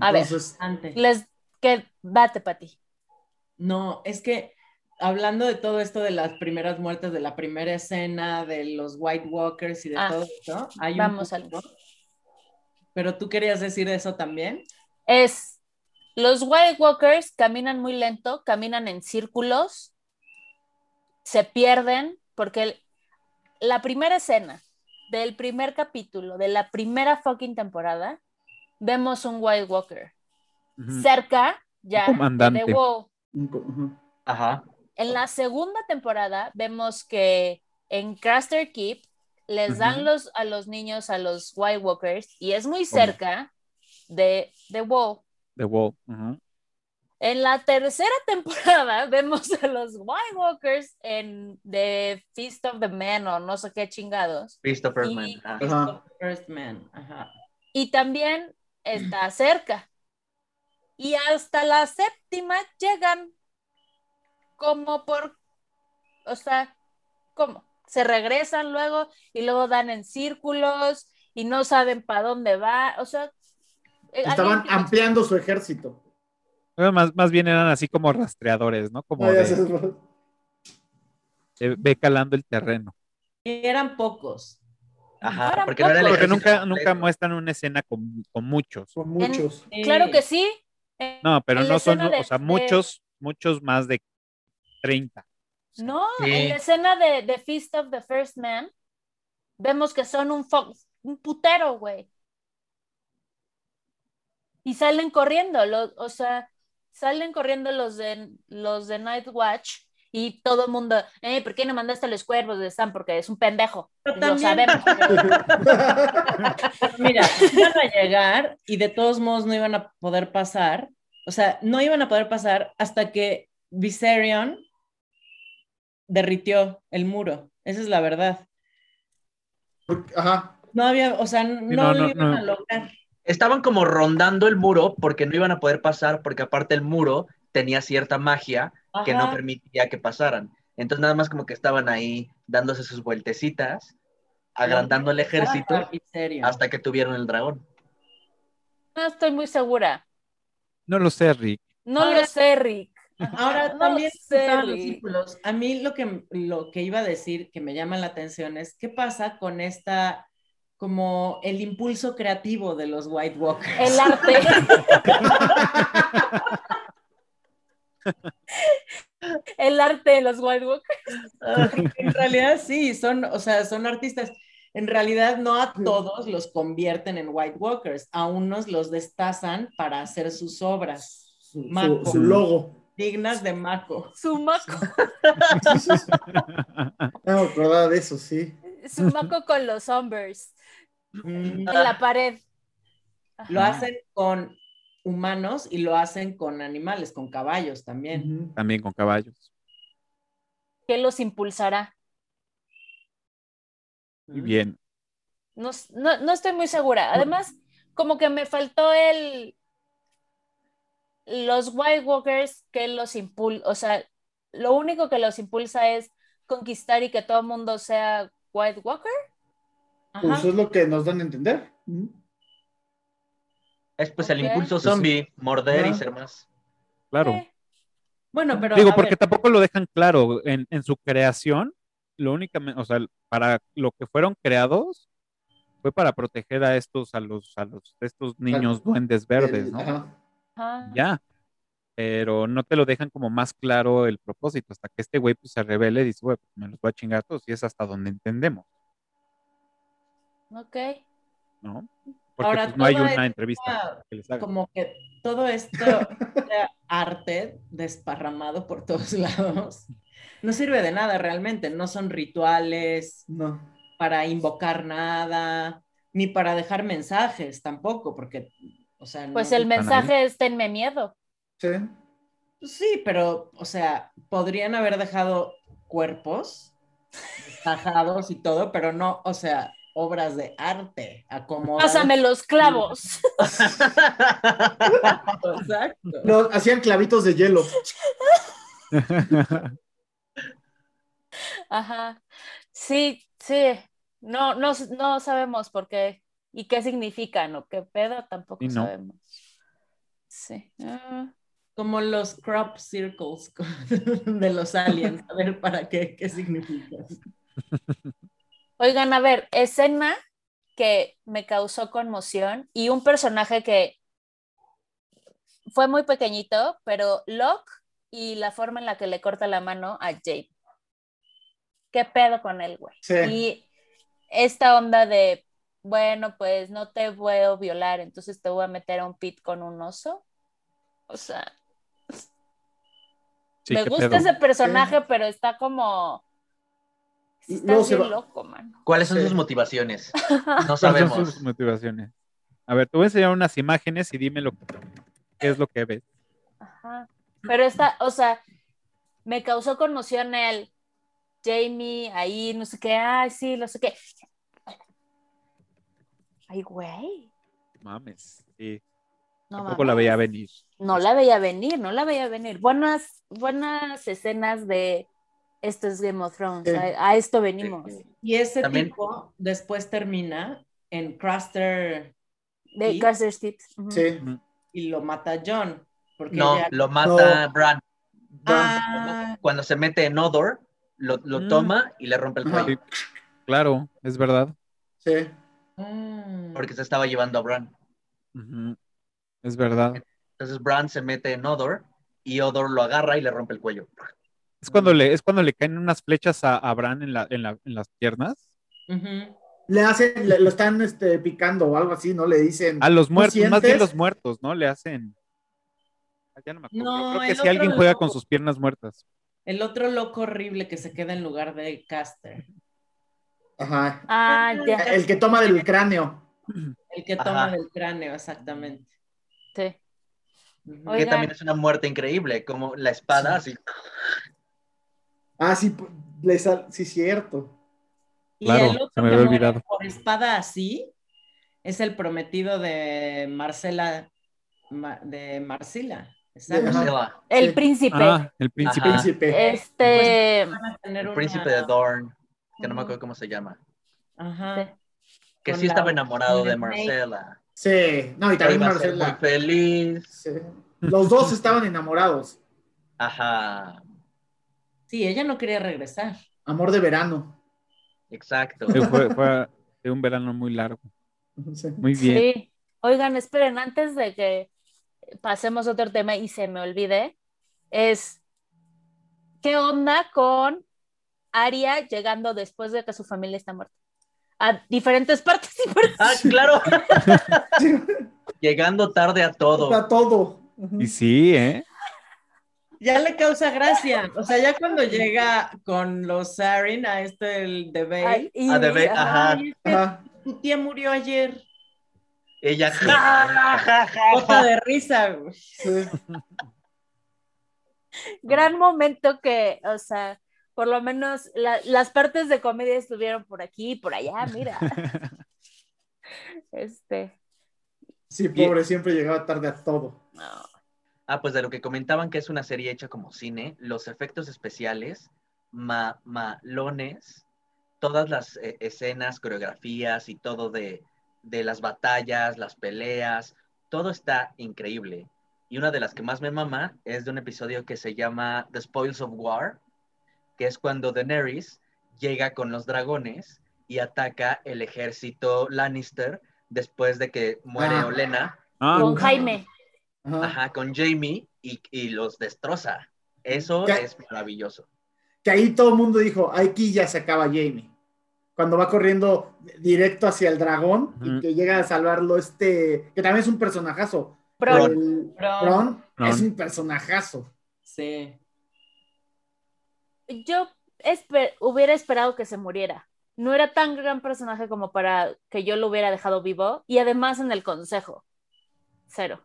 A ver. Entonces, Antes. Les, que date, Patty. No, es que hablando de todo esto de las primeras muertes, de la primera escena, de los White Walkers y de Ah, todo esto, hay un vamos al- punto. Pero tú querías decir eso también. Es, los White Walkers caminan muy lento, caminan en círculos, se pierden, porque el- la primera escena del primer capítulo de la primera fucking temporada, vemos un White Walker cerca ya comandante. de WoW. ujú. Ajá. En la segunda temporada vemos que en Craster Keep les dan los, a los niños a los White Walkers y es muy cerca de, de WoW. The Wall. En la tercera temporada vemos a los White Walkers en The Feast of the Men o no sé qué chingados. Christopher Y- Man. ajá. Ajá. First Man. Ajá. Y también está cerca. Y hasta la séptima llegan como por, o sea, ¿cómo? Se regresan luego y luego dan en círculos y no saben para dónde va. O sea, eh, Estaban ampliando su ejército. Bueno, Más, más bien eran así como rastreadores, ¿no? Como Ah, de, sé. de- ve calando el terreno. Y eran pocos. Ajá, Eran porque no era nunca, nunca muestran una escena con, con muchos. Son muchos. Claro que sí. No, pero no son, de- o sea, de- muchos, muchos más de 30. No, Sí. en la escena de The Feast of the First Man, vemos que son un, fo- un putero, güey. Y salen corriendo, o sea, salen corriendo los de los de Night Watch y todo el mundo, eh, ¿por qué no mandaste a los cuervos de Sam? Porque es un pendejo. Pero Lo también- sabemos. Mira, iban a llegar y de todos modos no iban a poder pasar. O sea, no iban a poder pasar hasta que Viserion derritió el muro. Esa es la verdad. Ajá. No había, o sea, no, no, lo no, iban no. a lograr. Estaban como rondando el muro porque no iban a poder pasar, porque aparte el muro tenía cierta magia que no permitía que pasaran. Entonces nada más como que estaban ahí dándose sus vueltecitas, agrandando el ejército hasta que tuvieron el dragón. No estoy muy segura. No lo sé, Rick. No Ahora- lo sé, Rick. Ahora No también sé, los círculos. A mí lo que, lo que iba a decir que me llama la atención es qué pasa con esta, como el impulso creativo de los White Walkers. El arte. El arte de los White Walkers. en realidad sí, son, o sea, son artistas. En realidad no a todos los convierten en White Walkers, a unos los destazan para hacer sus obras Su, su- su logo. dignas de Mako. Sumaco. No me acordaba de eso, sí. Sumaco con los Umbers en la pared. Lo hacen con humanos y lo hacen con animales, con caballos también. También con caballos. ¿Qué los impulsará? Muy bien. No, no, no estoy muy segura. Además, como que me faltó el. Los White Walkers que los impulsa. O sea, lo único que los impulsa es conquistar y que todo el mundo sea White Walker. Ajá. Pues es lo que nos dan a entender. Es pues el impulso Pues sí. zombie, morder y ser más. Claro. Eh, Bueno, pero. Digo, porque ver, tampoco lo dejan claro en, en su creación. Lo únicamente, o sea, para lo que fueron creados fue para proteger a estos, a los, a los, estos niños duendes verdes, ¿no? ajá. ajá. Ya. Pero no te lo dejan como más claro el propósito, hasta que este güey pues, se revele y dice, güey, pues, me los voy a chingar a todos, y es hasta donde entendemos, Ok. ¿no? Porque Ahora, pues, no hay una esta- entrevista que les haga. como que todo esto, este arte desparramado por todos lados, no sirve de nada realmente. No son rituales No. para invocar nada, ni para dejar mensajes tampoco, porque, o sea, Pues el mensaje es tenme miedo. Sí. Sí, pero, o sea, podrían haber dejado cuerpos tajados y todo, pero no, o sea, obras de arte. Pásame los clavos. Exacto. No, hacían clavitos de hielo. Ajá. Sí, sí. No, no, no sabemos por qué y qué significan o qué pedo, tampoco no. sabemos. Sí. Ah, Como los crop circles de los aliens. A ver, ¿para qué? ¿Qué significa? Oigan, a ver, escena que me causó conmoción y un personaje que fue muy pequeñito, pero Locke y la forma en la que le corta la mano a Jade. ¿Qué pedo con él, güey? Sí. Y esta onda de, bueno, pues no te puedo violar, entonces te voy a meter a un pit con un oso. O sea, Sí, me gusta pedo. ese personaje, pero está como... Está bien va- loco, mano. ¿Cuáles son Sí. sus motivaciones? No ¿Cuáles son sabemos. sus motivaciones? A ver, te voy a enseñar unas imágenes y dime lo qué es lo que ves. Ajá. Pero está, o sea, me causó conmoción el Jamie ahí, no sé qué, ay, sí, no sé qué. Ay, güey. Mames, sí. No, Tampoco la veía venir. No la veía venir, no la veía venir. Buenas, buenas escenas de esto es Game of Thrones. Sí. A, a esto venimos. Y ese También- tipo después termina en Craster De. Ujú. Sí. y lo mata John. Porque No, ella- lo mata No. Bran. Ah, Cuando se mete en Odor, lo, lo Mm. toma y le rompe el cuello. Claro, es verdad. Sí. mm. Porque se estaba llevando a Bran. Es verdad. Entonces Bran se mete en Odor y Odor lo agarra y le rompe el cuello. Es cuando le, es cuando le caen unas flechas a, a Bran en, la, en, la- en las piernas. Le hacen, le- lo están este, picando o algo así, ¿no? Le dicen. A los ¿No muertos, más bien los muertos, ¿no? Le hacen. Ah, Ya no me acuerdo. No, creo que si alguien juega loco. con sus piernas muertas. El otro loco horrible que se queda en lugar de Caster. Ajá. Ah, ya. El que toma del cráneo. El que toma Ajá. del cráneo, exactamente. Sí. Que Oigan. también es una muerte increíble, como la espada, así. Ah, sí, le sal- sí, cierto. Y Claro, el se otro me que había olvidado. por espada así es el prometido de Marcela, Ma- de Marcela. Marcela, El Sí. príncipe. Ah, el príncipe. Ajá. Este. Tener el príncipe de Dorn, que no me acuerdo cómo se llama. Ajá. Que Con sí la- estaba enamorado de. Marcela. Sí. No, y también iba a ser muy Marcela. feliz. Sí. Los dos estaban enamorados. Ajá, Sí, ella no quería regresar. Amor de verano. exacto. Sí, fue, fue de un verano muy largo. Sí. Muy bien. Sí. Oigan, esperen, antes de que pasemos a otro tema y se me olvide, es ¿qué onda con Aria llegando después de que su familia está muerta? A diferentes partes y partes. Ah, claro. Llegando tarde a todo. Está todo. Y sí, ¿eh? Ya le causa gracia. O sea, ya cuando llega con los Sarin a este el de Bale, Ay, y- Ah, de Bale, ajá. ajá. "Ay, es que Ajá. tu tía murió ayer. Ella. ja. de risa. güey. Sí. Gran momento que, o sea, por lo menos la- las partes de comedia estuvieron por aquí y por allá, mira. Este, Sí, pobre, siempre llegaba tarde a todo. no. Ah, pues de lo que comentaban que es una serie hecha como cine, los efectos especiales, ma- malones, todas las eh, escenas, coreografías y todo de, de las batallas, las peleas, todo está increíble. Y una de las que más me mama es de un episodio que se llama The Spoils of War, que es cuando Daenerys llega con los dragones y ataca el ejército Lannister después de que muere Ah. Olena, Ah, Con Jaime. Ajá. ajá, con Jamie y, y los destroza. Eso ¿Qué? es maravilloso. Que ahí todo el mundo dijo, aquí ya se acaba Jamie. Cuando va corriendo directo hacia el dragón y que llega a salvarlo este, que también es un personajazo. Bron. El- Bron. Bron Bron. es un personajazo. Sí. Yo espe- hubiera esperado que se muriera. No era tan gran personaje como para que yo lo hubiera dejado vivo. Y además en el consejo. Cero.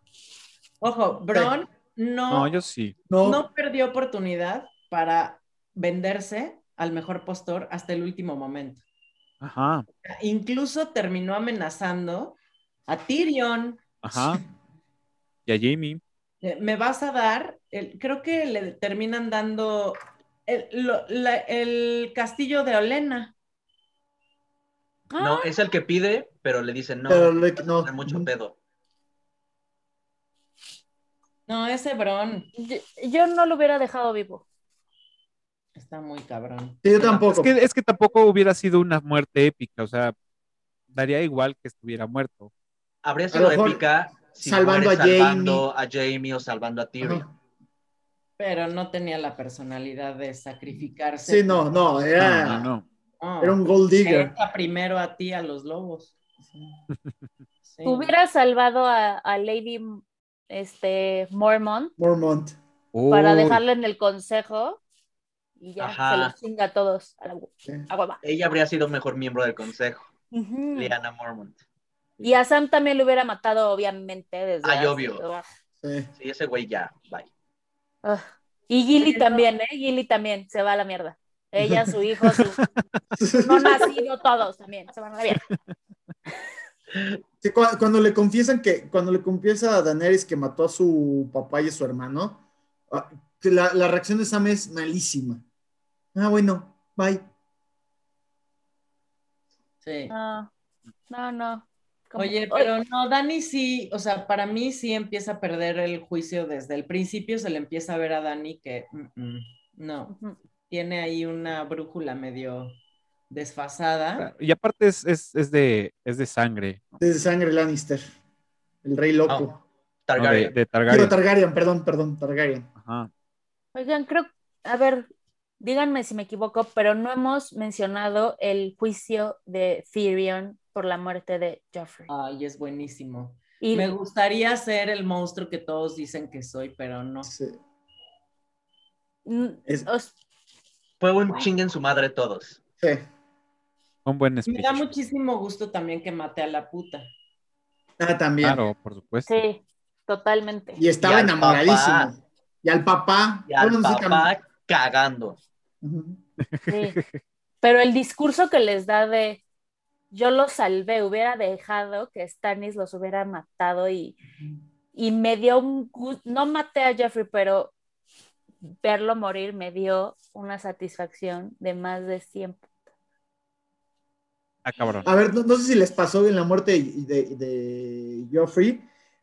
Ojo, Bron no, no, yo sí. No, no perdió oportunidad para venderse al mejor postor hasta el último momento. Ajá, Incluso terminó amenazando a Tyrion. ajá. Y a Jamie. Me vas a dar, el- creo que le terminan dando el, lo- la- el castillo de Olena. No, Ah, es el que pide, pero le dicen no, pero le- no. mucho pedo. No, ese Bron yo, yo no lo hubiera dejado vivo. está muy cabrón. Sí, yo tampoco. Es que, es que tampoco hubiera sido una muerte épica, o sea, daría igual que estuviera muerto. Habría sido épica si salvando a salvando a Jamie o salvando a Tyrion. Ajá. Pero no tenía la personalidad de sacrificarse. Sí, no, no, era, No, no, no. No. era un gold digger. Primero a ti a los lobos. Sí. Hubiera salvado a, a Lady este, Mormont Mormont. para Uy, dejarle en el consejo y ya Ajá. se los chinga a todos a, la, a hueva. Ella habría sido mejor miembro del consejo, Ujú. Liana Mormont. Y a Sam también lo hubiera matado, obviamente. Desde Ay, obvio. Sí. Sí, ese güey ya, bye. Y Gilly también, ¿eh? Gilly también se va a la mierda. Ella, su hijo, su no nacido, todos también se van a la mierda. Sí, cu- cuando le confiesan que, cuando le confiesa a Daenerys que mató a su papá y a su hermano, ah, la, la reacción de Sam es malísima. Ah, bueno, bye. Sí. No, no, no. Como- Oye, pero no, Dani sí, o sea, para mí sí empieza a perder el juicio desde el principio, se le empieza a ver a Dani que mm, mm, no, tiene ahí una brújula medio desfasada. Y aparte es, es, es de, es de sangre, ¿no? De sangre Lannister. El rey loco. No. No, de, Targaryen. Digo, Targaryen. Targaryen, perdón, perdón, Targaryen. Ajá. Oigan, creo, a ver, díganme si me equivoco, pero no hemos mencionado el juicio de Tyrion por la muerte de Joffrey. Ay, es buenísimo. Y Me gustaría ser el monstruo que todos dicen que soy, pero no. Sí. mm, Es- os- Fue un chinguen su madre todos. Sí. Un buen Me da muchísimo gusto también que mate a la puta. Ah, también. Claro, por supuesto. sí, totalmente. Y estaba Y al enamoradísimo. papá. Y al papá. Y al papá cagando. Sí. Pero el discurso que les da de yo los salvé, hubiera dejado que Stannis los hubiera matado y, y me dio un gusto, no maté a Jeffrey, pero verlo morir me dio una satisfacción de más de 100. Ah, cabrón. A ver, no, no sé si les pasó en la muerte de, de, de Joffrey,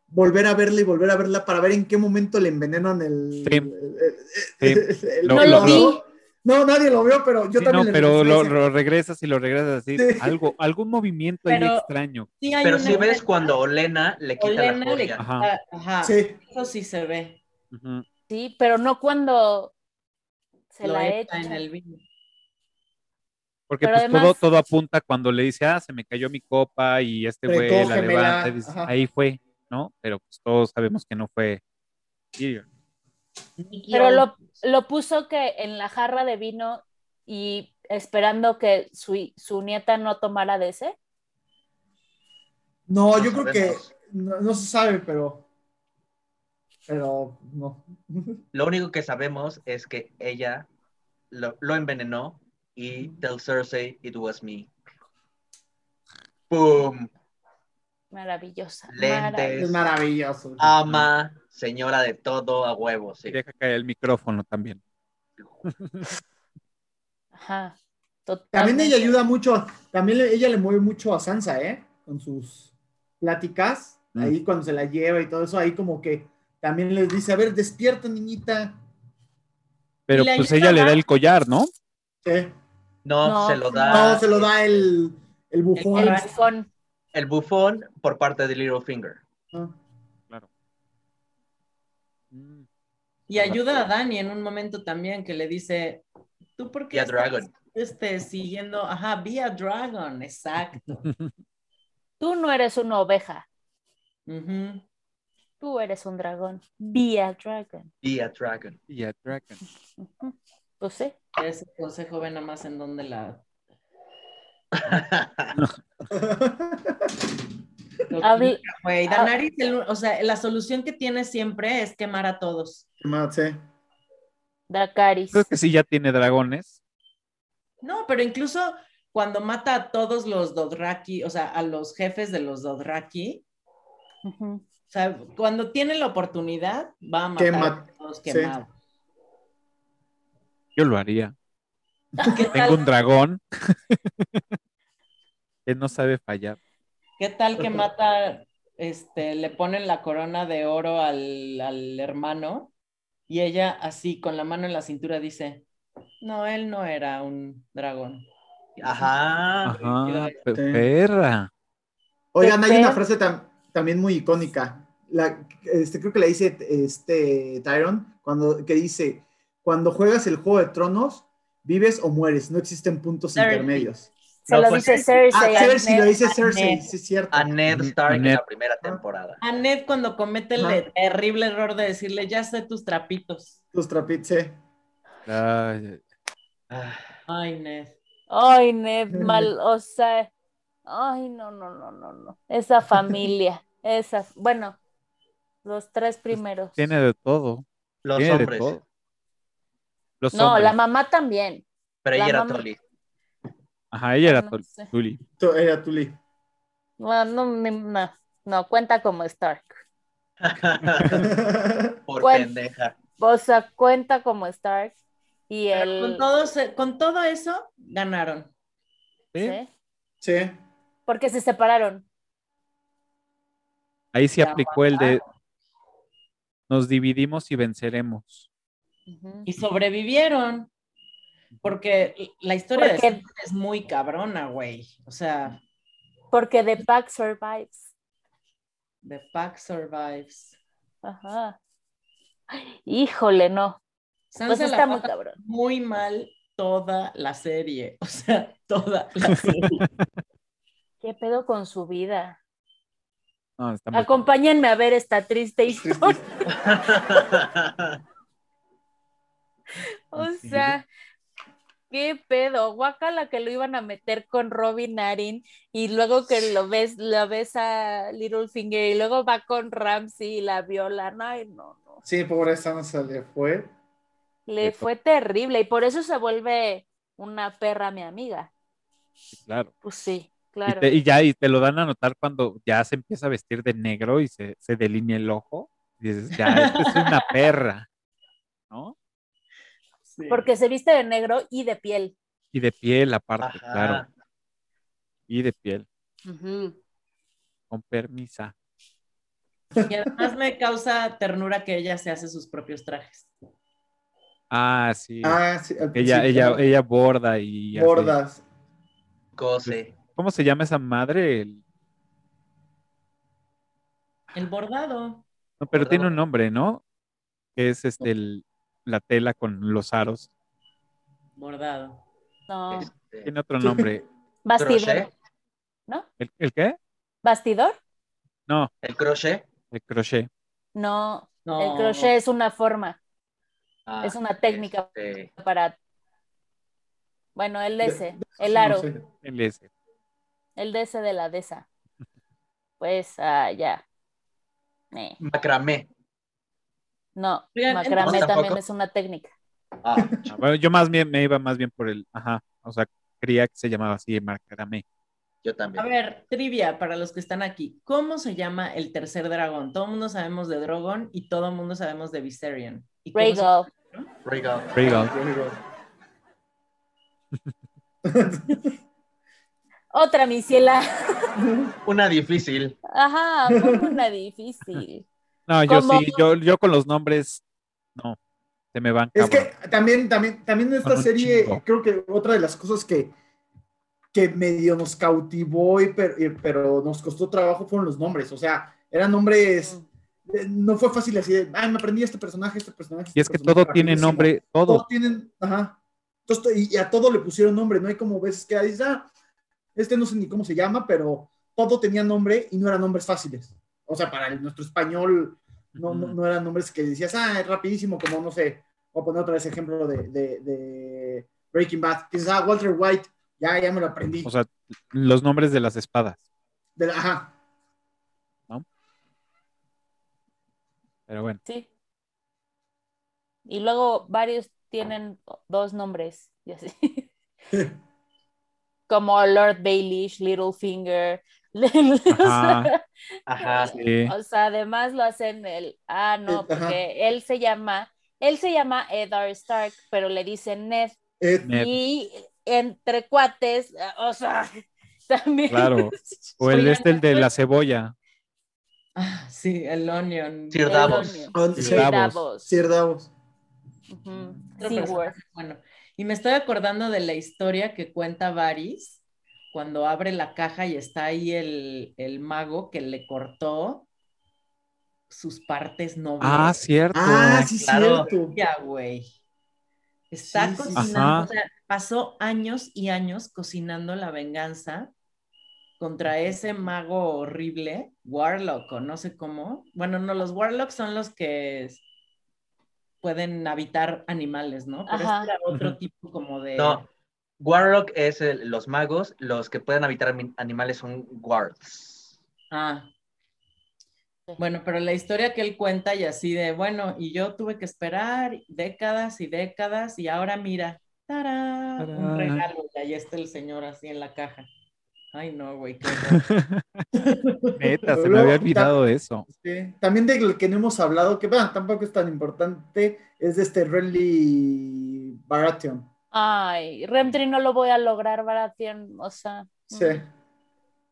volver a verla y volver a verla para ver en qué momento le envenenan el. Sí. el- el- Sí. el- Lo- No lo vi. No, nadie lo vio, pero yo Sí, también no, pero lo, regresas y lo regresas así. Sí. Algo, algún movimiento ahí extraño. Sí hay Pero sí ves cuando Olena le quita Olena la le joya. quita- Ajá. ajá, Sí. eso sí se ve. Sí, pero no cuando se lo la echa echa. en el vino. Porque pues todo, además- todo apunta cuando le dice, ah, se me cayó mi copa y este güey la levanta y dice, ahí fue, ¿no? Pero pues todos sabemos que no fue Tyrion. Pero lo, lo puso que en la jarra de vino y esperando que su, su nieta no tomara de ese. No, No yo creo que no, no se sabe, pero. Pero no. Lo único que sabemos es que ella lo, lo envenenó y tell Cersei it was me. ¡Pum! Maravillosa. Lentes. maravilloso. Ama, señora de todo a huevo, sí. Y deja caer el micrófono también. Ajá. También ella ayuda mucho, también ella le mueve mucho a Sansa, ¿eh? Con sus pláticas. Mm. ahí cuando se la lleva y todo eso, ahí como que también les dice, a ver, despierta, niñita. Pero pues ella le da el collar, ¿no? Sí. No, No, se lo da No, se lo da el, el bufón. El bufón. el bufón por parte de Littlefinger. Ah. Mm. Y ayuda a Dani en un momento también que le dice, ¿tú por qué Y a estás, Dragon. este, siguiendo? Ajá, be a dragon, exacto. Tú no eres una oveja, tú eres un dragón. Be a dragon. Be a dragon. Y a Dragon. Pues sí. Ese consejo ve nada más en donde la... Habl- ah. Daenerys, el- o sea, la solución que tiene siempre es quemar a todos. Más, sí. Dracaris. Creo que sí ya tiene dragones. No, pero incluso cuando mata a todos los Dothraki, o sea, a los jefes de los Dothraki, Ujú. o sea, cuando tiene la oportunidad, va a matar Quema- a todos sí. Yo lo haría. ¿Qué Tengo tal, un dragón. que no sabe fallar. qué tal que mata, este, le ponen la corona de oro al, al hermano y ella así con la mano en la cintura dice, no, él no era un dragón. Ajá. Ajá, perra. Oigan, hay una frase tam- también muy icónica. La, este, creo que la dice este, Tyron, cuando, que dice, cuando juegas el Juego de Tronos, vives o mueres, no existen puntos Cersei. intermedios. Se No, lo pues, dice sí. Cersei. Ah, Cersei, lo Ned. dice a Cersei, Ned. sí es cierto. A Ned Stark A en la primera temporada. A Ned cuando comete el terrible error de decirle, ya sé tus trapitos. Tus trapitos, sí. Ay, Ay, Ned. Ay, Ned, mal, o sea, ay, no, no, no, no, no. Esa familia, esa, bueno, los tres primeros. tiene de todo. Los tiene de hombres. todo. Los No, hombres. la mamá también. Pero ella La era mamá- Tolly. Ajá, ella era No Tol- sé. Tú- Era Tuli. No, no, no, no, cuenta como Stark. Por pendeja. O sea, cuenta como Stark. Y Pero con, el. todo, con todo eso, ganaron. ¿Sí? ¿sí? Porque se separaron. Ahí sí Se aplicó el de nos dividimos y venceremos. Y sobrevivieron. Porque la historia Porque- de es muy cabrona, güey. O sea, Porque The Pack survives. The Pack Survives. Ajá. Híjole, no. Sansa Pues la está muy cabrón. muy mal toda la serie. O sea, toda la serie. ¿Qué pedo con su vida? No, está muy- Acompáñenme a ver esta triste historia. O Sí. sea, qué pedo, guacala que lo iban a meter con Robin Arin y luego que lo ves, lo ves a Littlefinger y luego va con Ramsey y la violan. Ay, no, no. Sí, pobre Sansa le fue. Le Le fue terrible y por eso se vuelve una perra mi amiga. Sí, claro. Pues sí, Y, claro. te- y ya y te lo dan a notar cuando ya se empieza a vestir de negro y se, se delinea el ojo. Y dices, ya, esta es una perra. ¿No? Sí. Porque se viste de negro y de piel. Y de piel aparte, Ajá. claro. Y de piel, con permisa. Y además me causa ternura que ella se hace sus propios trajes. Ah, sí. Ah, sí. ella, ella, ¿no? ella borda y hace- Bordas. Cose. ¿Cómo se llama esa madre? El- El bordado. No, pero Bordado. tiene un nombre, ¿no? Que es este el- la tela con los aros. Bordado. No. Este, Tiene otro nombre. Bastidor. crochet. ¿No? ¿El, el qué? ¿Bastidor? No, El crochet. el crochet. No. No. El crochet es una forma. Ah, Es una técnica. este, para. Bueno, el DS, De- el no aro, sé. El S. el DS de la DESA. Pues ah, ya. Eh, macramé. No, Oigan, macramé también ¿Tampoco? es una técnica. Ah, Ah, bueno, yo más bien me iba más bien por el, ajá, o sea, creía que se llamaba así, macramé. yo A también. ver, trivia para los que están aquí. ¿Cómo se llama el tercer dragón? Todo el mundo sabemos de Drogon y todo el mundo sabemos de Viserion. ¿Y Rhaegal. Regal. Rhaegal. Otra misiela. Una difícil. Ajá, una difícil. No, yo sí, yo, yo con los nombres, no, se me van. Es que también, también, también esta serie, chingo. creo que otra de las cosas que, que medio nos cautivó, y pero, y- pero nos costó trabajo fueron los nombres. O sea, eran nombres. No fue fácil así de, ah, me aprendí este personaje, este personaje. Y este es que personaje, todo tiene rapidísimo". nombre, todo. Todos tienen, ajá. Entonces, y, y a todo le pusieron nombre, no hay como veces que dices, ah, este no sé ni cómo se llama, pero todo tenía nombre y no eran nombres fáciles. O sea, para el- nuestro español no, no, no eran nombres que decías, ah, es rapidísimo, como no sé, voy a poner otra vez ejemplo de, de, de Breaking Bad. Que dices, ah, Walter White, ya, ya me lo aprendí. O sea, los nombres de las espadas. De la- ajá. Pero bueno, Sí. Y luego varios tienen dos nombres, y así. Como Lord Baelish, Littlefinger. Ajá. Ajá. sí. O sea, además lo hacen el, ah, no, Eh, ajá. porque él se llama, él se llama Eddard Stark, pero le dicen Ned. Y entre cuates, o sea, también. Claro. O el este, el de la cebolla. Ah, sí, el Onion. Sir El Davos. Onion. Sir sí, Davos. Sir Davos. Bueno, y me estoy acordando de la historia que cuenta Varys cuando abre la caja y está ahí el, el mago que le cortó sus partes nobles. Ah, cierto. Ah, sí, Claro. cierto. Ya, güey. Está Sí, sí, sí. cocinando, Ajá. o sea, pasó años y años cocinando la venganza contra ese mago horrible, Warlock o no sé cómo. Bueno, no, los Warlocks son los que pueden habitar animales, ¿no? Pero Ajá. este era otro tipo como de... No, Warlock es el- los magos, los que pueden habitar animales son guards. Ah. Bueno, pero la historia que él cuenta y así de, bueno, y yo tuve que esperar décadas y décadas y ahora mira, ¡tarán! Tarán. un regalo y ahí está el señor así en la caja. Ay, no, güey, qué. Neta, se me había olvidado eso. Sí. También de lo que no hemos hablado, que bueno, tampoco es tan importante, es de este Renly Baratheon. Ay, Remtry no lo voy a lograr, Baratheon, o sea. Sí. mm.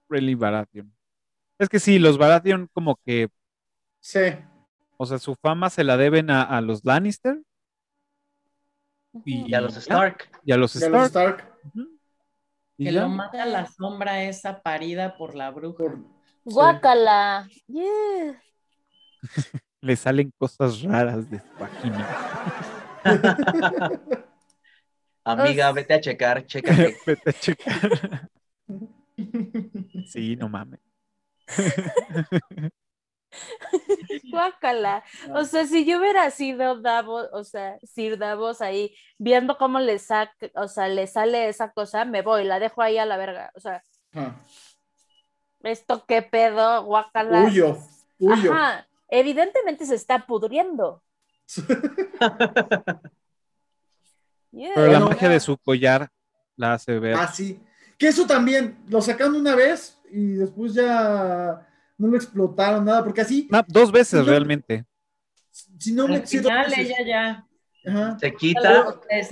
Really Baratheon. Es que sí, los Baratheon como que, Sí. o sea, su fama se la deben a, a los Lannister y, Y a los Stark. y a los los Stark. Stark. Ujú. Y Que ya. lo mata la sombra esa parida por la bruja. por- sí. Guácala. Yeah. Le salen cosas raras de su vagina. Amiga, vete a checar, chécate. Vete a checar. Sí, no mames. Guácala. O sea, si yo hubiera sido Davos, o sea, Sir Davos ahí, viendo cómo le saca, o sea, le sale esa cosa, me voy, la dejo ahí a la verga. O sea, Ajá. esto qué pedo, guácala. Huyo. Huyo. Ajá. Evidentemente se está pudriendo. Yeah. Pero la Bueno. magia de su collar la hace ver. Ah, sí. Que eso también, lo sacaron una vez y después ya no lo explotaron nada, porque así, Ah, dos veces realmente. si no me Al final ella ya Ajá. Se quita.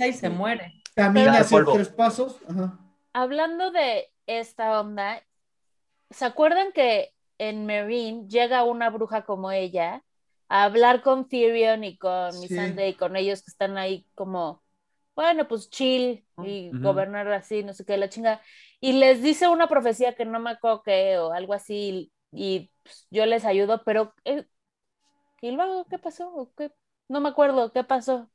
y se muere. Camina hacia tres pasos. Ajá. Hablando de esta onda, ¿se acuerdan que en Marine llega una bruja como ella a hablar con Tyrion y con Sí. Missandei y con ellos que están ahí como, bueno, pues chill y Ujú. gobernar así, no sé qué, la chinga. Y les dice una profecía que no me acuerdo qué o algo así y pues, yo les ayudo, pero eh, ¿y luego qué pasó? No me acuerdo, ¿qué pasó?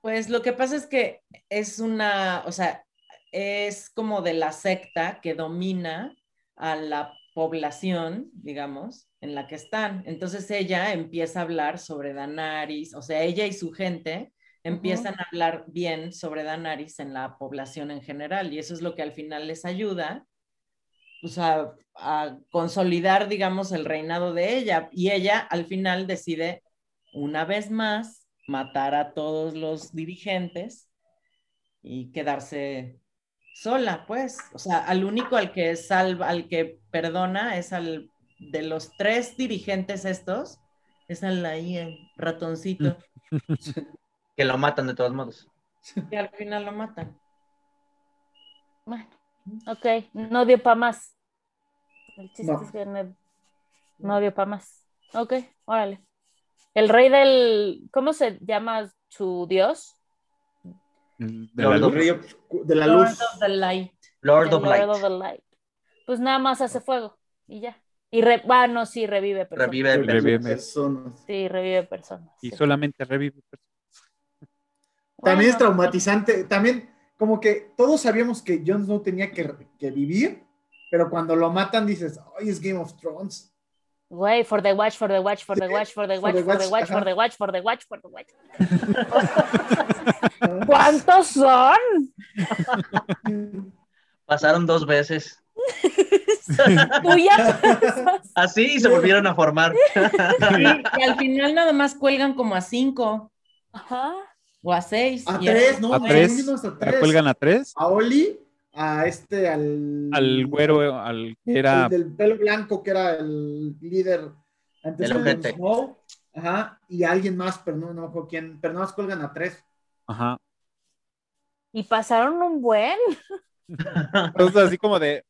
Pues lo que pasa es que es una, o sea, es como de la secta que domina a la población, digamos, en la que están. Entonces ella empieza a hablar sobre Danaris, o sea, ella y su gente empiezan a hablar bien sobre Danaris en la población en general y eso es lo que al final les ayuda pues, a, a consolidar, digamos, el reinado de ella. Y ella al final decide una vez más matar a todos los dirigentes y quedarse sola, pues. O sea, al único al que salva, al que perdona es al de los tres dirigentes estos, es al ahí el ratoncito, Que lo matan de todos modos. que al final lo matan. Bueno, Ok, no dio para más. El chiste No. es que no, no dio para más. Ok, órale. El rey del. ¿Cómo se llama su dios? De la Lord luz. of- de la Lord luz. of the Light. Lord of Light. Of the Light. Pues nada más hace fuego y ya. Y re... ah, no, sí, revive personas. Revive. Personas. Sí, revive personas. Y sí. solamente revive. También es traumatizante. También, como que todos sabíamos que Jon Snow tenía que, que vivir, pero cuando lo matan dices, ay, es Game of Thrones. Güey, for the watch, for the watch, for the watch, for the for watch, the for the watch, for the watch, for the watch, for the watch. ¿Cuántos son? Pasaron dos veces. Tú ya pasas. Así y se volvieron a formar. Sí, y al final nada más cuelgan como a cinco Ajá. O a seis. A tres, ¿no? A tres. a ¿La tres. cuelgan a tres? A Oli, a este, al. Al güero, al que el era. del pelo blanco, que era el líder antes El de. Snow. Ajá. Y a alguien más, pero no, no acuerdo quién. Pero nada más cuelgan a tres. Ajá. Y pasaron un buen. Entonces, así como de.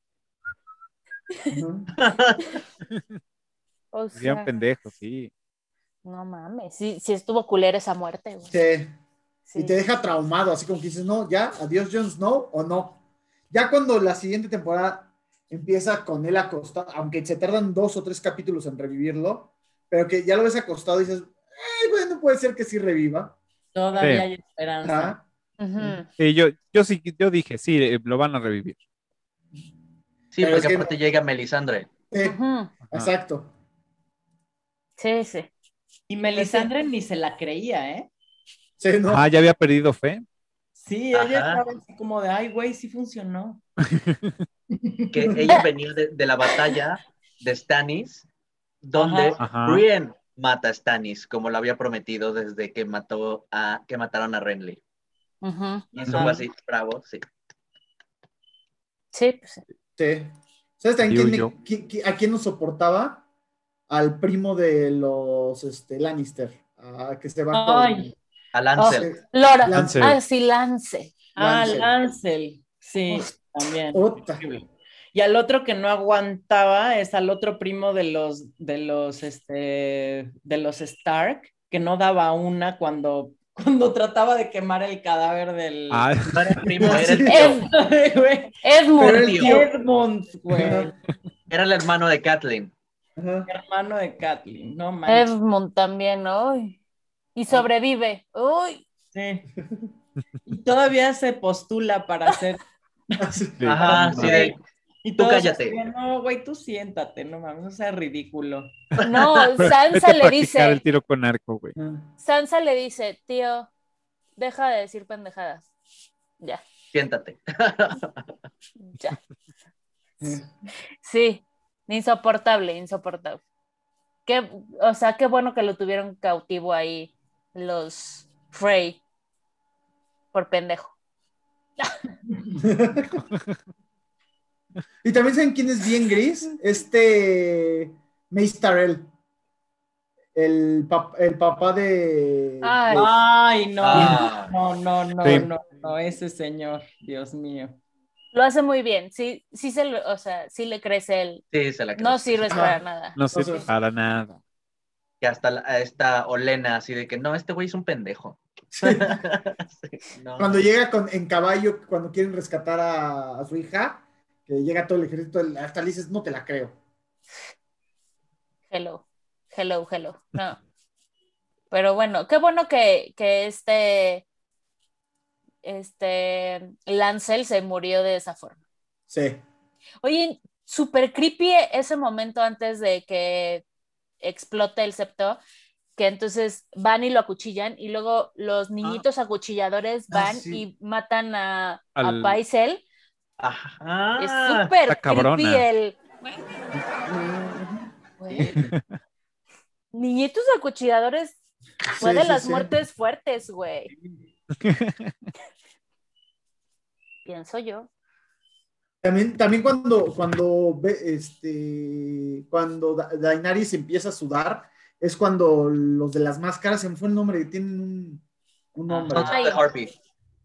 O sea, pendejos, sí. no mames. Sí, sí estuvo culera esa muerte, güey. Sí. Sí. Y te deja traumado, así como que dices, no, ya, adiós Jon Snow o no. Ya cuando la siguiente temporada empieza con él acostado, aunque se tardan dos o tres capítulos en revivirlo, pero que ya lo ves acostado y dices, "Eh, bueno, puede ser que sí reviva. Todavía Sí. hay esperanza. Sí, yo, yo sí, yo dije, sí, eh, lo van a revivir. Sí, Pero porque es que- aparte llega Melisandre. Exacto. Sí, sí. Y Melisandre ni se la creía, ¿eh? Sí, no. Ah, ya había perdido fe. Sí, ella Ajá. estaba así como de, ay, güey, sí funcionó. Que ella venía de, de la batalla de Stannis, donde Ajá. Brienne mata a Stannis, como lo había prometido desde que mató a que mataron a Renly. Ujú. Y eso fue así, bravo, sí. Sí, pues sí. Sí. ¿Sabes quién a quién nos soportaba? Al primo de los este, Lannister, ah, que se va con... Ay. A Lancel. Sí. Lora. Lance. Ah, sí, Lance. Ah, Lancel. Lancel. Sí, también. Puta. Y al otro que no aguantaba es al otro primo de los, de los, este, de los Stark, que no daba una cuando, cuando trataba de quemar el cadáver del Ah, No era el primo, era el tío. güey. Edmund. Pero el tío- Edmund, güey. Era el hermano de Kathleen. Hermano de Kathleen, no manches. Edmund también, uy. Y sobrevive. Uy. Sí. Y todavía se postula para ser. Ajá, sí, de, Y Tú cállate. No, güey, tú siéntate, no mames, no sea ridículo. No, Sansa le dice, el tiro con arco, güey. Sansa le dice, tío, deja de decir pendejadas. Ya, siéntate. ya. Sí, insoportable, insoportable. Qué, o sea, qué bueno que lo tuvieron cautivo ahí los Frey por pendejo. y también saben quién es bien gris, este Mace el, pap- el papá de... Ay. de- Ay, no, Ah. no, no, no, Sí. no, no, ese señor, Dios mío. Lo hace muy bien, sí, sí se lo- o sea, sí le crece él. Sí, se la creo. No sirves Ajá. para nada. No Entonces- para nada. Que hasta esta Olena, así de que no, este güey es un pendejo. Sí. Sí, no. Cuando llega con, en caballo, cuando quieren rescatar a, a su hija, que llega todo el ejército, hasta le dices, no te la creo. Hello, hello, hello. No. Pero bueno, qué bueno que, que este, este Lancel se murió de esa forma. Sí. Oye, súper creepy ese momento antes de que explote el septo, que entonces van y lo acuchillan y luego los niñitos acuchilladores Ah, van sí. y matan a, a Paisel. Ajá. Es súper creepy el... Güey. Niñitos acuchilladores fue Sí, de sí, las sí. muertes fuertes, güey. Pienso yo. También, también cuando, cuando ve, este, cuando Da- Daenerys empieza a sudar, es cuando los de las máscaras, se me fue el nombre, tienen un, un nombre. The Harpy.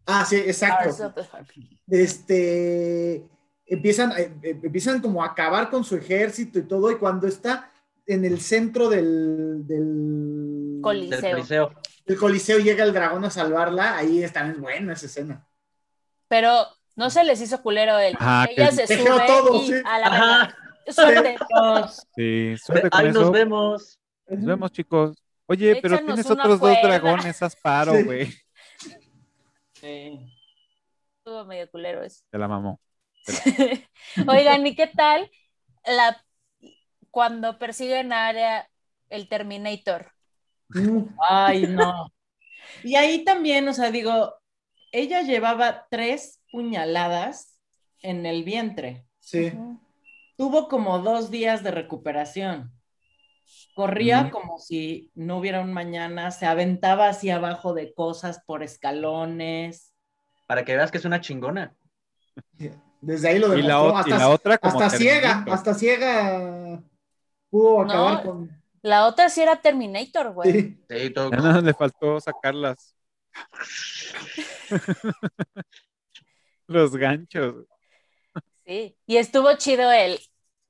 Ah, sí, exacto. of the Heart. Este, empiezan, eh, eh, empiezan como a acabar con su ejército y todo, y cuando está en el centro del, del, Del Coliseo. Del coliseo y llega el dragón a salvarla, ahí está, es buena esa escena. Pero no se les hizo culero él. Ajá, Ella se sube todo, y sí. a la Ajá. Suerte. Sí, suerte con Ahí nos vemos. Nos vemos, chicos. Oye, pero tienes otros dos dragones, haz paro, güey. Sí. Estuvo medio culero eso. Te la mamó. Oigan, ¿y qué tal la cuando persiguen a Área el Terminator? Mm, Ay, no. Y ahí también, o sea, digo, ella llevaba tres puñaladas en el vientre. Sí. Tuvo como dos días de recuperación. Corría como si no hubiera un mañana, se aventaba hacia abajo de cosas por escalones. Para que veas que es una chingona. Desde ahí lo Y la, demostró. y hasta, la otra como hasta ciega, hasta ciega pudo acabar No. con... La otra sí era Terminator, güey. Sí. Sí, todo. Le faltó sacarlas. Los ganchos. Sí. Y estuvo chido el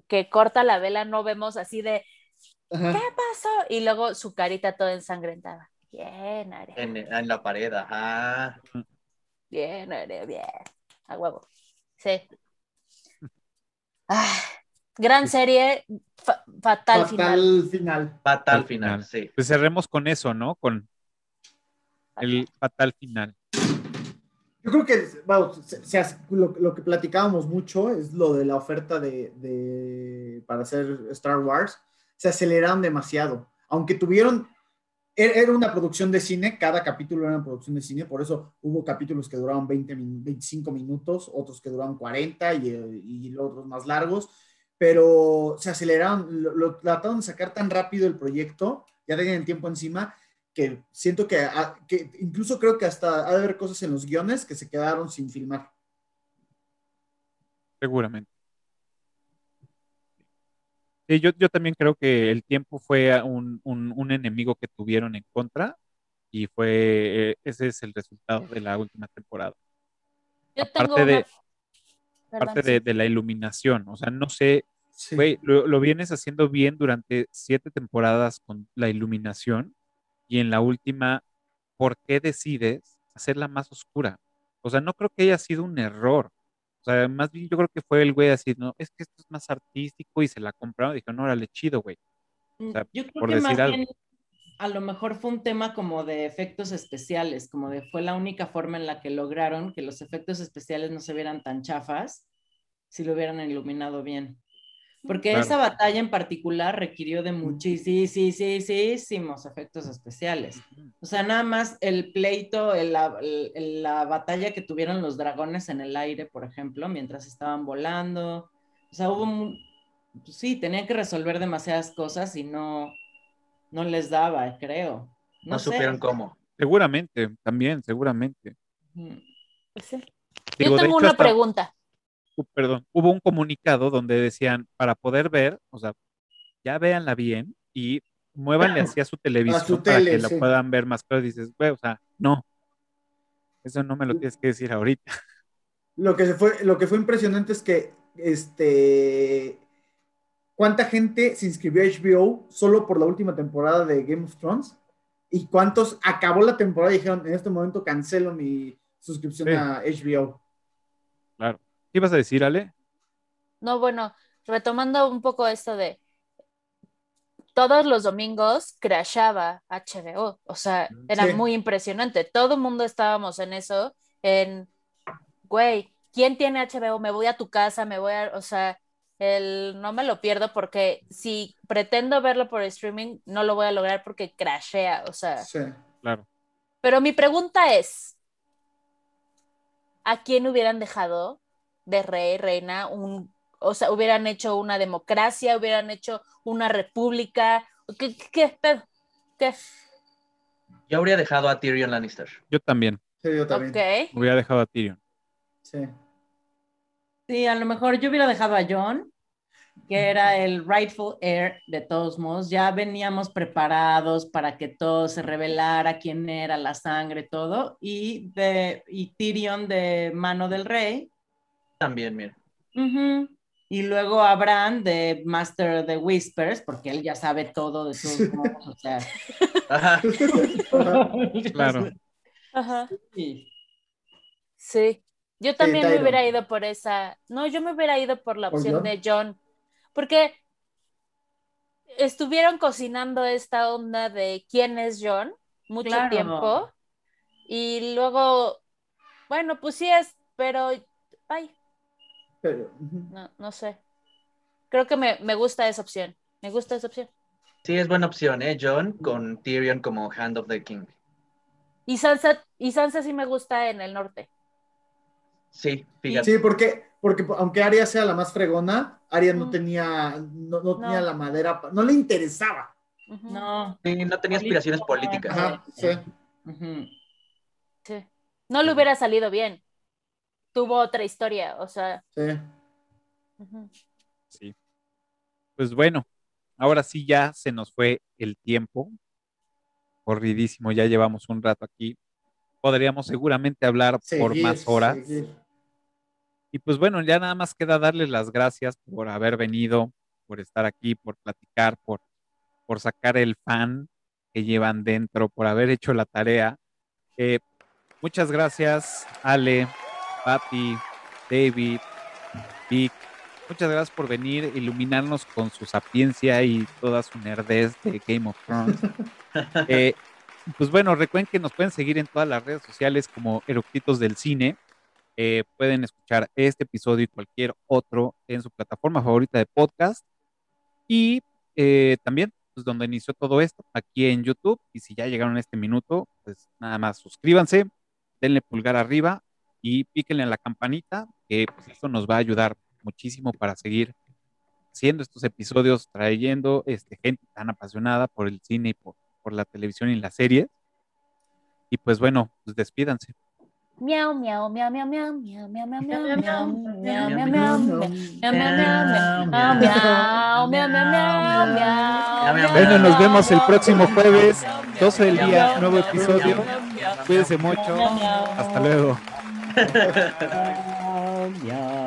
que corta la vela, no vemos así de Ajá. ¿qué pasó? Y luego su carita toda ensangrentada. Bien, Área. En, en la pared, ajá. Bien, Área, bien. A huevo. Sí. Ah, gran serie, fa- fatal, Fatal final. final. Fatal Al final, final. sí. Pues cerremos con eso, ¿no? Con el fatal final. Yo creo que bueno, se- se lo, lo que platicábamos mucho es lo de la oferta de, de- para hacer Star Wars. Se aceleraron demasiado. Aunque tuvieron. Era era una producción de cine, cada capítulo era una producción de cine, por eso hubo capítulos que duraban 20, min- 25 minutos, otros que duraban 40 y, eh, y los otros más largos, pero se aceleraron, lo, lo trataron de sacar tan rápido el proyecto, ya tenían el tiempo encima, que siento que, ah, que incluso creo que hasta ha de haber cosas en los guiones que se quedaron sin filmar. Seguramente. Sí, yo, yo también creo que el tiempo fue un, un- un enemigo que tuvieron en contra y fue, eh, ese es el resultado de la última temporada. Yo Aparte tengo de- una... Perdón, Parte de, de la iluminación, o sea, no sé, Sí. lo, lo vienes haciendo bien durante siete temporadas con la iluminación y en la última, ¿por qué decides hacerla más oscura? O sea, no creo que haya sido un error. O sea, más bien yo creo que fue el güey así, no, es que esto es más artístico y se la compraron dijeron, no, órale, chido, güey. O sea, Yo creo por que más decir algo. bien a lo mejor fue un tema como de efectos especiales, como de fue la única forma en la que lograron que los efectos especiales no se vieran tan chafas si lo hubieran iluminado bien. Porque Claro. esa batalla en particular requirió de muchísimos efectos especiales. O sea, nada más el pleito, el- la, el- la batalla que tuvieron los dragones en el aire, por ejemplo, mientras estaban volando. O sea, hubo, mu- pues sí, tenían que resolver demasiadas cosas y no, no les daba, creo. No, No sé. supieron cómo. Seguramente, también, seguramente. Mm. Pues sí. Digo, Yo tengo hecho, una hasta- pregunta. Perdón, hubo un comunicado donde decían, para poder ver, o sea, ya véanla bien y muévanle hacia su televisión su para que la puedan ver más claro. Dices, güey, o sea, no. Eso no me lo tienes que decir ahorita. Lo que, se fue, lo que fue impresionante es que, este, ¿cuánta gente se inscribió a HBO solo por la última temporada de Game of Thrones? ¿Y cuántos acabó la temporada y dijeron, en este momento cancelo mi suscripción Sí. a HBO? Claro. ¿Qué ibas a decir, Ale? No, bueno, retomando un poco esto de todos los domingos crashaba HBO, o sea, era Sí. muy impresionante. Todo el mundo estábamos en eso, en, güey, ¿quién tiene HBO? Me voy a tu casa, me voy a, o sea, el, no me lo pierdo porque si pretendo verlo por streaming, no lo voy a lograr porque crashea, o sea. Sí. Claro. Pero mi pregunta es, ¿a quién hubieran dejado de rey, reina, un, o sea, hubieran hecho una democracia, hubieran hecho una república? ¿Qué, qué, qué. Yo habría dejado a Tyrion Lannister. Yo también. Sí, yo también. Ok. Hubiera dejado a Tyrion. Sí. Sí, a lo mejor yo hubiera dejado a John, que era el rightful heir de todos modos. Ya veníamos preparados para que todo se revelara quién era la sangre, todo. Y, de, y Tyrion de mano del rey. También, mira. Y luego a Bran de Master of the Whispers, porque él ya sabe todo de todos modos, o sea. Ajá. Claro. Ajá. Sí. Sí. Yo también me hubiera ido por esa. No, yo me hubiera ido por la ¿Por opción de John. Porque estuvieron cocinando esta onda de quién es John mucho Claro. tiempo. Y luego, bueno, pues sí es, pero ay, Pero, no, no sé. Creo que me, me gusta esa opción. Me gusta esa opción. Sí, es buena opción, ¿eh? John con Tyrion como Hand of the King. Y Sansa, y Sansa sí me gusta en el norte. Sí, fíjate. Sí, porque, porque aunque Arya sea la más fregona, Arya no Mm. tenía, no, no tenía No. la madera, no le interesaba. No. Sí, no tenía aspiraciones políticas. Ajá, sí. Sí. No le hubiera salido bien. Tuvo otra historia, o sea. Sí. Sí. Pues bueno, ahora sí ya se nos fue el tiempo. Corridísimo, ya llevamos un rato aquí. Podríamos seguramente hablar por más horas. seguir. Y pues bueno, ya nada más queda darles las gracias por haber venido, por estar aquí, por platicar, por, por sacar el fan que llevan dentro, por haber hecho la tarea. Eh, muchas gracias, Ale, Patti, David, Vic. Muchas gracias por venir, iluminarnos con su sapiencia y toda su nerdez de Game of Thrones. Eh, pues bueno, recuerden que nos pueden seguir en todas las redes sociales como Eructitos del Cine. Eh, pueden escuchar este episodio y cualquier otro en su plataforma favorita de podcast. Y eh, también, pues donde inició todo esto, aquí en YouTube. Y si ya llegaron a este minuto, pues nada más suscríbanse, denle pulgar arriba y píquenle en la campanita, que pues esto nos va a ayudar muchísimo para seguir haciendo estos episodios, trayendo este, gente tan apasionada por el cine y por, por la televisión y las series. Y pues bueno, pues despídanse. Miau, miau, miau, miau, miau, miau, miau, miau, miau, miau, miau, miau, miau, miau, miau, No, miau, miau, miau, miau, miau, miau, miau, miau. Bueno, nos vemos el próximo jueves, 12 del día, nuevo episodio. Cuídense mucho. Hasta luego. yeah.